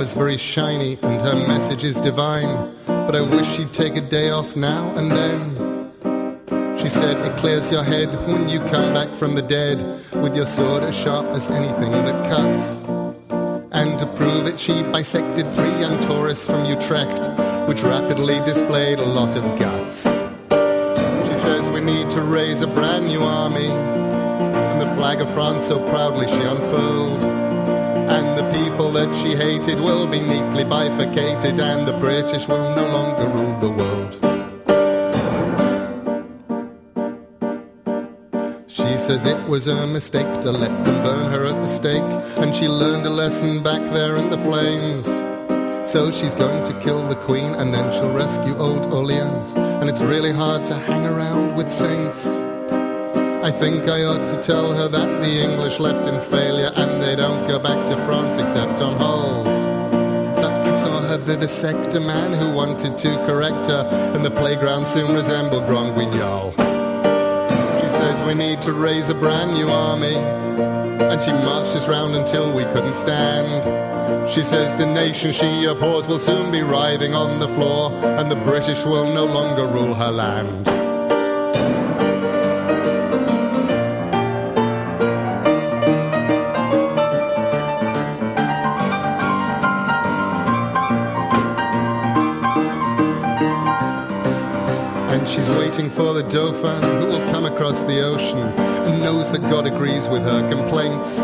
Is very shiny and her message is divine, but I wish she'd take a day off now and then. She said it clears your head when you come back from the dead with your sword as sharp as anything that cuts. And to prove it, she bisected three young tourists from Utrecht, which rapidly displayed a lot of guts. She says we need to raise a brand new army, and the flag of France so proudly she unfurled. And the people that she hated will be neatly bifurcated, and the British will no longer rule the world. She says it was a mistake to let them burn her at the stake, and she learned a lesson back there in the flames. So she's going to kill the queen and then she'll rescue old Orleans. And it's really hard to hang around with saints. I think I ought to tell her that the English left in failure and they don't go back to France except on holes. But I saw her vivisect a man who wanted to correct her, and the playground soon resembled Grand Guignol. She says we need to raise a brand new army, and she marched us round until we couldn't stand. She says the nation she abhors will soon be writhing on the floor, and the British will no longer rule her land. Waiting for the Dauphin who will come across the ocean and knows that God agrees with her complaints.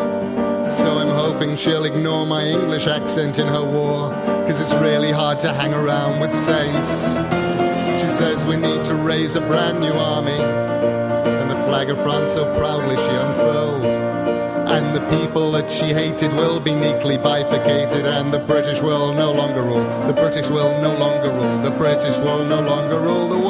So I'm hoping she'll ignore my English accent in her war, cause it's really hard to hang around with saints. She says we need to raise a brand new army, and the flag of France so proudly she unfurled. And the people that she hated will be neatly bifurcated, and the British will no longer rule. The British will no longer rule. The British will no longer rule the world.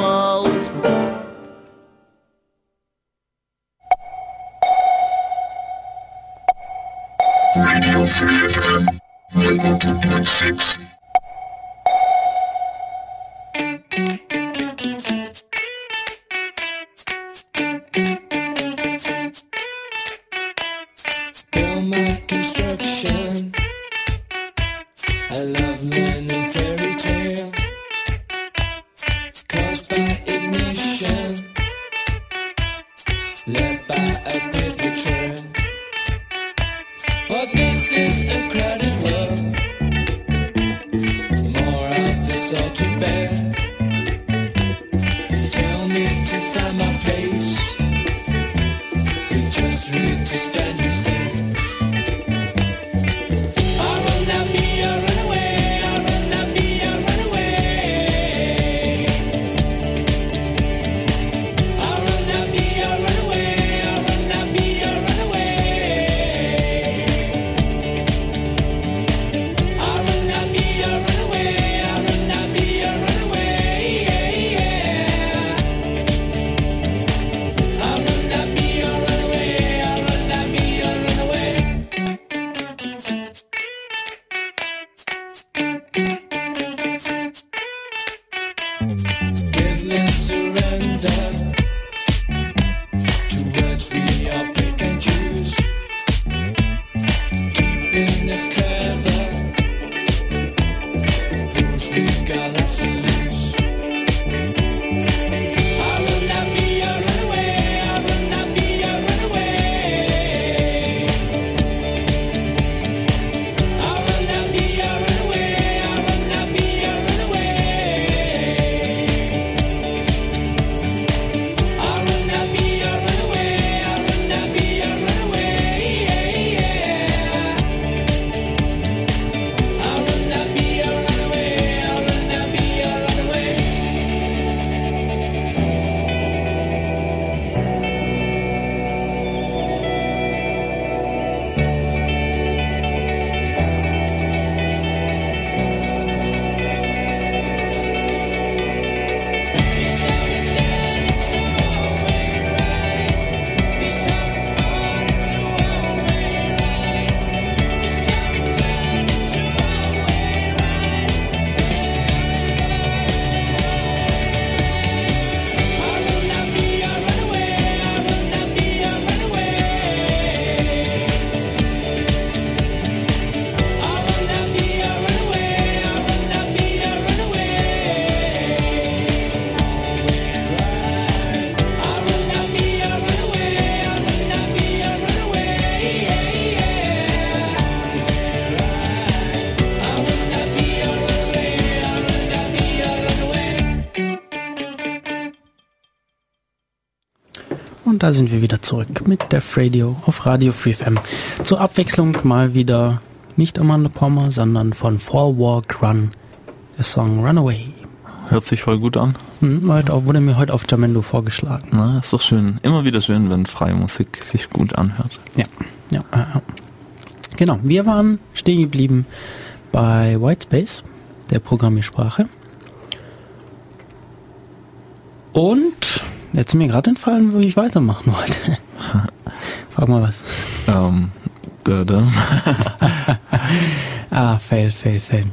Und da sind wir wieder zurück mit Def Radio auf Radio Free FM. Zur Abwechslung mal wieder nicht Amanda Palmer, sondern von Fall Walk Run, der Song Runaway. Hört sich voll gut an. Hm, heute auch, wurde mir heute auf Jamendo vorgeschlagen. Na, ist doch schön. Immer wieder schön, wenn freie Musik sich gut anhört. Ja, ja, ja. ja. Genau, wir waren stehen geblieben bei Whitespace, der Programmiersprache. Und jetzt mir gerade entfallen, wie ich weitermachen wollte. Frag mal was. Ähm, da, da. Ah, fail, fail, fail.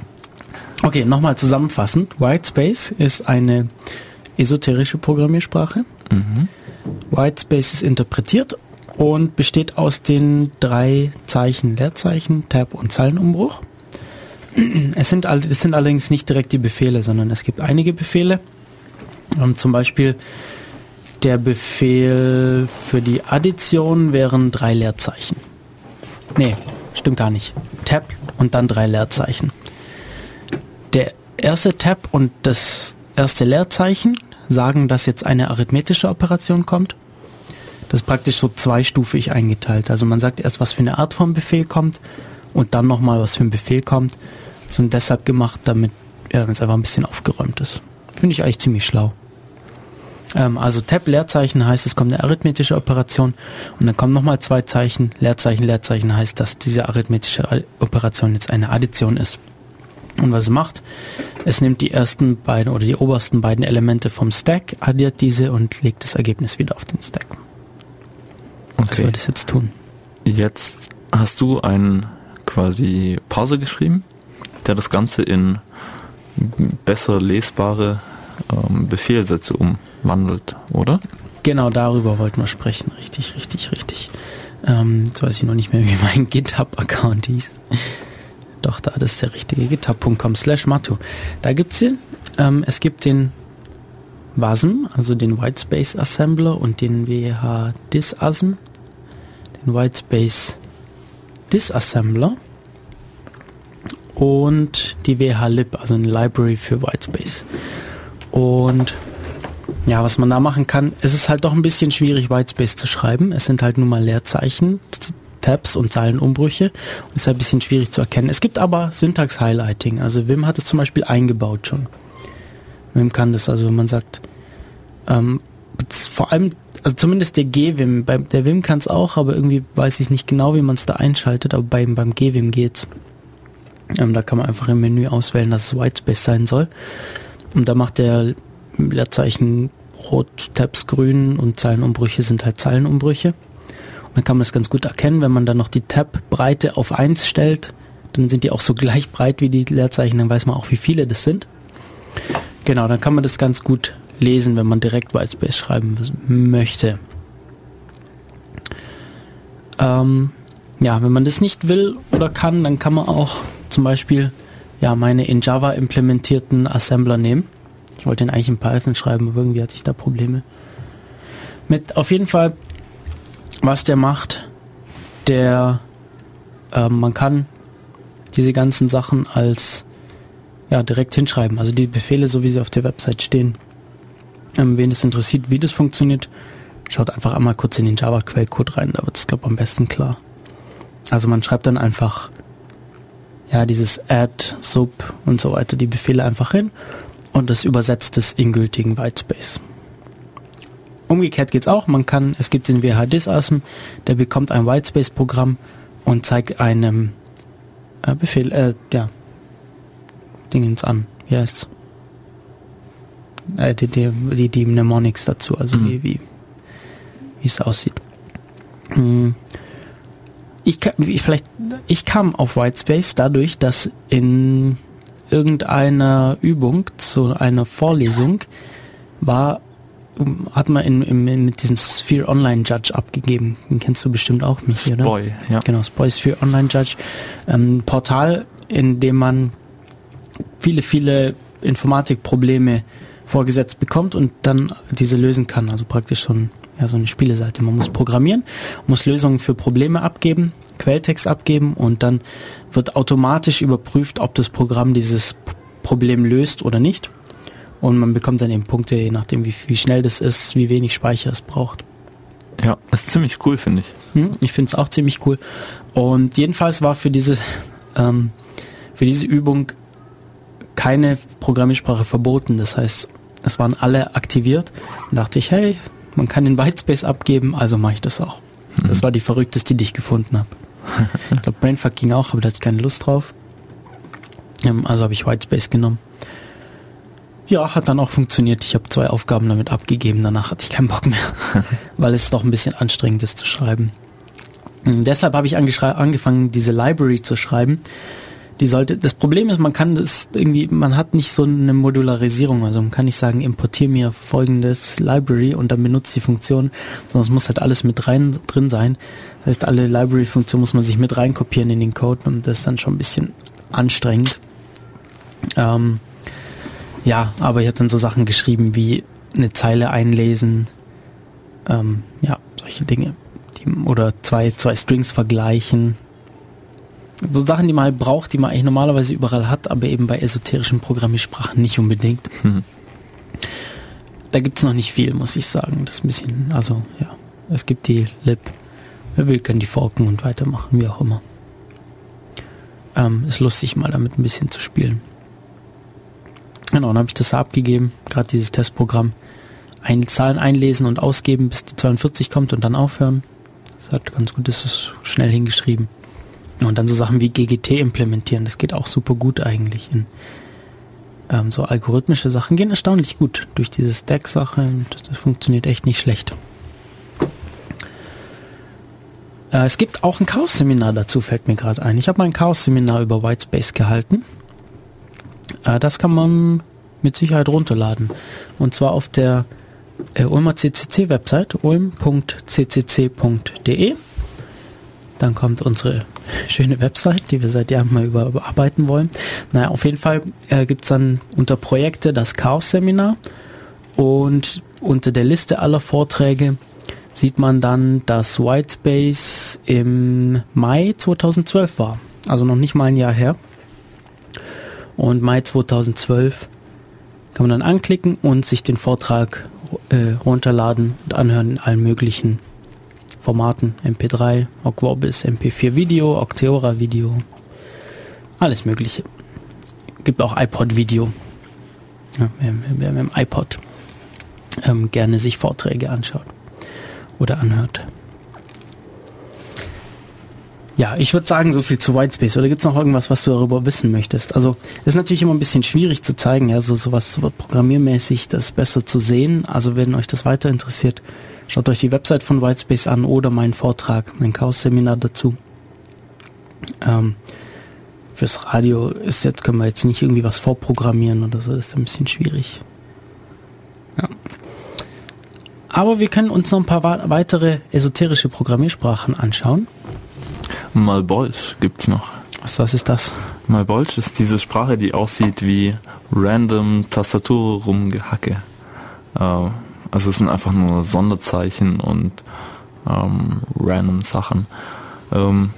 Okay, nochmal zusammenfassend. Whitespace ist eine esoterische Programmiersprache. Mhm. Whitespace ist interpretiert und besteht aus den drei Zeichen Leerzeichen, Tab und Zeilenumbruch. Es sind, es sind allerdings nicht direkt die Befehle, sondern es gibt einige Befehle. Ähm, zum Beispiel der Befehl für die Addition wären drei Leerzeichen. Nee, stimmt gar nicht. Tab und dann drei Leerzeichen. Der erste Tab und das erste Leerzeichen sagen, dass jetzt eine arithmetische Operation kommt. Das ist praktisch so zweistufig eingeteilt. Also man sagt erst, was für eine Art von Befehl kommt und dann nochmal, was für ein Befehl kommt. Das sind deshalb gemacht, damit ja, es einfach ein bisschen aufgeräumt ist. Finde ich eigentlich ziemlich schlau. Ähm, also Tab Leerzeichen heißt, es kommt eine arithmetische Operation und dann kommen nochmal zwei Zeichen. Leerzeichen, Leerzeichen heißt, dass diese arithmetische Operation jetzt eine Addition ist. Und was es macht, es nimmt die ersten beiden oder die obersten beiden Elemente vom Stack, addiert diese und legt das Ergebnis wieder auf den Stack. Was Okay. wird es jetzt tun? Jetzt hast du einen quasi Parser geschrieben, der das Ganze in besser lesbare ähm, Befehlsätze umwandelt, oder? Genau darüber wollten wir sprechen. Richtig, richtig, richtig. Ähm, jetzt weiß ich noch nicht mehr, wie mein GitHub-Account hieß. Doch, da das ist der richtige. github.com slash Matu. Da gibt's den. Ähm, es gibt den WASM, also den Whitespace Assembler und den WH Disasm. Den Whitespace Disassembler. Und die WH-Lib, also eine Library für Whitespace. Und ja, was man da machen kann, es ist halt doch ein bisschen schwierig, Whitespace zu schreiben. Es sind halt nun mal Leerzeichen, Tabs und Zeilenumbrüche. Und es ist halt ein bisschen schwierig zu erkennen. Es gibt aber Syntax-Highlighting. Also Wim hat es zum Beispiel eingebaut schon. Wim kann das, also wenn man sagt, ähm, vor allem, also zumindest der G-Wim, beim- der Wim kann es auch, aber irgendwie weiß ich nicht genau, wie man es da einschaltet, aber beim, beim G-Wim geht's. Ähm, da kann man einfach im Menü auswählen, dass es Whitespace sein soll. Und da macht der Leerzeichen rot, Tabs grün und Zeilenumbrüche sind halt Zeilenumbrüche. Und dann kann man es ganz gut erkennen, wenn man dann noch die Tab-Breite auf 1 stellt, dann sind die auch so gleich breit wie die Leerzeichen, dann weiß man auch, wie viele das sind. Genau, dann kann man das ganz gut lesen, wenn man direkt Whitespace schreiben möchte. Ähm, ja, wenn man das nicht will oder kann, dann kann man auch zum Beispiel ja, meine in Java implementierten Assembler nehmen. Ich wollte den eigentlich in Python schreiben, aber irgendwie hatte ich da Probleme. Mit auf jeden Fall, was der macht, der ähm, man kann diese ganzen Sachen als ja direkt hinschreiben. Also die Befehle, so wie sie auf der Website stehen. Ähm, wen es interessiert, wie das funktioniert, schaut einfach einmal kurz in den Java-Quellcode rein, da wird es, glaube ich, am besten klar. Also man schreibt dann einfach ja dieses add, sub und so weiter, die Befehle einfach hin und das übersetzt es in gültigen Whitespace. Umgekehrt geht's auch, man kann, es gibt den WH-Disasm, der bekommt ein Whitespace-Programm und zeigt einem äh, Befehl, äh, ja, Dingens an. Wie heißt's? Äh, die, die, die, die Mnemonics dazu, also Mhm. wie, wie, wie es aussieht. Hm. Ich, vielleicht, ich kam auf Whitespace dadurch, dass in irgendeiner Übung zu einer Vorlesung war, um, hat man in, in, mit diesem Sphere Online Judge abgegeben. Den kennst du bestimmt auch, Michi, oder? Boy, ja. Genau, Spoy Sphere Online Judge. Ähm, ein Portal, in dem man viele, viele Informatikprobleme vorgesetzt bekommt und dann diese lösen kann. Also praktisch so, ein, ja, so eine Spieleseite. Man muss programmieren, muss Lösungen für Probleme abgeben, Quelltext abgeben und dann wird automatisch überprüft, ob das Programm dieses Problem löst oder nicht. Und man bekommt dann eben Punkte, je nachdem, wie, wie schnell das ist, wie wenig Speicher es braucht. Ja, ist ziemlich cool, finde ich. Hm, Ich finde es auch ziemlich cool. Und jedenfalls war für diese, ähm, für diese Übung keine Programmiersprache verboten. Das heißt, es waren alle aktiviert. Und dachte ich, hey, man kann den Whitespace abgeben, also mache ich das auch. Das war die verrückteste, die ich gefunden habe. ich glaube, Brainfuck ging auch, aber da hatte ich keine Lust drauf. Ähm, also habe ich Whitespace genommen. Ja, hat dann auch funktioniert. Ich habe zwei Aufgaben damit abgegeben. Danach hatte ich keinen Bock mehr, weil es doch ein bisschen anstrengend ist zu schreiben. Ähm, deshalb habe ich angefangen, diese Library zu schreiben. Die sollte, das Problem ist, man kann das irgendwie, man hat nicht so eine Modularisierung, also man kann nicht sagen, importier mir folgendes Library und dann benutzt die Funktion, sondern es muss halt alles mit rein drin sein. Das heißt, alle Library-Funktionen muss man sich mit reinkopieren in den Code und das ist dann schon ein bisschen anstrengend. Ähm, ja, aber ich habe dann so Sachen geschrieben wie eine Zeile einlesen, ähm, ja, solche Dinge. Die, oder zwei, zwei Strings vergleichen. So Sachen, die man halt braucht, die man eigentlich normalerweise überall hat, aber eben bei esoterischen Programmiersprachen nicht unbedingt. Mhm. Da gibt's noch nicht viel, muss ich sagen. Das ist ein bisschen, also ja, es gibt die Lib. Wer will, kann die forken und weitermachen, wie auch immer. Ähm, ist lustig, mal damit ein bisschen zu spielen. Genau, dann habe ich das abgegeben, gerade dieses Testprogramm. Ein, Zahlen einlesen und ausgeben, bis die 42 kommt und dann aufhören. Das hat ganz gut, das ist schnell hingeschrieben. Und dann so Sachen wie GGT implementieren, das geht auch super gut eigentlich. In, ähm, so algorithmische Sachen gehen erstaunlich gut durch diese Stack-Sache das, das funktioniert echt nicht schlecht. Äh, es gibt auch ein Chaos-Seminar dazu, fällt mir gerade ein. Ich habe mal ein Chaos-Seminar über Whitespace gehalten. Äh, das kann man mit Sicherheit runterladen. Und zwar auf der äh, Ulmer CCC-Website, ulm.ccc.de. Dann kommt unsere schöne Website, die wir seit Jahren mal überarbeiten wollen. Naja, auf jeden Fall äh, gibt's dann unter Projekte das Chaos-Seminar und unter der Liste aller Vorträge sieht man dann, dass Whitespace im Mai 2012 war. Also noch nicht mal ein Jahr her. Und Mai 2012 kann man dann anklicken und sich den Vortrag äh, runterladen und anhören in allen möglichen Formaten. MP3, Ogvorbis, MP4 Video, Octeora Video. Alles mögliche. Gibt auch iPod Video. Ja, wer, mit dem iPod ähm, gerne sich Vorträge anschaut oder anhört. Ja, ich würde sagen, so viel zu Whitespace. Oder gibt es noch irgendwas, was du darüber wissen möchtest? Also, es ist natürlich immer ein bisschen schwierig zu zeigen, ja, so sowas so programmiermäßig, das besser zu sehen. Also, wenn euch das weiter interessiert, schaut euch die Website von Whitespace an oder meinen Vortrag, mein Chaos-Seminar dazu. Ähm, fürs Radio ist jetzt, können wir jetzt nicht irgendwie was vorprogrammieren oder so, das ist ein bisschen schwierig. Ja. Aber wir können uns noch ein paar weitere esoterische Programmiersprachen anschauen. Malbolge gibt's noch. Was, was ist das? Malbolge ist diese Sprache, die aussieht wie random Tastatur rumgehacke. Äh, also es sind einfach nur Sonderzeichen und ähm, random Sachen. Ähm,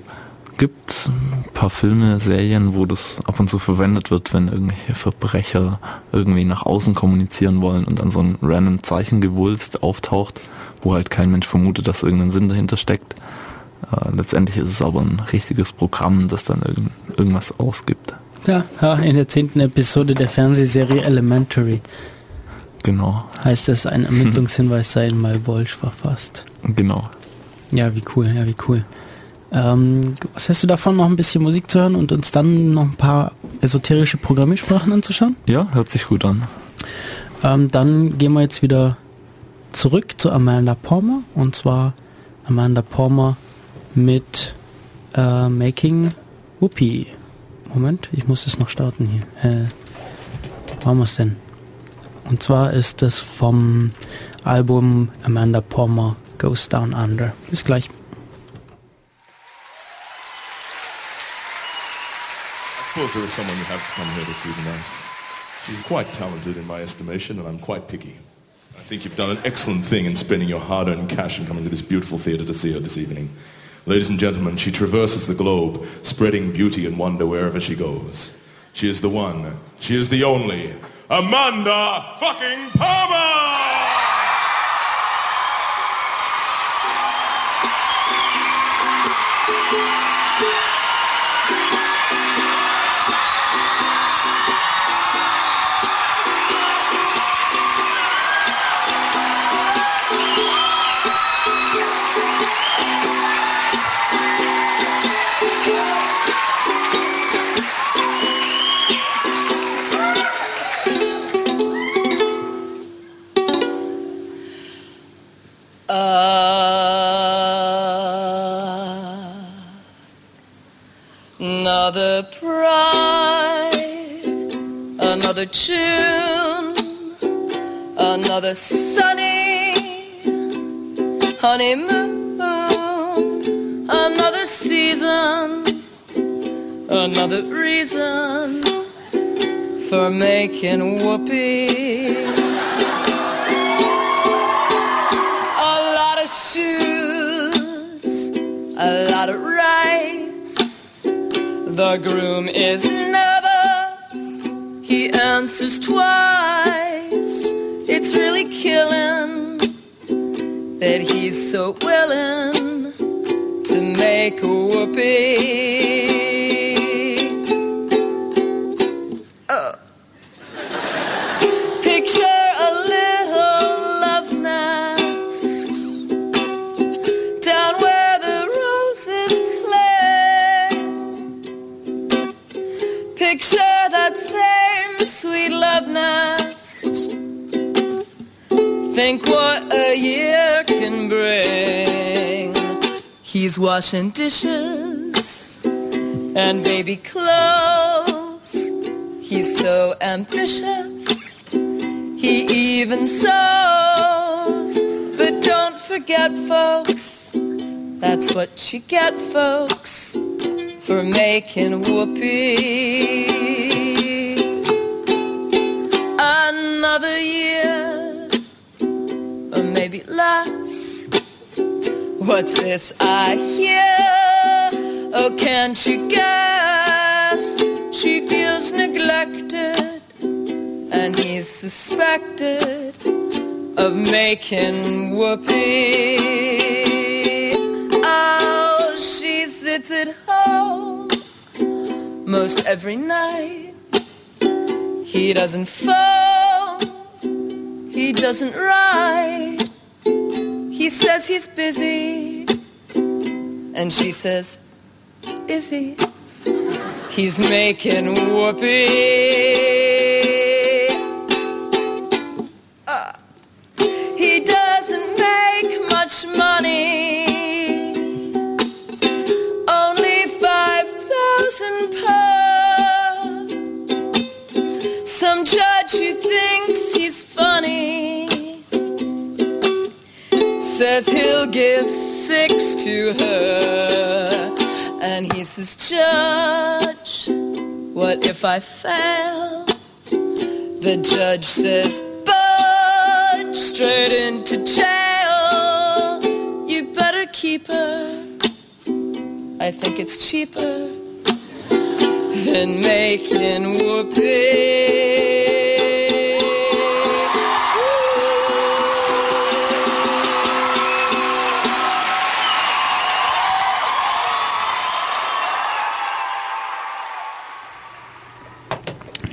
gibt ein paar Filme, Serien, wo das ab und zu verwendet wird, wenn irgendwelche Verbrecher irgendwie nach außen kommunizieren wollen und dann so ein random Zeichengewulst auftaucht, wo halt kein Mensch vermutet, dass irgendein Sinn dahinter steckt. Äh, letztendlich ist es aber ein richtiges Programm, das dann irgend, irgendwas ausgibt. Ja, ja, in der zehnten Episode der Fernsehserie Elementary Genau, heißt es, ein Ermittlungshinweis sei in Malbolge verfasst. genau. Ja, wie cool, ja, wie cool. Ähm, was hältst du davon, noch ein bisschen Musik zu hören und uns dann noch ein paar esoterische Programmiersprachen anzuschauen? Ja, hört sich gut an. Ähm, dann gehen wir jetzt wieder zurück zu Amanda Palmer und zwar Amanda Palmer mit äh, Making Whoopi. Moment, ich muss es noch starten hier. Äh, wo haben wir es denn? Und zwar ist es vom Album Amanda Palmer Goes Down Under. Bis gleich. I suppose there is someone you have to come here to see tonight. She's quite talented in my estimation, and I'm quite picky. I think you've done an excellent thing in spending your hard-earned cash and coming to this beautiful theatre to see her this evening. Ladies and gentlemen, she traverses the globe, spreading beauty and wonder wherever she goes. She is the one. She is the only. Amanda fucking Palmer! Another tune, another sunny honeymoon, another season, another reason for making whoopee. A lot of shoes, a lot of rice. The groom is. He answers twice. It's really killing that he's so willing to make a whoopee. Think what a year can bring. He's washing dishes and baby clothes. He's so ambitious. He even sews. But don't forget, folks, that's what you get, folks, for making whoopee. Less. What's this I hear? Oh, can't you guess? She feels neglected, and he's suspected of making whoopee. Oh, she sits at home most every night. He doesn't phone, he doesn't write. He says he's busy, and she says, Is he? He's making whoopee. Give six to her. And he says, Judge, what if I fail? The judge says, Budge straight into jail. You better keep her. I think it's cheaper than making whoopee.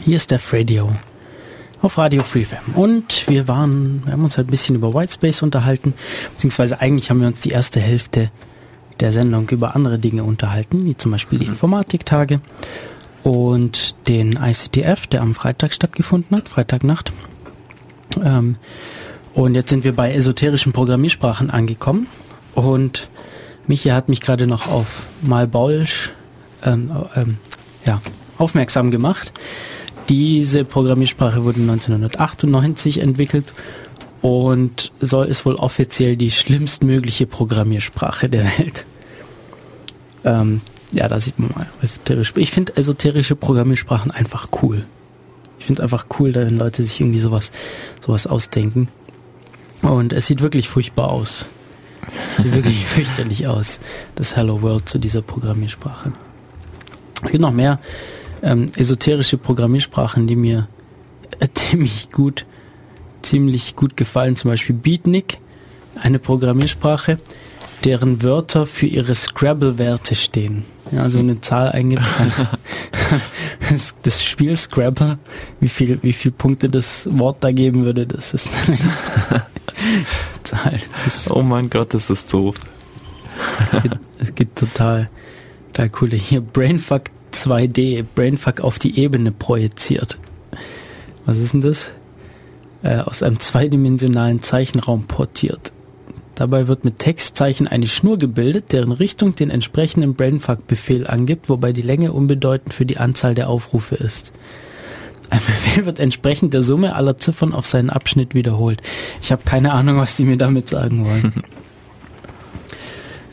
Hier ist der Radio auf Radio Free FM. Und wir waren, wir haben uns halt ein bisschen über Whitespace unterhalten, beziehungsweise eigentlich haben wir uns die erste Hälfte der Sendung über andere Dinge unterhalten, wie zum Beispiel die Informatiktage und den ICTF, der am Freitag stattgefunden hat, Freitagnacht. Ähm, und jetzt sind wir bei esoterischen Programmiersprachen angekommen und Michi hat mich gerade noch auf Malbolsch ähm, ähm, ja, aufmerksam gemacht. Diese Programmiersprache wurde 1998 entwickelt und soll ist wohl offiziell die schlimmstmögliche Programmiersprache der Welt. Ähm, ja, da sieht man mal. Ich finde esoterische Programmiersprachen einfach cool. Ich finde es einfach cool, wenn Leute sich irgendwie sowas, sowas ausdenken. Und es sieht wirklich furchtbar aus. Sieht wirklich fürchterlich aus, das Hello World zu dieser Programmiersprache. Es gibt noch mehr ähm, esoterische Programmiersprachen, die mir äh, ziemlich gut, ziemlich gut gefallen. Zum Beispiel Beatnik, eine Programmiersprache, deren Wörter für ihre Scrabble-Werte stehen. Ja, also eine Zahl eingibst, dann das, Spiel Scrabble, wie viel, wie viel Punkte das Wort da geben würde, das ist Zahl. Das ist Oh mein Gott, das ist doof. Es gibt total, total coole. Hier Brainfuck 2D, Brainfuck auf die Ebene projiziert. Was ist denn das? Äh, aus einem zweidimensionalen Zeichenraum portiert. Dabei wird mit Textzeichen eine Schnur gebildet, deren Richtung den entsprechenden Brainfuck-Befehl angibt, wobei die Länge unbedeutend für die Anzahl der Aufrufe ist. Ein Befehl wird entsprechend der Summe aller Ziffern auf seinen Abschnitt wiederholt. Ich habe keine Ahnung, was die mir damit sagen wollen.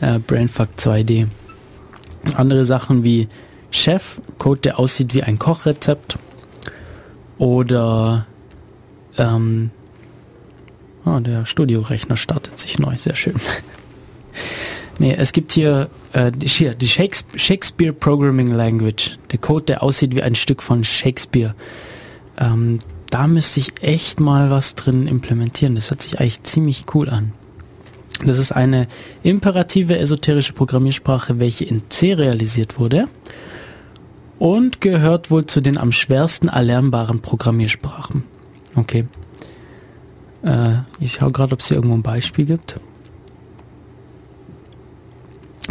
äh, Brainfuck 2D. Andere Sachen wie Chef, Code, der aussieht wie ein Kochrezept. Oder ähm, oh, der Studiorechner startet sich neu, sehr schön. nee, es gibt hier, äh, die- hier die Shakespeare, Shakespeare Programming Language. Der Code, der aussieht wie ein Stück von Shakespeare. Ähm, da müsste ich echt mal was drin implementieren. Das hört sich eigentlich ziemlich cool an. Das ist eine imperative esoterische Programmiersprache, welche in C realisiert wurde und gehört wohl zu den am schwersten erlernbaren Programmiersprachen. Okay. Äh, ich schaue gerade, ob es hier irgendwo ein Beispiel gibt.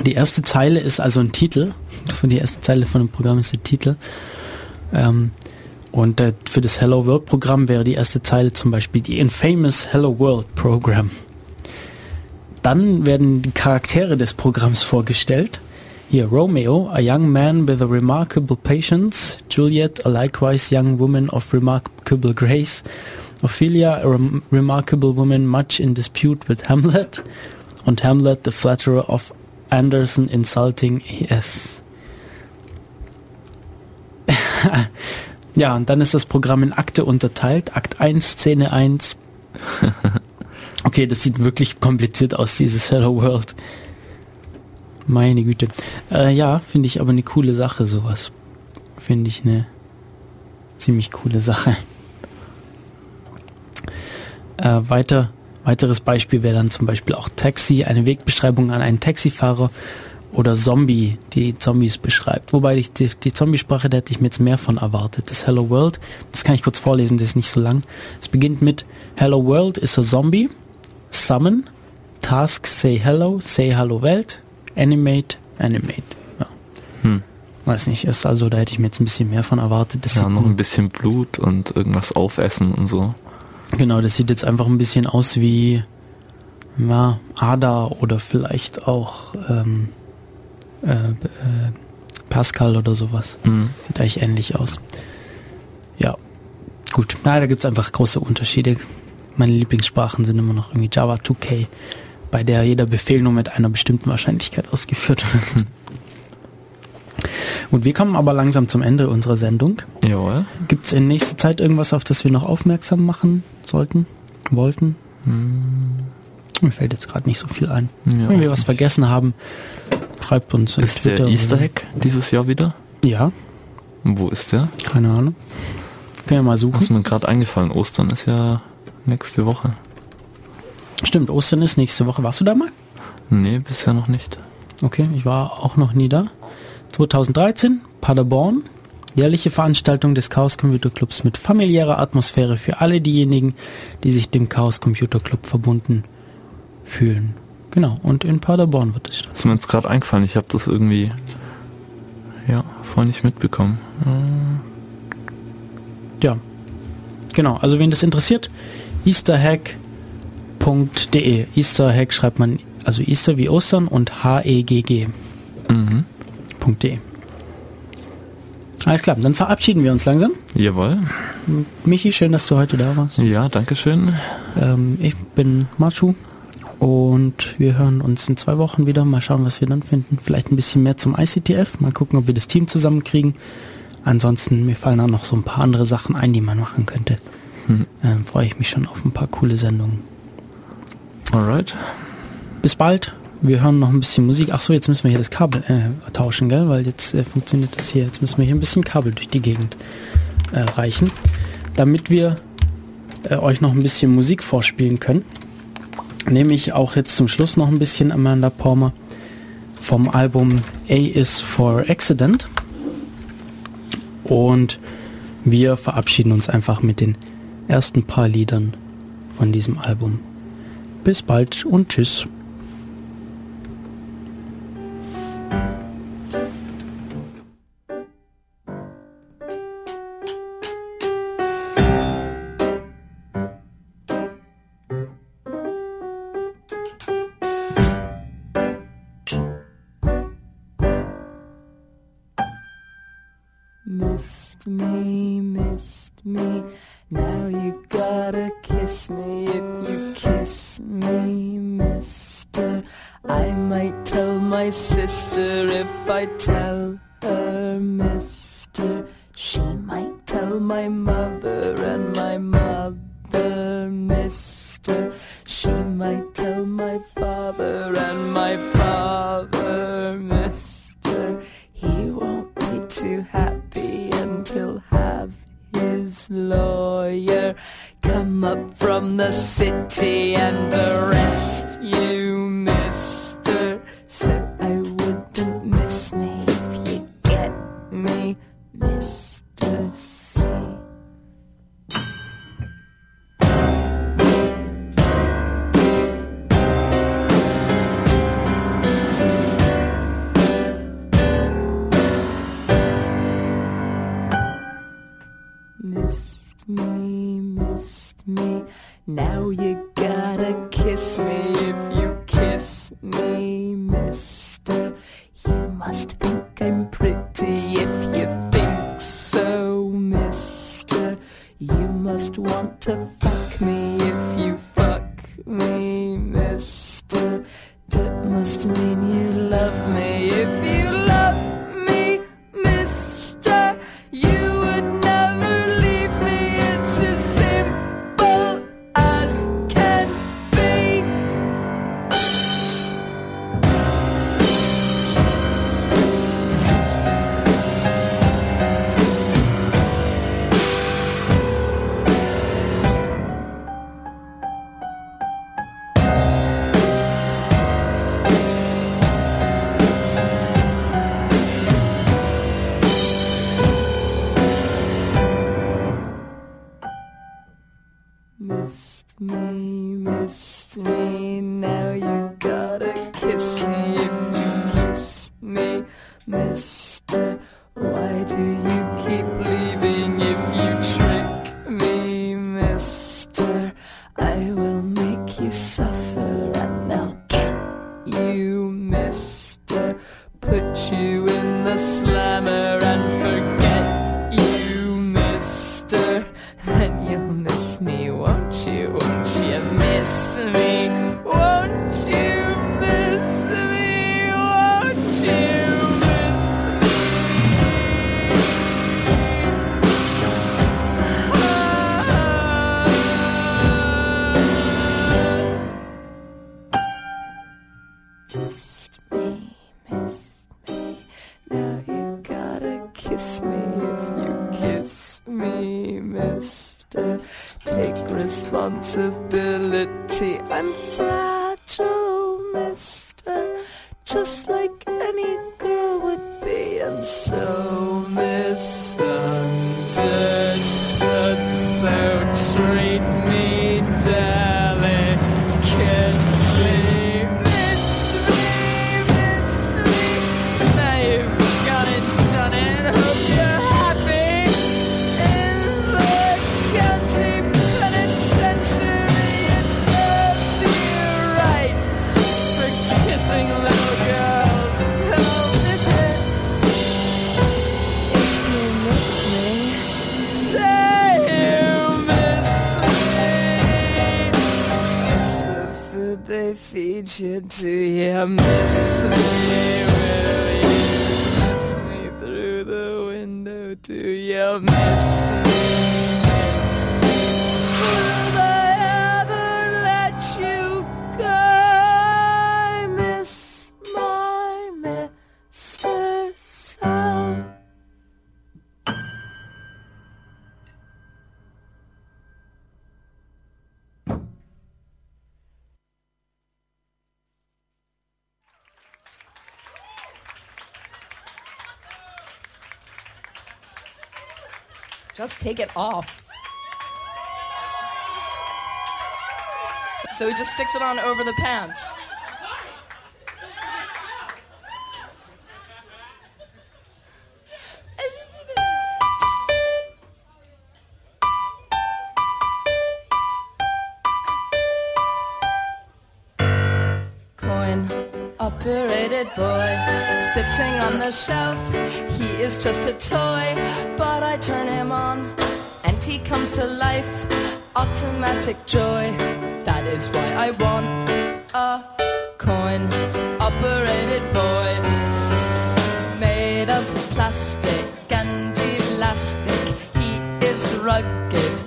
Die erste Zeile ist also ein Titel. Die erste Zeile von dem Programm ist der Titel. Ähm, und äh, für das Hello World Programm wäre die erste Zeile zum Beispiel die Infamous Hello World Program. Dann werden die Charaktere des Programms vorgestellt. Hier Romeo, a young man with a remarkable patience. Juliet, a likewise young woman of remarkable grace. Ophelia, a rem remarkable woman much in dispute with Hamlet. Und Hamlet, the flatterer of Anderson insulting yes. ja, und dann ist das Programm in Akte unterteilt. Akt 1, Szene 1. Okay, das sieht wirklich kompliziert aus, dieses Hello World. Meine Güte. Äh, ja, finde ich aber eine coole Sache, sowas. Finde ich eine ziemlich coole Sache. Äh, weiter, weiteres Beispiel wäre dann zum Beispiel auch Taxi, eine Wegbeschreibung an einen Taxifahrer oder Zombie, die Zombies beschreibt. Wobei ich die, die Zombie-Sprache, da hätte ich mir jetzt mehr von erwartet. Das Hello World, das kann ich kurz vorlesen, das ist nicht so lang. Es beginnt mit Hello World is a Zombie, Summon, Task Say Hello, Say Hello Welt, Animate, Animate. Ja. Hm. Weiß nicht, ist also, da hätte ich mir jetzt ein bisschen mehr von erwartet. Das Ja, noch ein bisschen Blut und irgendwas aufessen und so. Genau, das sieht jetzt einfach ein bisschen aus wie ja, Ada oder vielleicht auch ähm, äh, äh, Pascal oder sowas. Hm. Sieht eigentlich ähnlich aus. Ja, gut. Na, da gibt's einfach große Unterschiede. Meine Lieblingssprachen sind immer noch irgendwie Java 2K, bei der jeder Befehl nur mit einer bestimmten Wahrscheinlichkeit ausgeführt wird. Gut, wir kommen aber langsam zum Ende unserer Sendung. Jawohl. Gibt es in nächster Zeit irgendwas, auf das wir noch aufmerksam machen sollten, wollten? Mir fällt jetzt gerade nicht so viel ein. Ja. Wenn wir was vergessen haben, schreibt uns in Ist der Twitter. Easter Egg dieses Jahr wieder? Ja, Wo ist der? keine Ahnung. Können wir mal Was suchen. mir gerade eingefallen, Ostern ist ja nächste Woche. Stimmt, Ostern ist nächste Woche. Warst du da mal? Nee, bisher noch nicht. Okay, ich war auch noch nie da. 2013, Paderborn. Jährliche Veranstaltung des Chaos Computer Clubs mit familiärer Atmosphäre für alle diejenigen, die sich dem Chaos Computer Club verbunden fühlen. Genau, und in Paderborn wird es stattfinden. Ist mir jetzt gerade eingefallen, ich habe das irgendwie ja, voll nicht mitbekommen. Ja, genau. Also wen das interessiert, easterhack.de. Easterhack schreibt man, also Easter wie Ostern und H-E-G-G. Mhm. .de. Alles klar, dann verabschieden wir uns langsam. Jawohl. Michi, schön, dass du heute da warst. Ja, danke schön. Ähm, ich bin Machu und wir hören uns in zwei Wochen wieder. Mal schauen, was wir dann finden. Vielleicht ein bisschen mehr zum ICTF. Mal gucken, ob wir das Team zusammenkriegen. Ansonsten, mir fallen auch noch so ein paar andere Sachen ein, die man machen könnte. Hm. Ähm, Freue ich mich schon auf ein paar coole Sendungen. Alright. Bis bald. Wir hören noch ein bisschen Musik. Ach so, jetzt müssen wir hier das Kabel äh, tauschen, gell? Weil jetzt äh, funktioniert das hier. Jetzt müssen wir hier ein bisschen Kabel durch die Gegend äh, reichen, damit wir äh, euch noch ein bisschen Musik vorspielen können. nehme ich auch jetzt zum Schluss noch ein bisschen Amanda Palmer vom Album A is for Accident. Und wir verabschieden uns einfach mit den ersten paar Liedern von diesem Album. Bis bald und tschüss. Take it off. So he just sticks it on over the pants. Coin operated boy sitting on the shelf he is just a toy. But I turn him on, and he comes to life. Automatic joy, that is why I want a coin operated boy. Made of plastic and elastic, he is rugged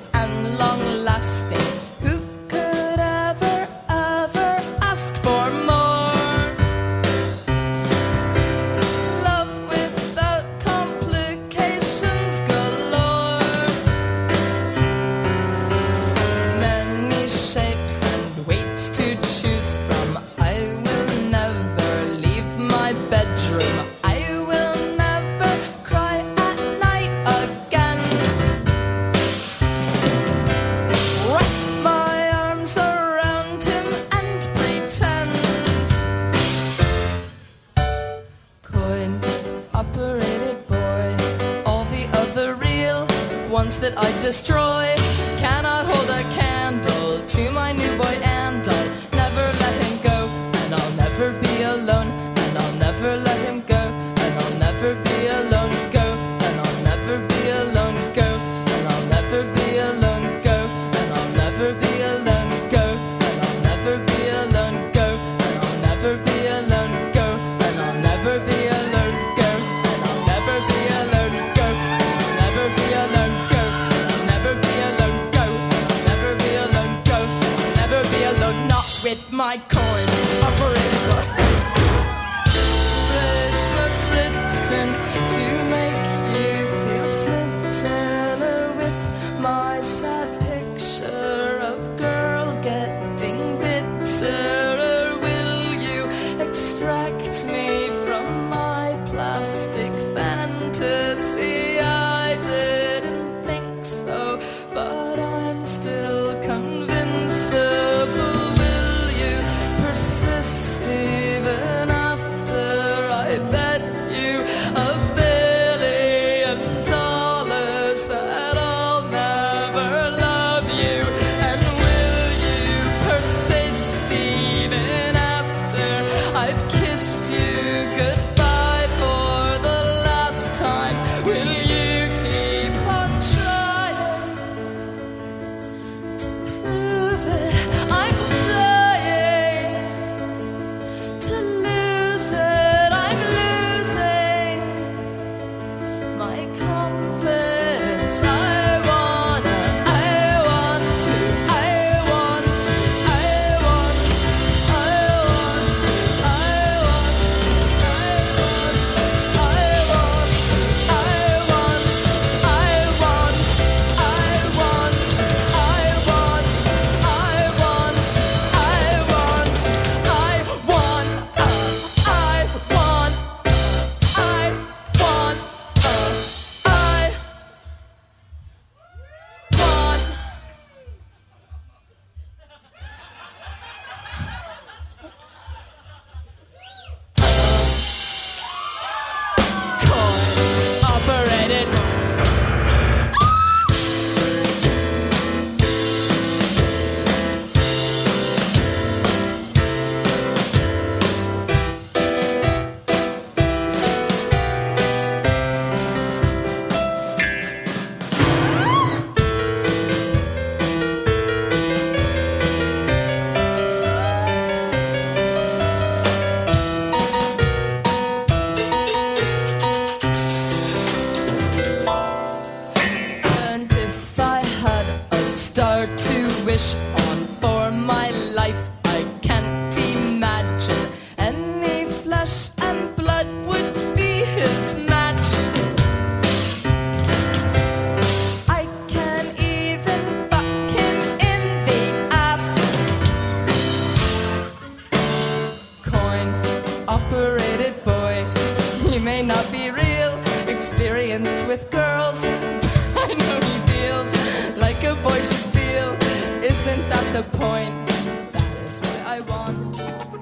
that I destroy. Cannot hold a candle to my new boy.